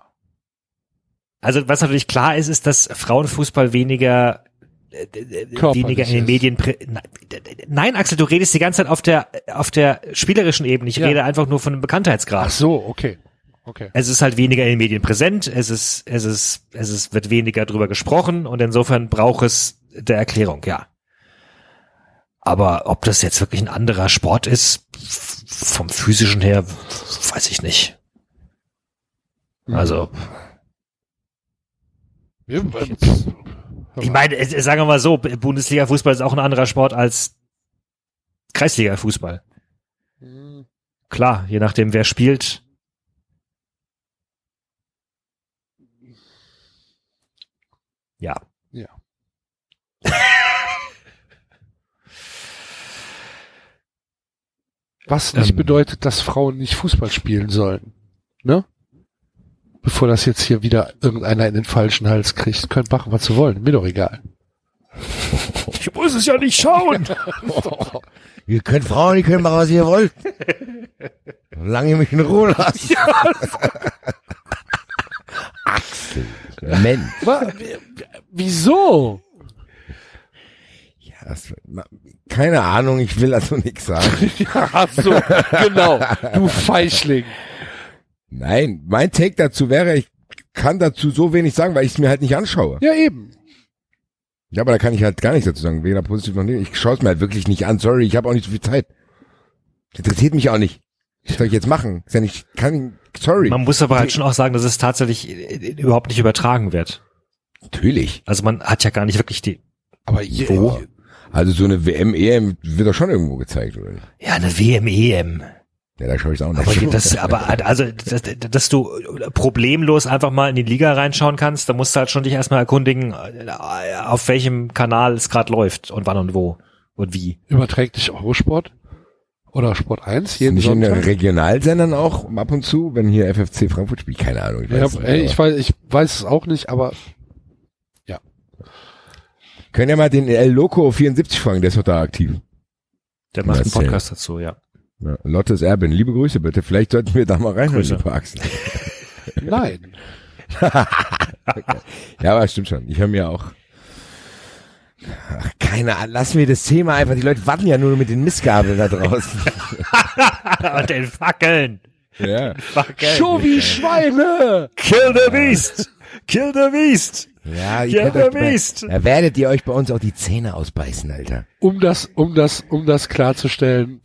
Also was natürlich klar ist, ist, dass Frauenfußball weniger weniger in den. Medien. Nein, Axel, du redest die ganze Zeit auf der auf der spielerischen Ebene. Ich Ja. rede einfach nur von dem Bekanntheitsgrad. Ach so, okay. Okay. Es ist halt weniger in den Medien präsent. Es ist es ist es ist wird weniger drüber gesprochen und insofern braucht es der Erklärung, ja. Aber ob das jetzt wirklich ein anderer Sport ist, vom physischen her, weiß ich nicht. Also Ja, Ich meine, sagen wir mal so, Bundesliga-Fußball ist auch ein anderer Sport als Kreisliga-Fußball. Klar, je nachdem, wer spielt. Ja. Ja. Was nicht Ähm. bedeutet, dass Frauen nicht Fußball spielen sollen. Ne? Bevor das jetzt hier wieder irgendeiner in den falschen Hals kriegt, könnt machen, was sie wollen. Mir doch egal. Ich muss es ja nicht schauen. Ihr könnt Frauen, ihr könnt machen, was ihr wollt. Solange ihr mich in Ruhe lasst. Axel. Mensch. Wieso? Ja, das- keine Ahnung, ich will also nichts sagen. Ja, so, genau. Du Feischling. Nein, mein Take dazu wäre, ich kann dazu so wenig sagen, weil ich es mir halt nicht anschaue. Ja, eben. Ja, aber da kann ich halt gar nichts dazu sagen, weder positiv noch negativ. Ich schaue es mir halt wirklich nicht an. Sorry, ich habe auch nicht so viel Zeit. Interessiert mich auch nicht. Was soll ich jetzt machen? Ist ja nicht, kann, sorry. Man muss aber halt schon auch sagen, dass es tatsächlich äh, überhaupt nicht übertragen wird. Natürlich. Also man hat ja gar nicht wirklich die, Aber je, Wo? Also so eine WM, EM wird doch schon irgendwo gezeigt, oder? ja, eine WM, EM. Ja, da schaue ich auch nicht. Aber das, aber also, dass, dass du problemlos einfach mal in die Liga reinschauen kannst, da musst du halt schon dich erstmal erkundigen, äh, auf welchem Kanal es gerade läuft und wann und wo und wie. überträgt dich Eurosport? Oder Sport 1 jeden nicht in den Sonntag? Regionalsendern auch ab und zu, wenn hier FFC Frankfurt spielt? Keine Ahnung. Ich Ja, weiß nicht, ey, ich weiß, ich weiß es auch nicht, aber Können ja mal den El Loco 74 fragen, der ist doch da aktiv. Der macht einen. Podcast dazu, ja. Ja, Lottes Erbin, liebe Grüße bitte. Vielleicht sollten wir da mal reinhören, Grüße. die paar Achsen. nein. Ja, aber stimmt schon. Ich höre mir auch. Ach, keine Ahnung. Lassen wir das Thema einfach. Die Leute warten ja nur mit den Missgabeln da draußen. und den Fackeln. ja. Fackeln. Schon wie Schweine! Kill the Beast! Kill the Beast! Ja, Ja, euch bei- wisst. Da werdet ihr euch bei uns auch die Zähne ausbeißen, Alter. Um das, um das, um das klarzustellen,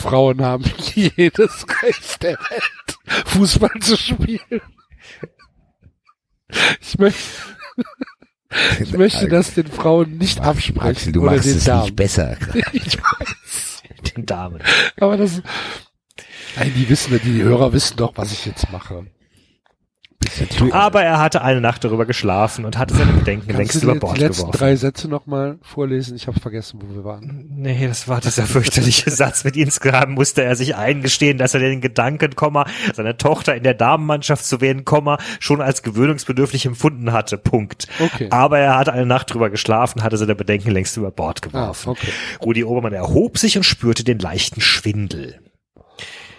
Frauen haben jedes Recht der Welt, Fußball zu spielen. Ich möchte, ich möchte das den Frauen nicht absprechen. Axel, du oder machst den es Damen. nicht besser. Ich weiß. Den Damen. Aber das, nein, die wissen, die Hörer wissen doch, was ich jetzt mache. Aber er hatte eine Nacht darüber geschlafen und hatte seine Bedenken längst du über Bord die letzten geworfen. drei Sätze nochmal vorlesen? Ich habe vergessen, wo wir waren. Nee, das war dieser fürchterliche Satz. Mit insgesamt musste er sich eingestehen, dass er den Gedanken, Komma, seine Tochter in der Damenmannschaft zu werden, Komma, schon als gewöhnungsbedürftig empfunden hatte. Punkt. Okay. Aber er hatte eine Nacht drüber geschlafen, hatte seine Bedenken längst über Bord geworfen. Ah, okay. Rudi Obermann erhob sich und spürte den leichten Schwindel.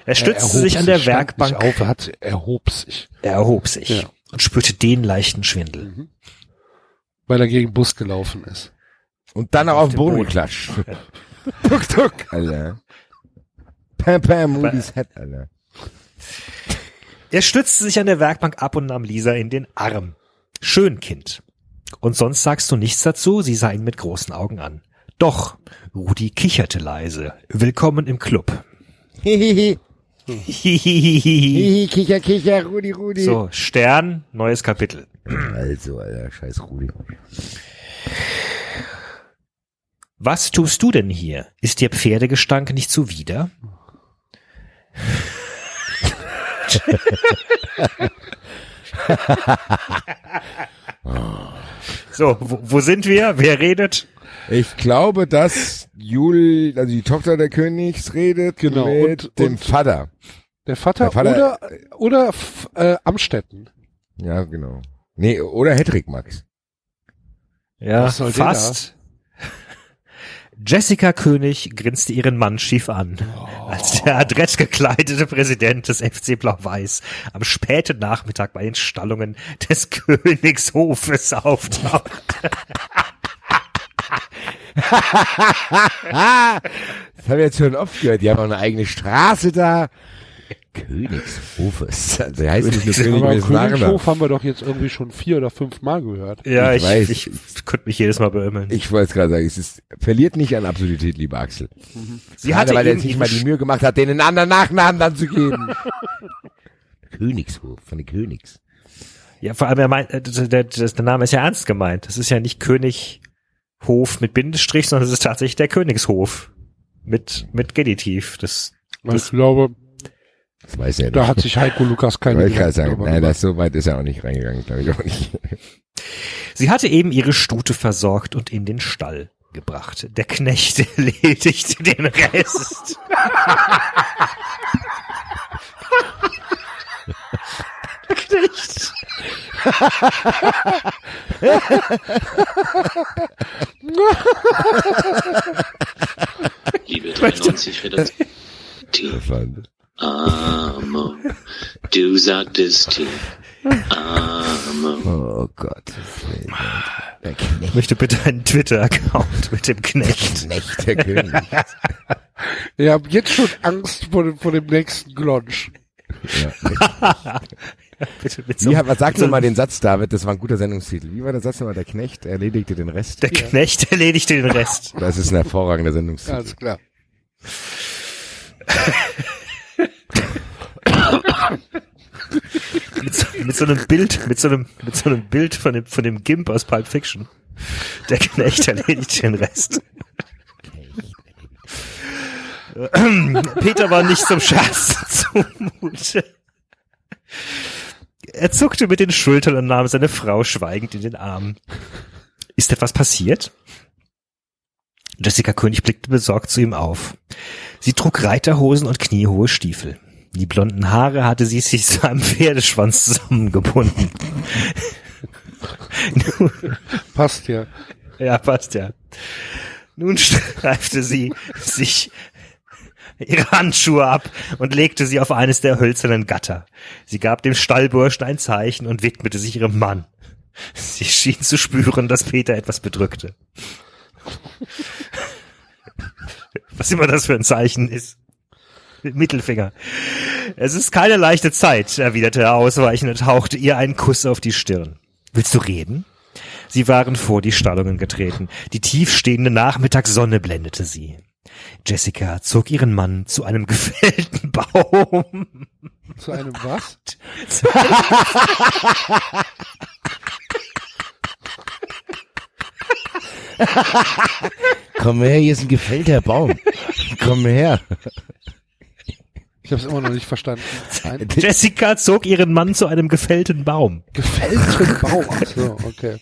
Er Er stützte erhob sich an der stand Werkbank. Auf, er hat, erhob sich, Er erhob sich Ja. und spürte den leichten Schwindel. weil er gegen den Bus gelaufen ist. Und dann auch auf den den Boden Boden. geklatscht. tuk, tuk, Alter. Pam, pam, Moody's Head, Alter. Er stützte sich an der Werkbank ab und nahm Lisa in den Arm. Schön, Kind. Und sonst sagst du nichts dazu? Sie sah ihn mit großen Augen an. Doch, Rudi kicherte leise. Willkommen im Club. Hihihi, kicher, kicher, Rudi, Rudi. so, Stern, neues Kapitel. Also, Alter, scheiß Rudi. Was tust du denn hier? Ist dir Pferdegestank nicht zuwider? so, wo, wo sind wir? Wer redet? Ich glaube, dass Jul, also die Tochter der Königs redet Genau, mit und- dem und- Vater. Der Vater, Der Vater- oder, oder äh, Amstetten. Ja, genau. Nee, oder Hedrick Max. Ja, fast. Jessica König grinste ihren Mann schief an, als der adrett gekleidete Präsident des FC Blau-Weiß am späten Nachmittag bei den Stallungen des Königshofes auftauchte. Das haben wir jetzt schon oft gehört. Die haben auch eine eigene Straße da. Königshofes. Also, der heißt nicht nur König, Aber. Königshof haben wir doch jetzt irgendwie schon vier oder fünf Mal gehört. Ja, Ich ich, weiß. ich, könnte mich jedes Mal beömmeln. Ich wollte es gerade sagen, es ist, verliert nicht an Absurdität, lieber Axel. Sie Gerade hatte weil er sich nicht mal die Mühe gemacht hat, denen einen anderen Nachnamen dann zu geben. Königshof, von den Königs. Ja, vor allem, er meint, äh, der, der, der Name ist ja ernst gemeint. Das ist ja nicht Könighof mit Bindestrich, sondern es ist tatsächlich der Königshof. Mit, mit Genitiv. Das, Weil ich glaube, Das weiß er nicht. da hat sich Heiko Lukas keine ich Gedanken sagen, nein, gemacht. das so weit ist er auch nicht reingegangen, glaube ich auch nicht. sie hatte eben ihre Stute versorgt und in den Stall gebracht. Der Knecht erledigte den Rest. Der Knecht. Liebe 93 Redaktion. Amo, du sagtest hier. Amo. oh Gott. Der Ich möchte bitte einen Twitter-Account mit dem Knecht. Knecht der König. Ich habe jetzt schon Angst vor dem, vor dem nächsten Glonsch. Bitte mit so, Wie, was du mal den Satz, David? Das war ein guter Sendungstitel. Wie war der Satz nochmal? Der Knecht erledigte den Rest. Der Knecht erledigte den Rest. Das ist ein hervorragender Sendungstitel. Alles klar. mit, so, mit so einem Bild, mit so einem, mit so einem Bild von dem, von dem Gimp aus Pulp Fiction. Der Knecht erledigt den Rest. Peter war nicht zum Scherz zumute. Er zuckte mit den Schultern und nahm seine Frau schweigend in den Arm. Ist etwas passiert? Jessica König blickte besorgt zu ihm auf. Sie trug Reiterhosen und kniehohe Stiefel. Die blonden Haare hatte sie sich zu einem Pferdeschwanz zusammengebunden. Passt ja. ja, passt ja. Nun streifte sie sich ihre Handschuhe ab und legte sie auf eines der hölzernen Gatter. Sie gab dem Stallburschen ein Zeichen und widmete sich ihrem Mann. Sie schien zu spüren, dass Peter etwas bedrückte. Was immer das für ein Zeichen ist. Mittelfinger. Es ist keine leichte Zeit, erwiderte er ausweichend und hauchte ihr einen Kuss auf die Stirn. Willst du reden? Sie waren vor die Stallungen getreten. Die tiefstehende Nachmittagssonne blendete sie. Jessica zog ihren Mann zu einem gefällten Baum. Zu einem was? Komm her, hier ist ein gefällter Baum. Komm her. Ich habe es immer noch nicht verstanden. Ein Jessica zog ihren Mann zu einem gefällten Baum. gefällten Baum. Ach so, okay.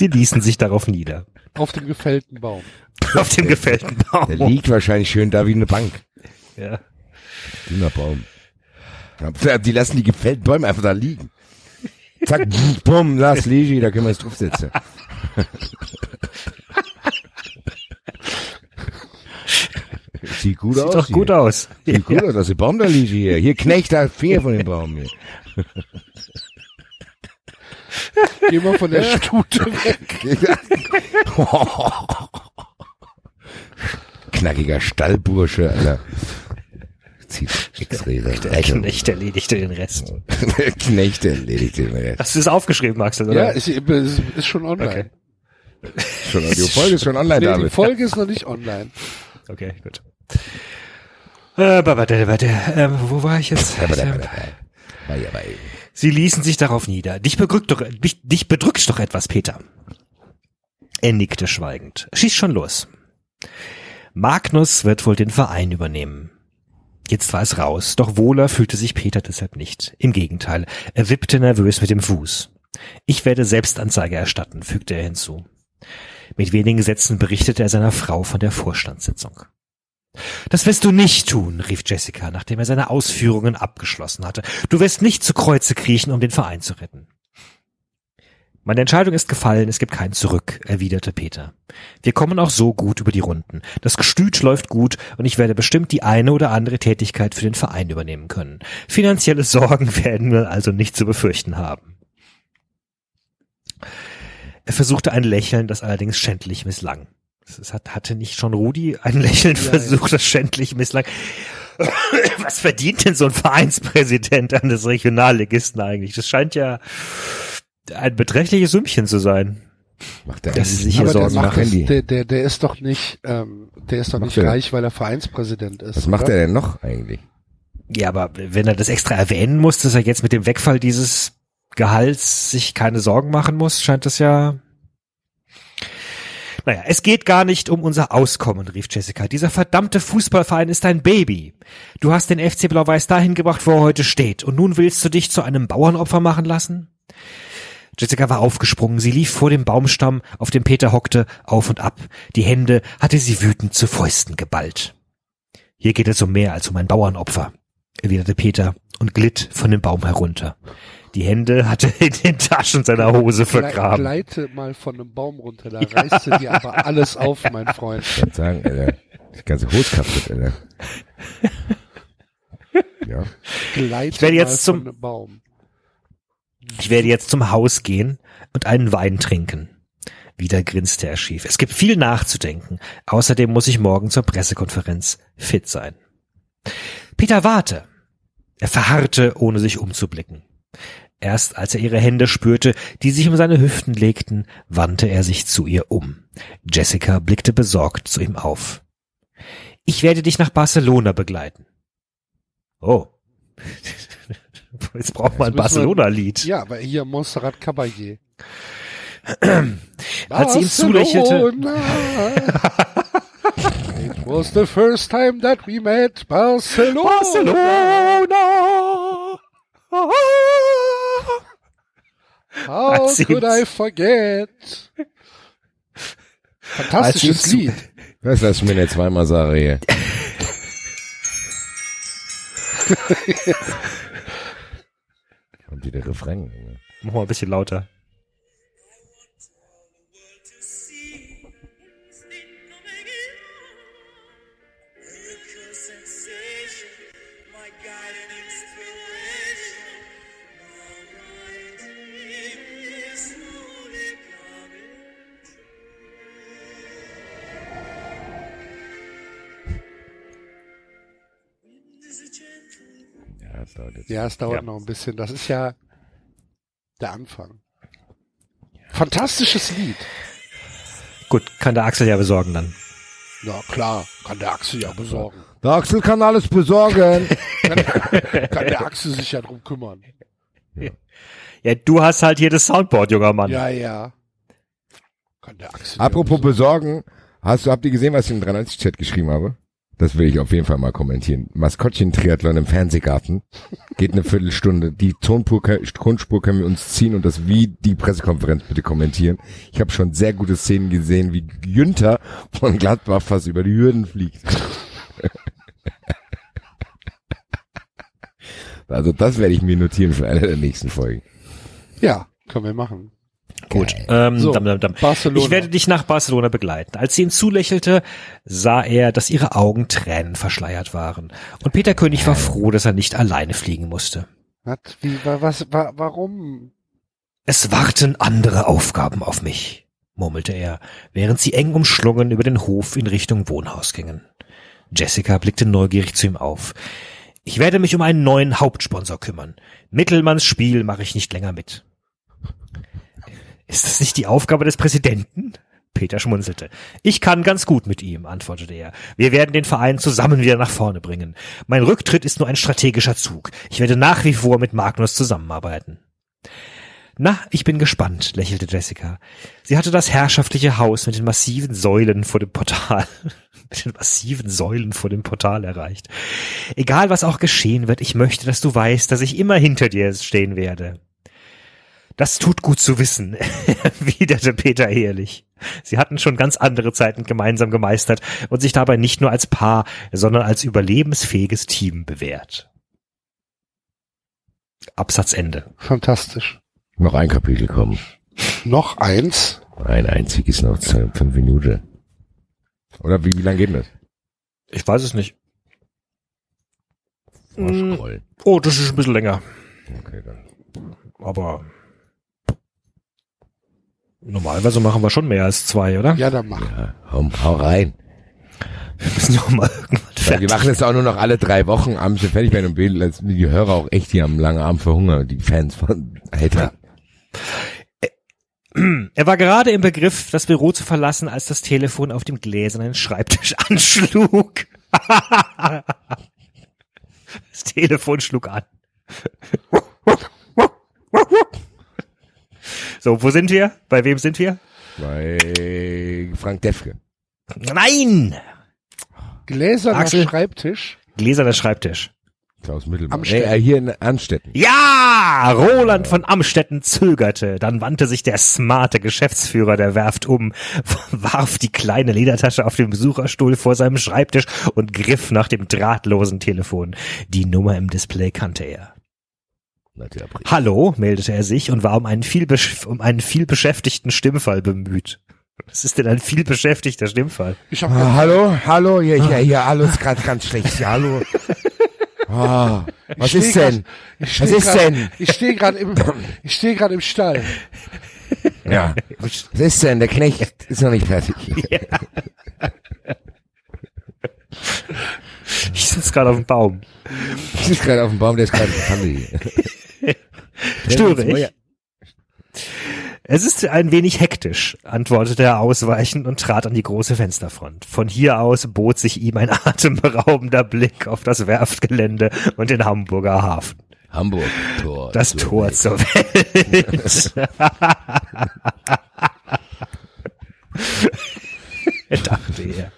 Sie ließen sich darauf nieder. Auf dem gefällten Baum. Auf dem gefällten Der Baum. liegt wahrscheinlich schön da wie eine Bank. Ja. Dünner Baum. Ja, Die lassen die gefällten Bäume einfach da liegen. Zack, bumm, lass Legi, da können wir es draufsetzen. Sieht gut Sieht aus. doch hier. gut aus. Sieht gut aus, dass der Baum da liegt hier. Hier knecht da Finger von dem Baum hier. Geh mal von der Stute weg. Knackiger Stallbursche, Alter. Zieht X-Ray. Der Knecht erledigte den Rest. Knecht erledigt den Rest. Hast du es aufgeschrieben, Axel, Ja, oder? ist, ist, ist schon online. Schon, die Folge ist schon online, Nee, die David. Folge ist noch nicht online. Okay, gut. Äh, ähm, wo war ich jetzt? Sie ließen sich darauf nieder. Dich bedrückt doch, dich, dich bedrückt doch etwas, Peter. Er nickte schweigend. Schieß schon los. Magnus wird wohl den Verein übernehmen. Jetzt war es raus, doch wohler fühlte sich Peter deshalb nicht. Im Gegenteil, er wippte nervös mit dem Fuß. Ich werde Selbstanzeige erstatten, fügte er hinzu. Mit wenigen Sätzen berichtete er seiner Frau von der Vorstandssitzung. Das wirst du nicht tun, rief Jessica, nachdem er seine Ausführungen abgeschlossen hatte. Du wirst nicht zu Kreuze kriechen, um den Verein zu retten. Meine Entscheidung ist gefallen, es gibt kein Zurück, erwiderte Peter. Wir kommen auch so gut über die Runden. Das Gestüt läuft gut und ich werde bestimmt die eine oder andere Tätigkeit für den Verein übernehmen können. Finanzielle Sorgen werden wir also nicht zu befürchten haben. Er versuchte ein Lächeln, das allerdings schändlich misslang. Es hat, hatte nicht schon Rudi ein Lächeln versucht, das schändlich misslang. Was verdient denn so ein Vereinspräsident eines Regionalligisten eigentlich? Das scheint ja ein beträchtliches Sümmchen zu sein. Macht der Das ist eigentlich sicher Aber der, Sorgen nach macht das, der, der, der ist doch nicht, ähm, der ist doch Macht nicht der? reich, weil er Vereinspräsident ist. Was macht oder? er denn noch eigentlich? Ja, aber wenn er das extra erwähnen muss, dass er jetzt mit dem Wegfall dieses Gehalts sich keine Sorgen machen muss, scheint das ja. Naja, es geht gar nicht um unser Auskommen, rief Jessica. Dieser verdammte Fußballverein ist ein Baby. Du hast den FC Blau-Weiß dahin gebracht, wo er heute steht. Und nun willst du dich zu einem Bauernopfer machen lassen? Jessica war aufgesprungen. Sie lief vor dem Baumstamm, auf dem Peter hockte, auf und ab. Die Hände hatte sie wütend zu Fäusten geballt. Hier geht es um mehr als um ein Bauernopfer, erwiderte Peter und glitt von dem Baum herunter. Die Hände hatte er in den Taschen seiner Hose Gle- vergraben. Gleite mal von einem Baum runter, da reißt du dir aber alles auf, mein Freund. Ich kann sagen, Alter. Die ganze Hose kaputt, Alter. Ja. Gleite Ich werde jetzt mal zum- von einem Baum. Ich werde jetzt zum Haus gehen und einen Wein trinken. Wieder grinste er schief. Es gibt viel nachzudenken. Außerdem muss ich morgen zur Pressekonferenz fit sein. Peter warte. Er verharrte, ohne sich umzublicken. Erst als er ihre Hände spürte, die sich um seine Hüften legten, wandte er sich zu ihr um. Jessica blickte besorgt zu ihm auf. Ich werde dich nach Barcelona begleiten. Oh. Jetzt braucht man ein Barcelona-Lied. Ja, aber hier Montserrat Caballé. Als sie ihm zulächelte. Barcelona. It was the first time that we met Barcelona. Barcelona! How could I forget? Fantastisches Lied. Das lass mir nicht zweimal sagen hier. Und wieder Refrain. Mach mal ein bisschen lauter. Dauert jetzt. Ja, es dauert Ja. noch ein bisschen. Das ist ja der Anfang. Fantastisches Lied. Gut, kann der Axel ja besorgen dann. Na klar, kann der Axel ja besorgen. Der Axel kann alles besorgen. Kann der Axel sich ja drum kümmern. Ja, du hast halt hier das Soundboard, junger Mann. Ja, ja. Kann der Axel Apropos besorgen, hast du, habt ihr gesehen, was ich im 93-Chat geschrieben habe? Das will ich auf jeden Fall mal kommentieren. Maskottchen-Triathlon im Fernsehgarten. Geht eine Viertelstunde. Die Tonspur, Tonspur können wir uns ziehen und das wie die Pressekonferenz bitte kommentieren. Ich habe schon sehr gute Szenen gesehen, wie Günther von Gladbach fast über die Hürden fliegt. Also das werde ich mir notieren für eine der nächsten Folgen. Ja, können wir machen. Gut. Ähm, So, dam, dam, dam. Barcelona. Ich werde dich nach Barcelona begleiten. Als sie ihn zulächelte, sah er, dass ihre Augen Tränen verschleiert waren. Und Peter König war froh, dass er nicht alleine fliegen musste. Was, wie, wa- was, wa, warum? Es warten andere Aufgaben auf mich, murmelte er, während sie eng umschlungen über den Hof in Richtung Wohnhaus gingen. Jessica blickte neugierig zu ihm auf. Ich werde mich um einen neuen Hauptsponsor kümmern. Mittelmanns Spiel mache ich nicht länger mit. Ist das nicht die Aufgabe des Präsidenten? Peter schmunzelte. Ich kann ganz gut mit ihm, antwortete er. Wir werden den Verein zusammen wieder nach vorne bringen. Mein Rücktritt ist nur ein strategischer Zug. Ich werde nach wie vor mit Magnus zusammenarbeiten. Na, ich bin gespannt, lächelte Jessica. Sie hatte das herrschaftliche Haus mit den massiven Säulen vor dem Portal, mit den massiven Säulen vor dem Portal erreicht. Egal was auch geschehen wird, ich möchte, dass du weißt, dass ich immer hinter dir stehen werde. Das tut gut zu wissen, erwiderte Peter ehrlich. Sie hatten schon ganz andere Zeiten gemeinsam gemeistert und sich dabei nicht nur als Paar, sondern als überlebensfähiges Team bewährt. Absatz Ende. Fantastisch. Noch ein Kapitel kommen. Noch eins. Ein einziges noch, fünf Minuten. Oder wie, wie lange geht denn das? Ich weiß es nicht. Scrollen. Oh, das ist ein bisschen länger. Okay, dann. Aber normalerweise machen wir schon mehr als zwei, oder? Ja, dann mach. Ja, hau, hau rein. Wir müssen doch mal irgendwann Weil fertig. wir machen das auch nur noch alle drei Wochen abends fertig werden und Bild, lassen die Hörer auch echt hier am langen Abend verhungern, die Fans von Alter. Er war gerade im Begriff, das Büro zu verlassen, als das Telefon auf dem gläsernen Schreibtisch anschlug. das Telefon schlug an. So, wo sind wir? Bei wem sind wir? Bei Frank Defke. Nein! Gläserner Axel? Schreibtisch. Gläserner Schreibtisch. Klaus Mittelmann. Amstetten. Nee, äh, hier in Anstetten. Ja! Roland von Amstetten zögerte. Dann wandte sich der smarte Geschäftsführer der Werft um, warf die kleine Ledertasche auf den Besucherstuhl vor seinem Schreibtisch und griff nach dem drahtlosen Telefon. Die Nummer im Display kannte er. Hallo, meldete er sich und war um einen viel, um einen viel beschäftigten Stimmfall bemüht. Was ist denn ein viel beschäftigter Stimmfall? Ich hab Ah, hallo, hallo, hier, hier, hier, hallo, ist gerade ganz schlecht. Ja, hallo. Ah, was ist grad- denn? ich Was ist grad- denn? Ich stehe gerade im, ich stehe gerade im Stall. Ja. Was ist denn? Der Knecht ist noch nicht fertig. Ich sitze gerade auf dem Baum. Ich sitze gerade auf dem Baum, der ist gerade in der Family. Störe ich? Es ist ein wenig hektisch, antwortete er ausweichend und trat an die große Fensterfront. Von hier aus bot sich ihm ein atemberaubender Blick auf das Werftgelände und den Hamburger Hafen. Hamburg, Tor. Das zur Tor Welt. zur Welt. dachte er.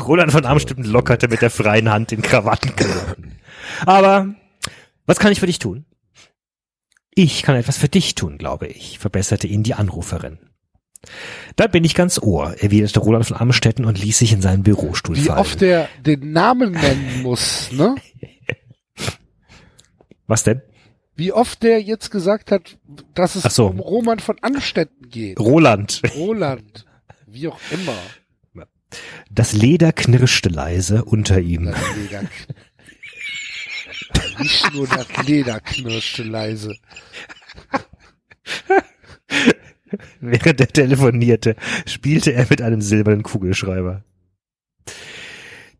Roland von Amstetten lockerte mit der freien Hand den Krawattenknoten. Aber was kann ich für dich tun? Ich kann etwas für dich tun, glaube ich, verbesserte ihn die Anruferin. Da bin ich ganz ohr, erwiderte Roland von Amstetten und ließ sich in seinen Bürostuhl Wie fallen. oft der den Namen nennen muss, ne? Was denn? Wie oft der jetzt gesagt hat, dass es so. um Roman von Anstetten geht. Roland. Roland. Wie auch immer. Das Leder knirschte leise unter ihm. Das Leder. Nicht nur das Leder knirschte leise. Während er telefonierte, spielte er mit einem silbernen Kugelschreiber.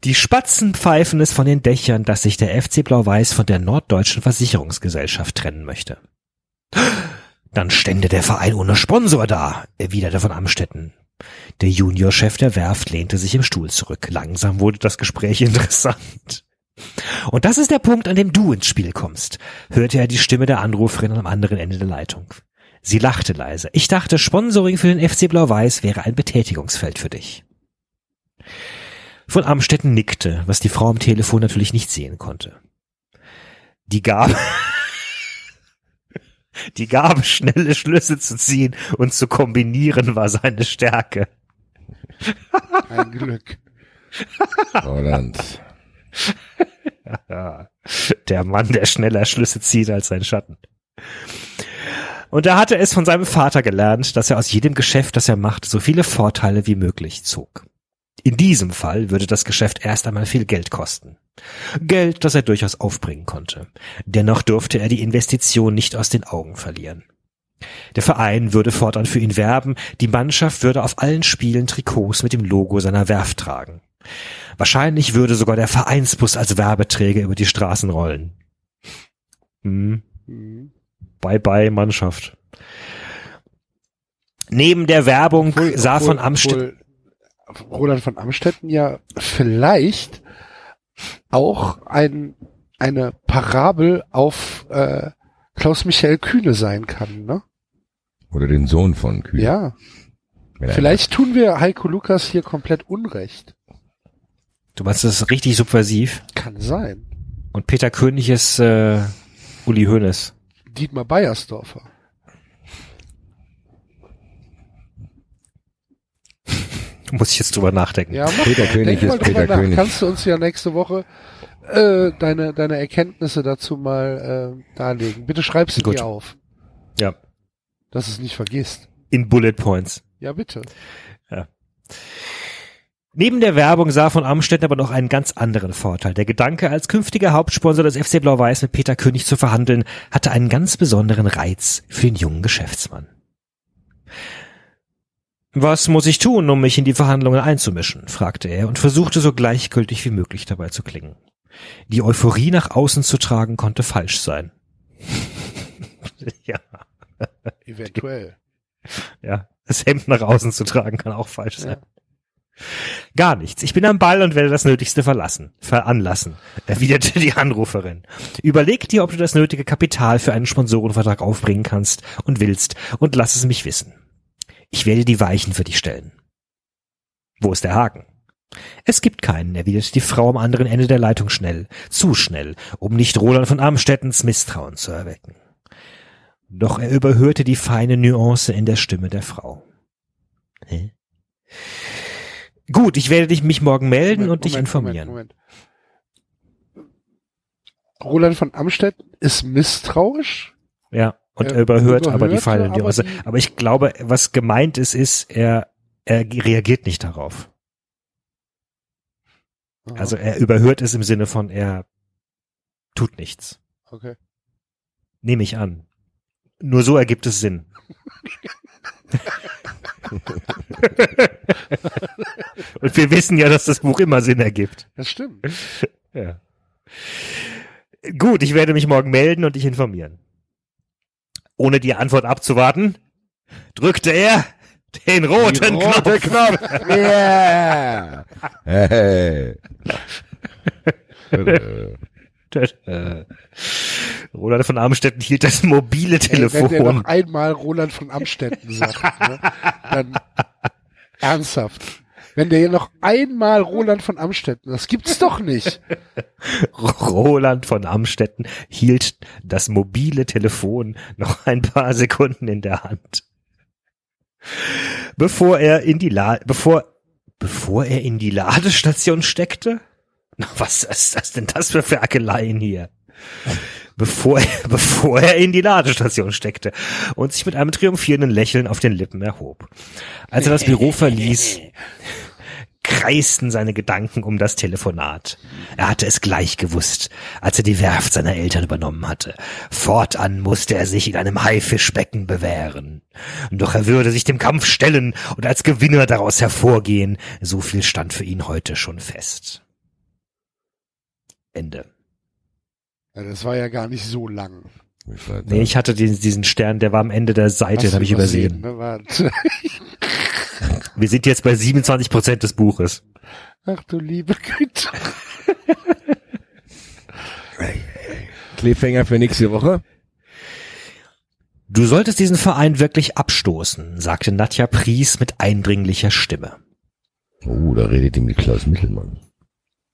Die Spatzen pfeifen es von den Dächern, dass sich der FC Blau-Weiß von der Norddeutschen Versicherungsgesellschaft trennen möchte. Dann stände der Verein ohne Sponsor da, erwiderte von Amstetten. Der Juniorchef der Werft lehnte sich im Stuhl zurück. Langsam wurde das Gespräch interessant. Und das ist der Punkt, an dem du ins Spiel kommst, hörte er die Stimme der Anruferin am anderen Ende der Leitung. Sie lachte leise. Ich dachte, Sponsoring für den FC Blau-Weiß wäre ein Betätigungsfeld für dich. Von Amstetten nickte, was die Frau am Telefon natürlich nicht sehen konnte. Die Gabe, die Gabe, schnelle Schlüsse zu ziehen und zu kombinieren, war seine Stärke. Ein Glück. Roland. Der Mann, der schneller Schlüsse zieht als sein Schatten. Und er hatte es von seinem Vater gelernt, dass er aus jedem Geschäft, das er macht, so viele Vorteile wie möglich zog. In diesem Fall würde das Geschäft erst einmal viel Geld kosten. Geld, das er durchaus aufbringen konnte. Dennoch durfte er die Investition nicht aus den Augen verlieren. Der Verein würde fortan für ihn werben, die Mannschaft würde auf allen Spielen Trikots mit dem Logo seiner Werft tragen. Wahrscheinlich würde sogar der Vereinsbus als Werbeträger über die Straßen rollen. Hm. Bye bye Mannschaft. Neben der Werbung Obwohl- sah obwohl- von Amstetten Roland von Amstetten ja vielleicht auch ein, eine Parabel auf äh, Klaus-Michael Kühne sein kann, ne? Oder den Sohn von Kühn. Ja. Vielleicht tun wir Heiko Lukas hier komplett Unrecht. Du meinst, das ist richtig subversiv. Kann sein. Und Peter König ist äh, Uli Hoeneß. Dietmar Beiersdorfer. Muss ich jetzt drüber nachdenken. Ja, mach Peter. König ist Peter nach. König. Kannst du uns ja nächste Woche äh, deine, deine Erkenntnisse dazu mal äh, darlegen. Bitte schreib sie Gut. dir auf, Ja. dass es nicht vergisst. In Bullet Points. Ja, bitte. Neben der Werbung sah von Amstetten aber noch einen ganz anderen Vorteil. Der Gedanke, als künftiger Hauptsponsor des FC Blau-Weiß mit Peter König zu verhandeln, hatte einen ganz besonderen Reiz für den jungen Geschäftsmann. Was muss ich tun, um mich in die Verhandlungen einzumischen? fragte er und versuchte so gleichgültig wie möglich dabei zu klingen. Die Euphorie nach außen zu tragen konnte falsch sein. ja, Eventuell. ja. Das Hemd nach außen zu tragen kann auch falsch sein. Gar nichts. Ich bin am Ball und werde das Nötigste verlassen, veranlassen, erwiderte die Anruferin. Überleg dir, ob du das nötige Kapital für einen Sponsorenvertrag aufbringen kannst und willst und lass es mich wissen. Ich werde die Weichen für dich stellen. Wo ist der Haken? Es gibt keinen, erwiderte die Frau am anderen Ende der Leitung schnell, zu schnell, um nicht Roland von Amstettens Misstrauen zu erwecken. Doch er überhörte die feine Nuance in der Stimme der Frau. Hä? Gut, ich werde dich mich morgen melden und dich informieren. Moment, Moment. Roland von Amstetten ist misstrauisch. Ja, und Er er überhört, aber die feine aber die- Aber ich glaube, was gemeint ist, ist, er, er reagiert nicht darauf. Also er überhört es im Sinne von, er tut nichts. okay. Nehme ich an. Nur so ergibt es Sinn. Und wir wissen ja, dass das Buch immer Sinn ergibt. Das stimmt. Ja. Gut, ich werde mich morgen melden und dich informieren. Ohne die Antwort abzuwarten, drückte er den roten Rote Knopf. Knopf. Yeah. Hey. Äh, Roland von Amstetten hielt das mobile Ey, wenn der Telefon. noch einmal Roland von Amstetten sagt, ne, dann ernsthaft. Wenn der hier noch einmal Roland von Amstetten, das gibt's doch nicht. Roland von Amstetten hielt das mobile Telefon noch ein paar Sekunden in der Hand. Bevor er in die La bevor bevor er in die Ladestation steckte? Was ist das denn das für Ferkeleien hier? Bevor er, bevor er in die Ladestation steckte und sich mit einem triumphierenden Lächeln auf den Lippen erhob. Als er das Büro verließ, kreisten seine Gedanken um das Telefonat. Er hatte es gleich gewusst, als er die Werft seiner Eltern übernommen hatte. Fortan musste er sich in einem Haifischbecken bewähren. Doch er würde sich dem Kampf stellen und als Gewinner daraus hervorgehen. So viel stand für ihn heute schon fest. Ende. Ja, das war ja gar nicht so lang. ich weiß Nee, ich hatte den, diesen Stern, der war am Ende der Seite, den habe ich übersehen. Ne? War, Wir sind jetzt bei 27 Prozent des Buches. ach du liebe Güte. Cliffhanger für nächste Woche. Du solltest diesen Verein wirklich abstoßen, sagte Nadja Pries mit eindringlicher Stimme. Oh, da redet ihm die Klaus Mittelmann.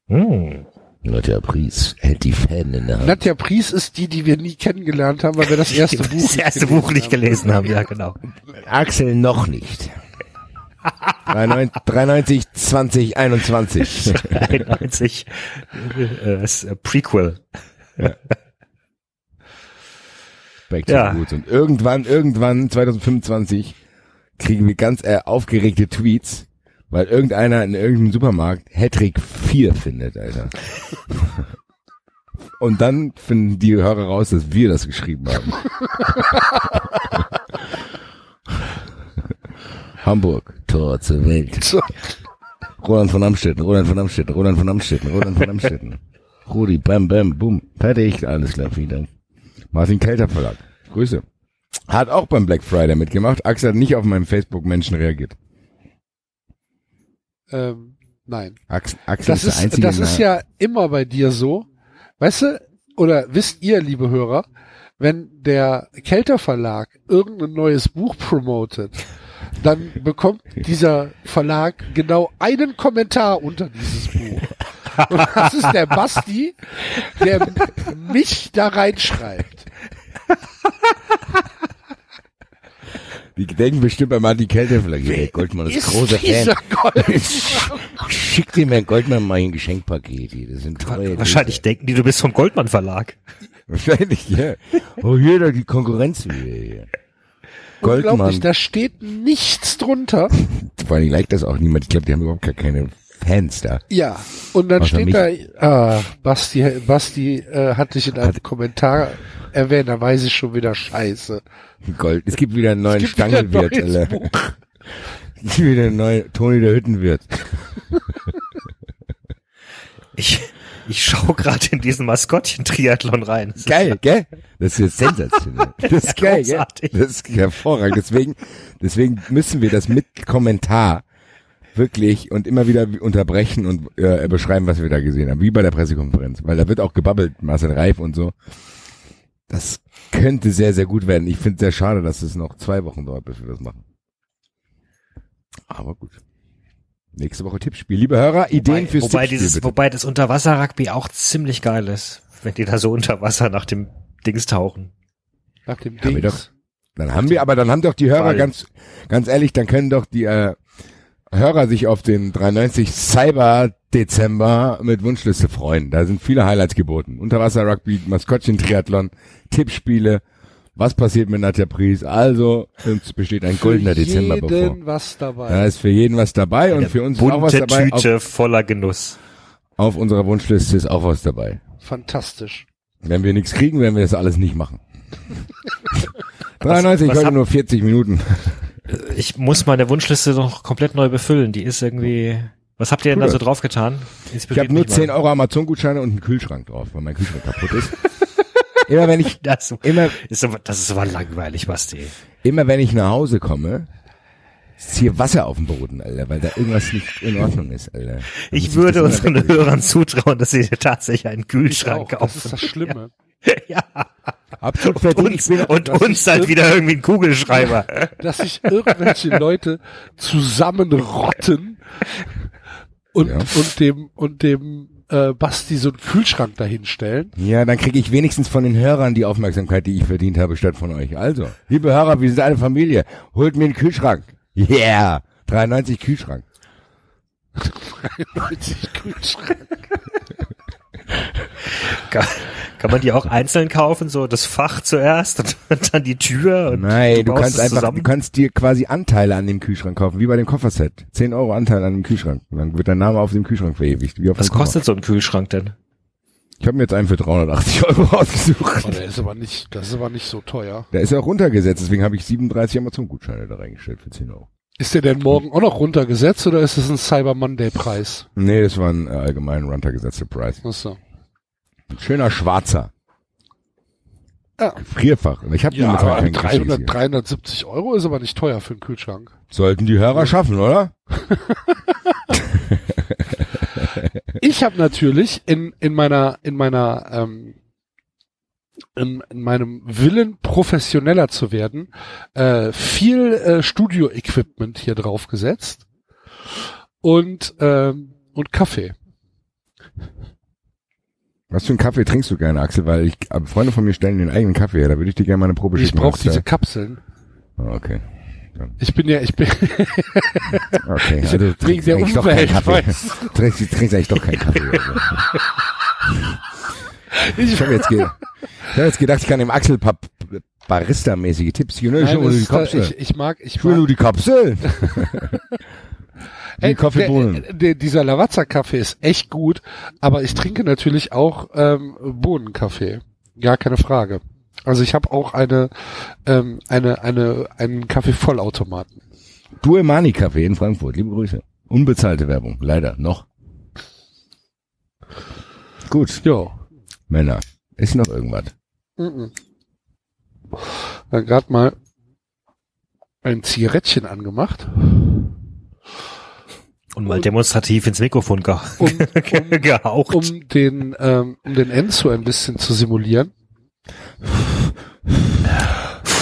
Hm. Nadja Pries hält die Fäden in der Hand. Nadja Pries ist die, die wir nie kennengelernt haben, weil wir das erste Buch das nicht erste gelesen Buch nicht haben. gelesen haben, ja genau. Axel noch nicht. 93, 93 20 21. 91 äh, ist, äh, Prequel. Back to Ja. the Roots. Und irgendwann, irgendwann, 2025, kriegen wir ganz äh, aufgeregte Tweets, weil irgendeiner in irgendeinem Supermarkt Hattrick 4 findet, Alter. Und dann finden die Hörer raus, dass wir das geschrieben haben. Hamburg, Tor zur Welt. Roland von Amstetten, Roland von Amstetten, Roland von Amstetten, Roland von Amstetten. Rudi, bam, bam, boom. Fertig, alles klar, vielen Dank. Martin Kelter Verlag. Grüße. Hat auch beim Black Friday mitgemacht. Axel hat nicht auf meinem Facebook-Menschen reagiert. Ähm, nein. Axel, Axel Das ist der einzige. das ist ja immer bei dir so. Weißt du, oder wisst ihr, liebe Hörer, wenn der Kelter Verlag irgendein neues Buch promotet, dann bekommt dieser Verlag genau einen Kommentar unter dieses Buch. Und das ist der Basti, der mich da reinschreibt. Die denken bestimmt bei Martin Kelter Verlag. Der Goldmann ist, großer dieser Fan. Gold? Schick dem Herrn Goldmann mal ein Geschenkpaket. Das sind treue Wahrscheinlich denken die, du bist vom Goldmann Verlag. Wahrscheinlich, ja. Oh, hier doch die Konkurrenz wieder hier. Goldmann. Unglaublich, da steht nichts drunter. Vor allem liked das auch niemand. Ich glaube, die haben überhaupt gar keine Fans da. Ja, und dann Außer steht mich. da, ah, Basti, Basti äh, hat dich in einem Hat- Kommentar erwähnt, da weiß ich schon wieder Scheiße. Gold. Es gibt wieder einen neuen neues Alter. Es gibt wieder einen neuen Toni der Hüttenwirt. Ich, ich schaue gerade in diesen Maskottchen-Triathlon rein. Das ist Geil, gell? Das ist sensationell. Das ist Ja, geil, gell? großartig. Das ist hervorragend. Deswegen, deswegen müssen wir das mit Kommentar wirklich und immer wieder unterbrechen und äh, beschreiben, was wir da gesehen haben. Wie bei der Pressekonferenz. Weil da wird auch gebabbelt, Marcel Reif und so. Das könnte sehr, sehr gut werden. Ich finde es sehr schade, dass es noch zwei Wochen dauert, bis wir das machen. Aber gut. Nächste Woche Tippspiel. Liebe Hörer, Ideen fürs wobei Tippspiel dieses, bitte. wobei das Unterwasser-Rugby auch ziemlich geil ist, wenn die da so unter Wasser nach dem Dings tauchen. Nach dem Haben wir Ding. doch. Dann haben wir, aber dann haben doch die Hörer Ball. ganz, ganz ehrlich, dann können doch die äh, Hörer sich auf den 93 Cyber Dezember mit Wunschliste freuen. Da sind viele Highlights geboten. Unterwasser Rugby, Maskottchen Triathlon, Tippspiele. Was passiert mit Nadja Pries? Also, es besteht ein goldener Für Dezember jeden bevor. was dabei. Da ist für jeden was dabei und für uns ist auch was Bunte dabei. Auf, Tüte voller Genuss. auf unserer Wunschliste ist auch was dabei. Fantastisch. Wenn wir nichts kriegen, werden wir das alles nicht machen. 93, was heute nur 40 Minuten. Ich muss meine Wunschliste noch komplett neu befüllen. Die ist irgendwie. Was habt ihr denn da Cool. so draufgetan? Ich habe nur 10 Euro Amazon-Gutscheine und einen Kühlschrank drauf, weil mein Kühlschrank kaputt ist. immer wenn ich, Das immer, ist aber, das ist aber langweilig, Basti. immer wenn ich nach Hause komme, ist hier Wasser auf dem Boden, Alter, weil da irgendwas nicht in Ordnung ist, Alter. Dann Ich würde unseren. Hörern zutrauen, dass sie tatsächlich einen Kühlschrank auch. Das kaufen. ist das Schlimme. ja. Absolut verdient. Uns, bin, und uns halt wieder irgendwie ein Kugelschreiber. Dass sich irgendwelche Leute zusammenrotten und, Ja. und dem, und dem äh, Basti so einen Kühlschrank dahinstellen. ja, dann kriege ich wenigstens von den Hörern die Aufmerksamkeit, die ich verdient habe, statt von euch. Also, liebe Hörer, wir sind eine Familie. Holt mir einen Kühlschrank. Yeah! 93 Kühlschrank. 90 Kühlschrank. Kann, man die auch einzeln kaufen, so das Fach zuerst und dann die Tür? Und Nein, du baust kannst es einfach, zusammen? du kannst dir quasi Anteile an dem Kühlschrank kaufen, wie bei dem Kofferset. 10 Euro Anteil an dem Kühlschrank. Und dann wird dein Name auf dem Kühlschrank verewigt. Wie auf Was kostet so ein Kühlschrank denn? Ich habe mir jetzt einen für 380 Euro ausgesucht. Oh, der ist aber nicht, das ist aber nicht so teuer. Der ist ja auch runtergesetzt, deswegen habe ich 37 Amazon-Gutscheine da reingestellt für 10 Euro. Ist der denn morgen auch noch runtergesetzt oder ist es ein Cyber Monday Preis? Nee, das war ein äh, allgemein runtergesetzter Preis. Achso. Ein schöner schwarzer. Ja. Frierfach. Und ich habe Ja, aber keinen 300, Geschirr. 370 Euro ist aber nicht teuer für einen Kühlschrank. Sollten die Hörer schaffen, oder? Ich habe natürlich in, in meiner, in meiner, ähm, in, in meinem Willen professioneller zu werden, äh, viel äh, Studio-Equipment hier drauf gesetzt und ähm, und Kaffee. Was für einen Kaffee trinkst du gerne, Axel? Weil ich, aber Freunde von mir stellen den eigenen Kaffee her. Da würde ich dir gerne mal eine Probe Ich schicken. brauche was diese Kapseln. Ah, okay. Ich bin ja, ich bin, Okay. ich Also, du trinkst der eigentlich doch keinen. Kaffee. trinkst, trinkst eigentlich doch keinen Kaffee. Also. Ich, Ich habe jetzt, ge ich hab jetzt gedacht, ich kann dem Axel paar Barista-mäßige Tipps geben. Ne, Nein, nur die Kapsel. ich, ich mag, ich Schon nur die Kapsel. Ey, Kaffeebohnen. der, der, dieser Lavazza-Kaffee ist echt gut, aber ich trinke natürlich auch ähm, Bohnenkaffee. Gar keine Frage. Also ich habe auch eine, ähm, eine, eine, einen Kaffee-Vollautomaten. Duemani Kaffee in Frankfurt. Liebe Grüße. Unbezahlte Werbung. Leider. Noch. Gut. Jo. Männer. Ist noch irgendwas? Mhm. Dann gerade mal ein Zigarettchen angemacht. Und mal demonstrativ ins Mikrofon ge Um, um, gehaucht. um den, ähm, um den Enzo ein bisschen zu simulieren.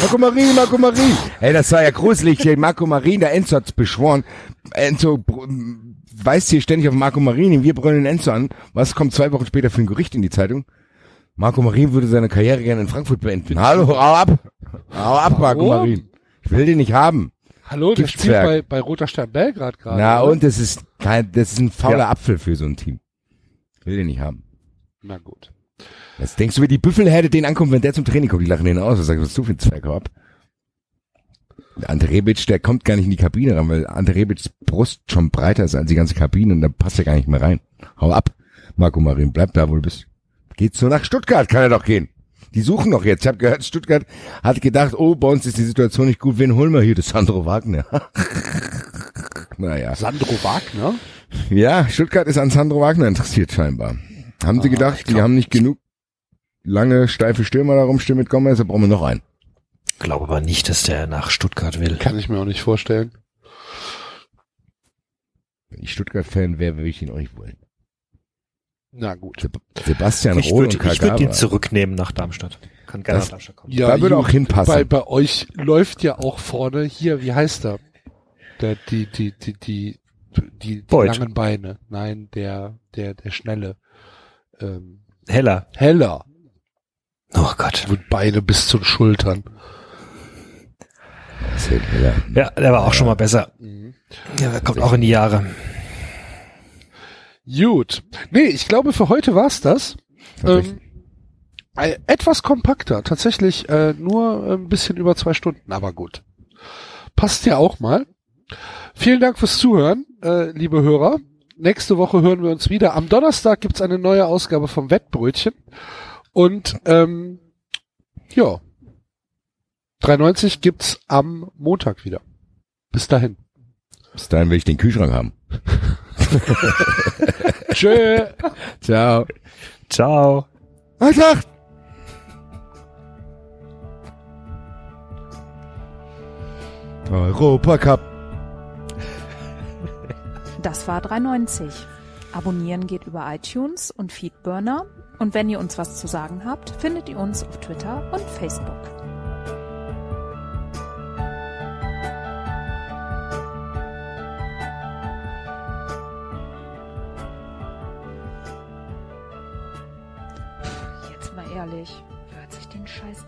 Marco Marin, Marco Marin. Ey, das war ja gruselig. Der Marco Marin, der Enzo hat's beschworen. Enzo weist hier ständig auf Marco Marin. Wir brüllen Enzo an. Was kommt zwei Wochen später für ein Gericht in die Zeitung? Marco Marin würde seine Karriere gerne in Frankfurt beenden. Hallo, hau ab. Hau ab, Marco Warum? Marin. Ich will den nicht haben. Hallo, der spielt Giftswerk. bei, bei Roter Stern Belgrad gerade. Na, oder? und das ist kein, das ist ein fauler Ja. Apfel für so ein Team. Will den nicht haben. Na gut. Was denkst du, wie die Büffelherde den ankommt, wenn der zum Training kommt? Die lachen den aus. Was sagst du, was du für ein Zwerg, hau ab. Der Ante Rebic, der kommt gar nicht in die Kabine ran, weil Ante Rebics Brust schon breiter ist als die ganze Kabine und da passt er gar nicht mehr rein. Hau ab, Marco Marin, bleib da, wo du bist. Geht's nur nach Stuttgart, kann er doch gehen. Die suchen doch jetzt. Ich habe gehört, Stuttgart hat gedacht, oh, bei uns ist die Situation nicht gut, wen holen wir hier? Das Sandro Wagner. naja. Sandro Wagner? Ja, Stuttgart ist an Sandro Wagner interessiert scheinbar. Haben sie Ah, gedacht, ich die glaub- haben nicht genug lange, steife Stürmer da rumstehen mit Gomez, da brauchen wir noch einen. glaube aber nicht, dass der nach Stuttgart will. Kann ich mir auch nicht vorstellen. Wenn ich Stuttgart-Fan wäre, würde ich ihn auch nicht wollen. Na gut. Seb Sebastian Ich Rohl würde und ich würd ihn zurücknehmen nach Darmstadt. Kann gerne Das- nach Darmstadt kommen. Ja, Da würde auch hinpassen. Bei, bei euch läuft ja auch vorne hier, wie heißt er? Der, die, die, die, die, die, die langen Beine. Nein, der, der, der schnelle. Ähm, Heller. Heller. Oh Gott. Mit Beine bis zu den Schultern. Ja. Ja, der war auch schon mal besser. Mhm. Ja, der kommt auch in die Jahre. Gut. Nee, ich glaube, für heute war's das. Ähm, äh, etwas kompakter. Tatsächlich äh, nur ein bisschen über zwei Stunden, aber gut. Passt ja auch mal. Vielen Dank fürs Zuhören, äh, liebe Hörer. Nächste Woche hören wir uns wieder. Am Donnerstag gibt's eine neue Ausgabe vom Wettbrötchen. Und ähm, ja, 93 gibt's am Montag wieder. Bis dahin. Bis dahin will ich den Kühlschrank haben. Tschö. Ciao. Ciao. Alter! Europacup. Das war 390. Abonnieren geht über iTunes und Feedburner. Und wenn ihr uns was zu sagen habt, findet ihr uns auf Twitter und Facebook. Ehrlich, hört sich den Scheiß?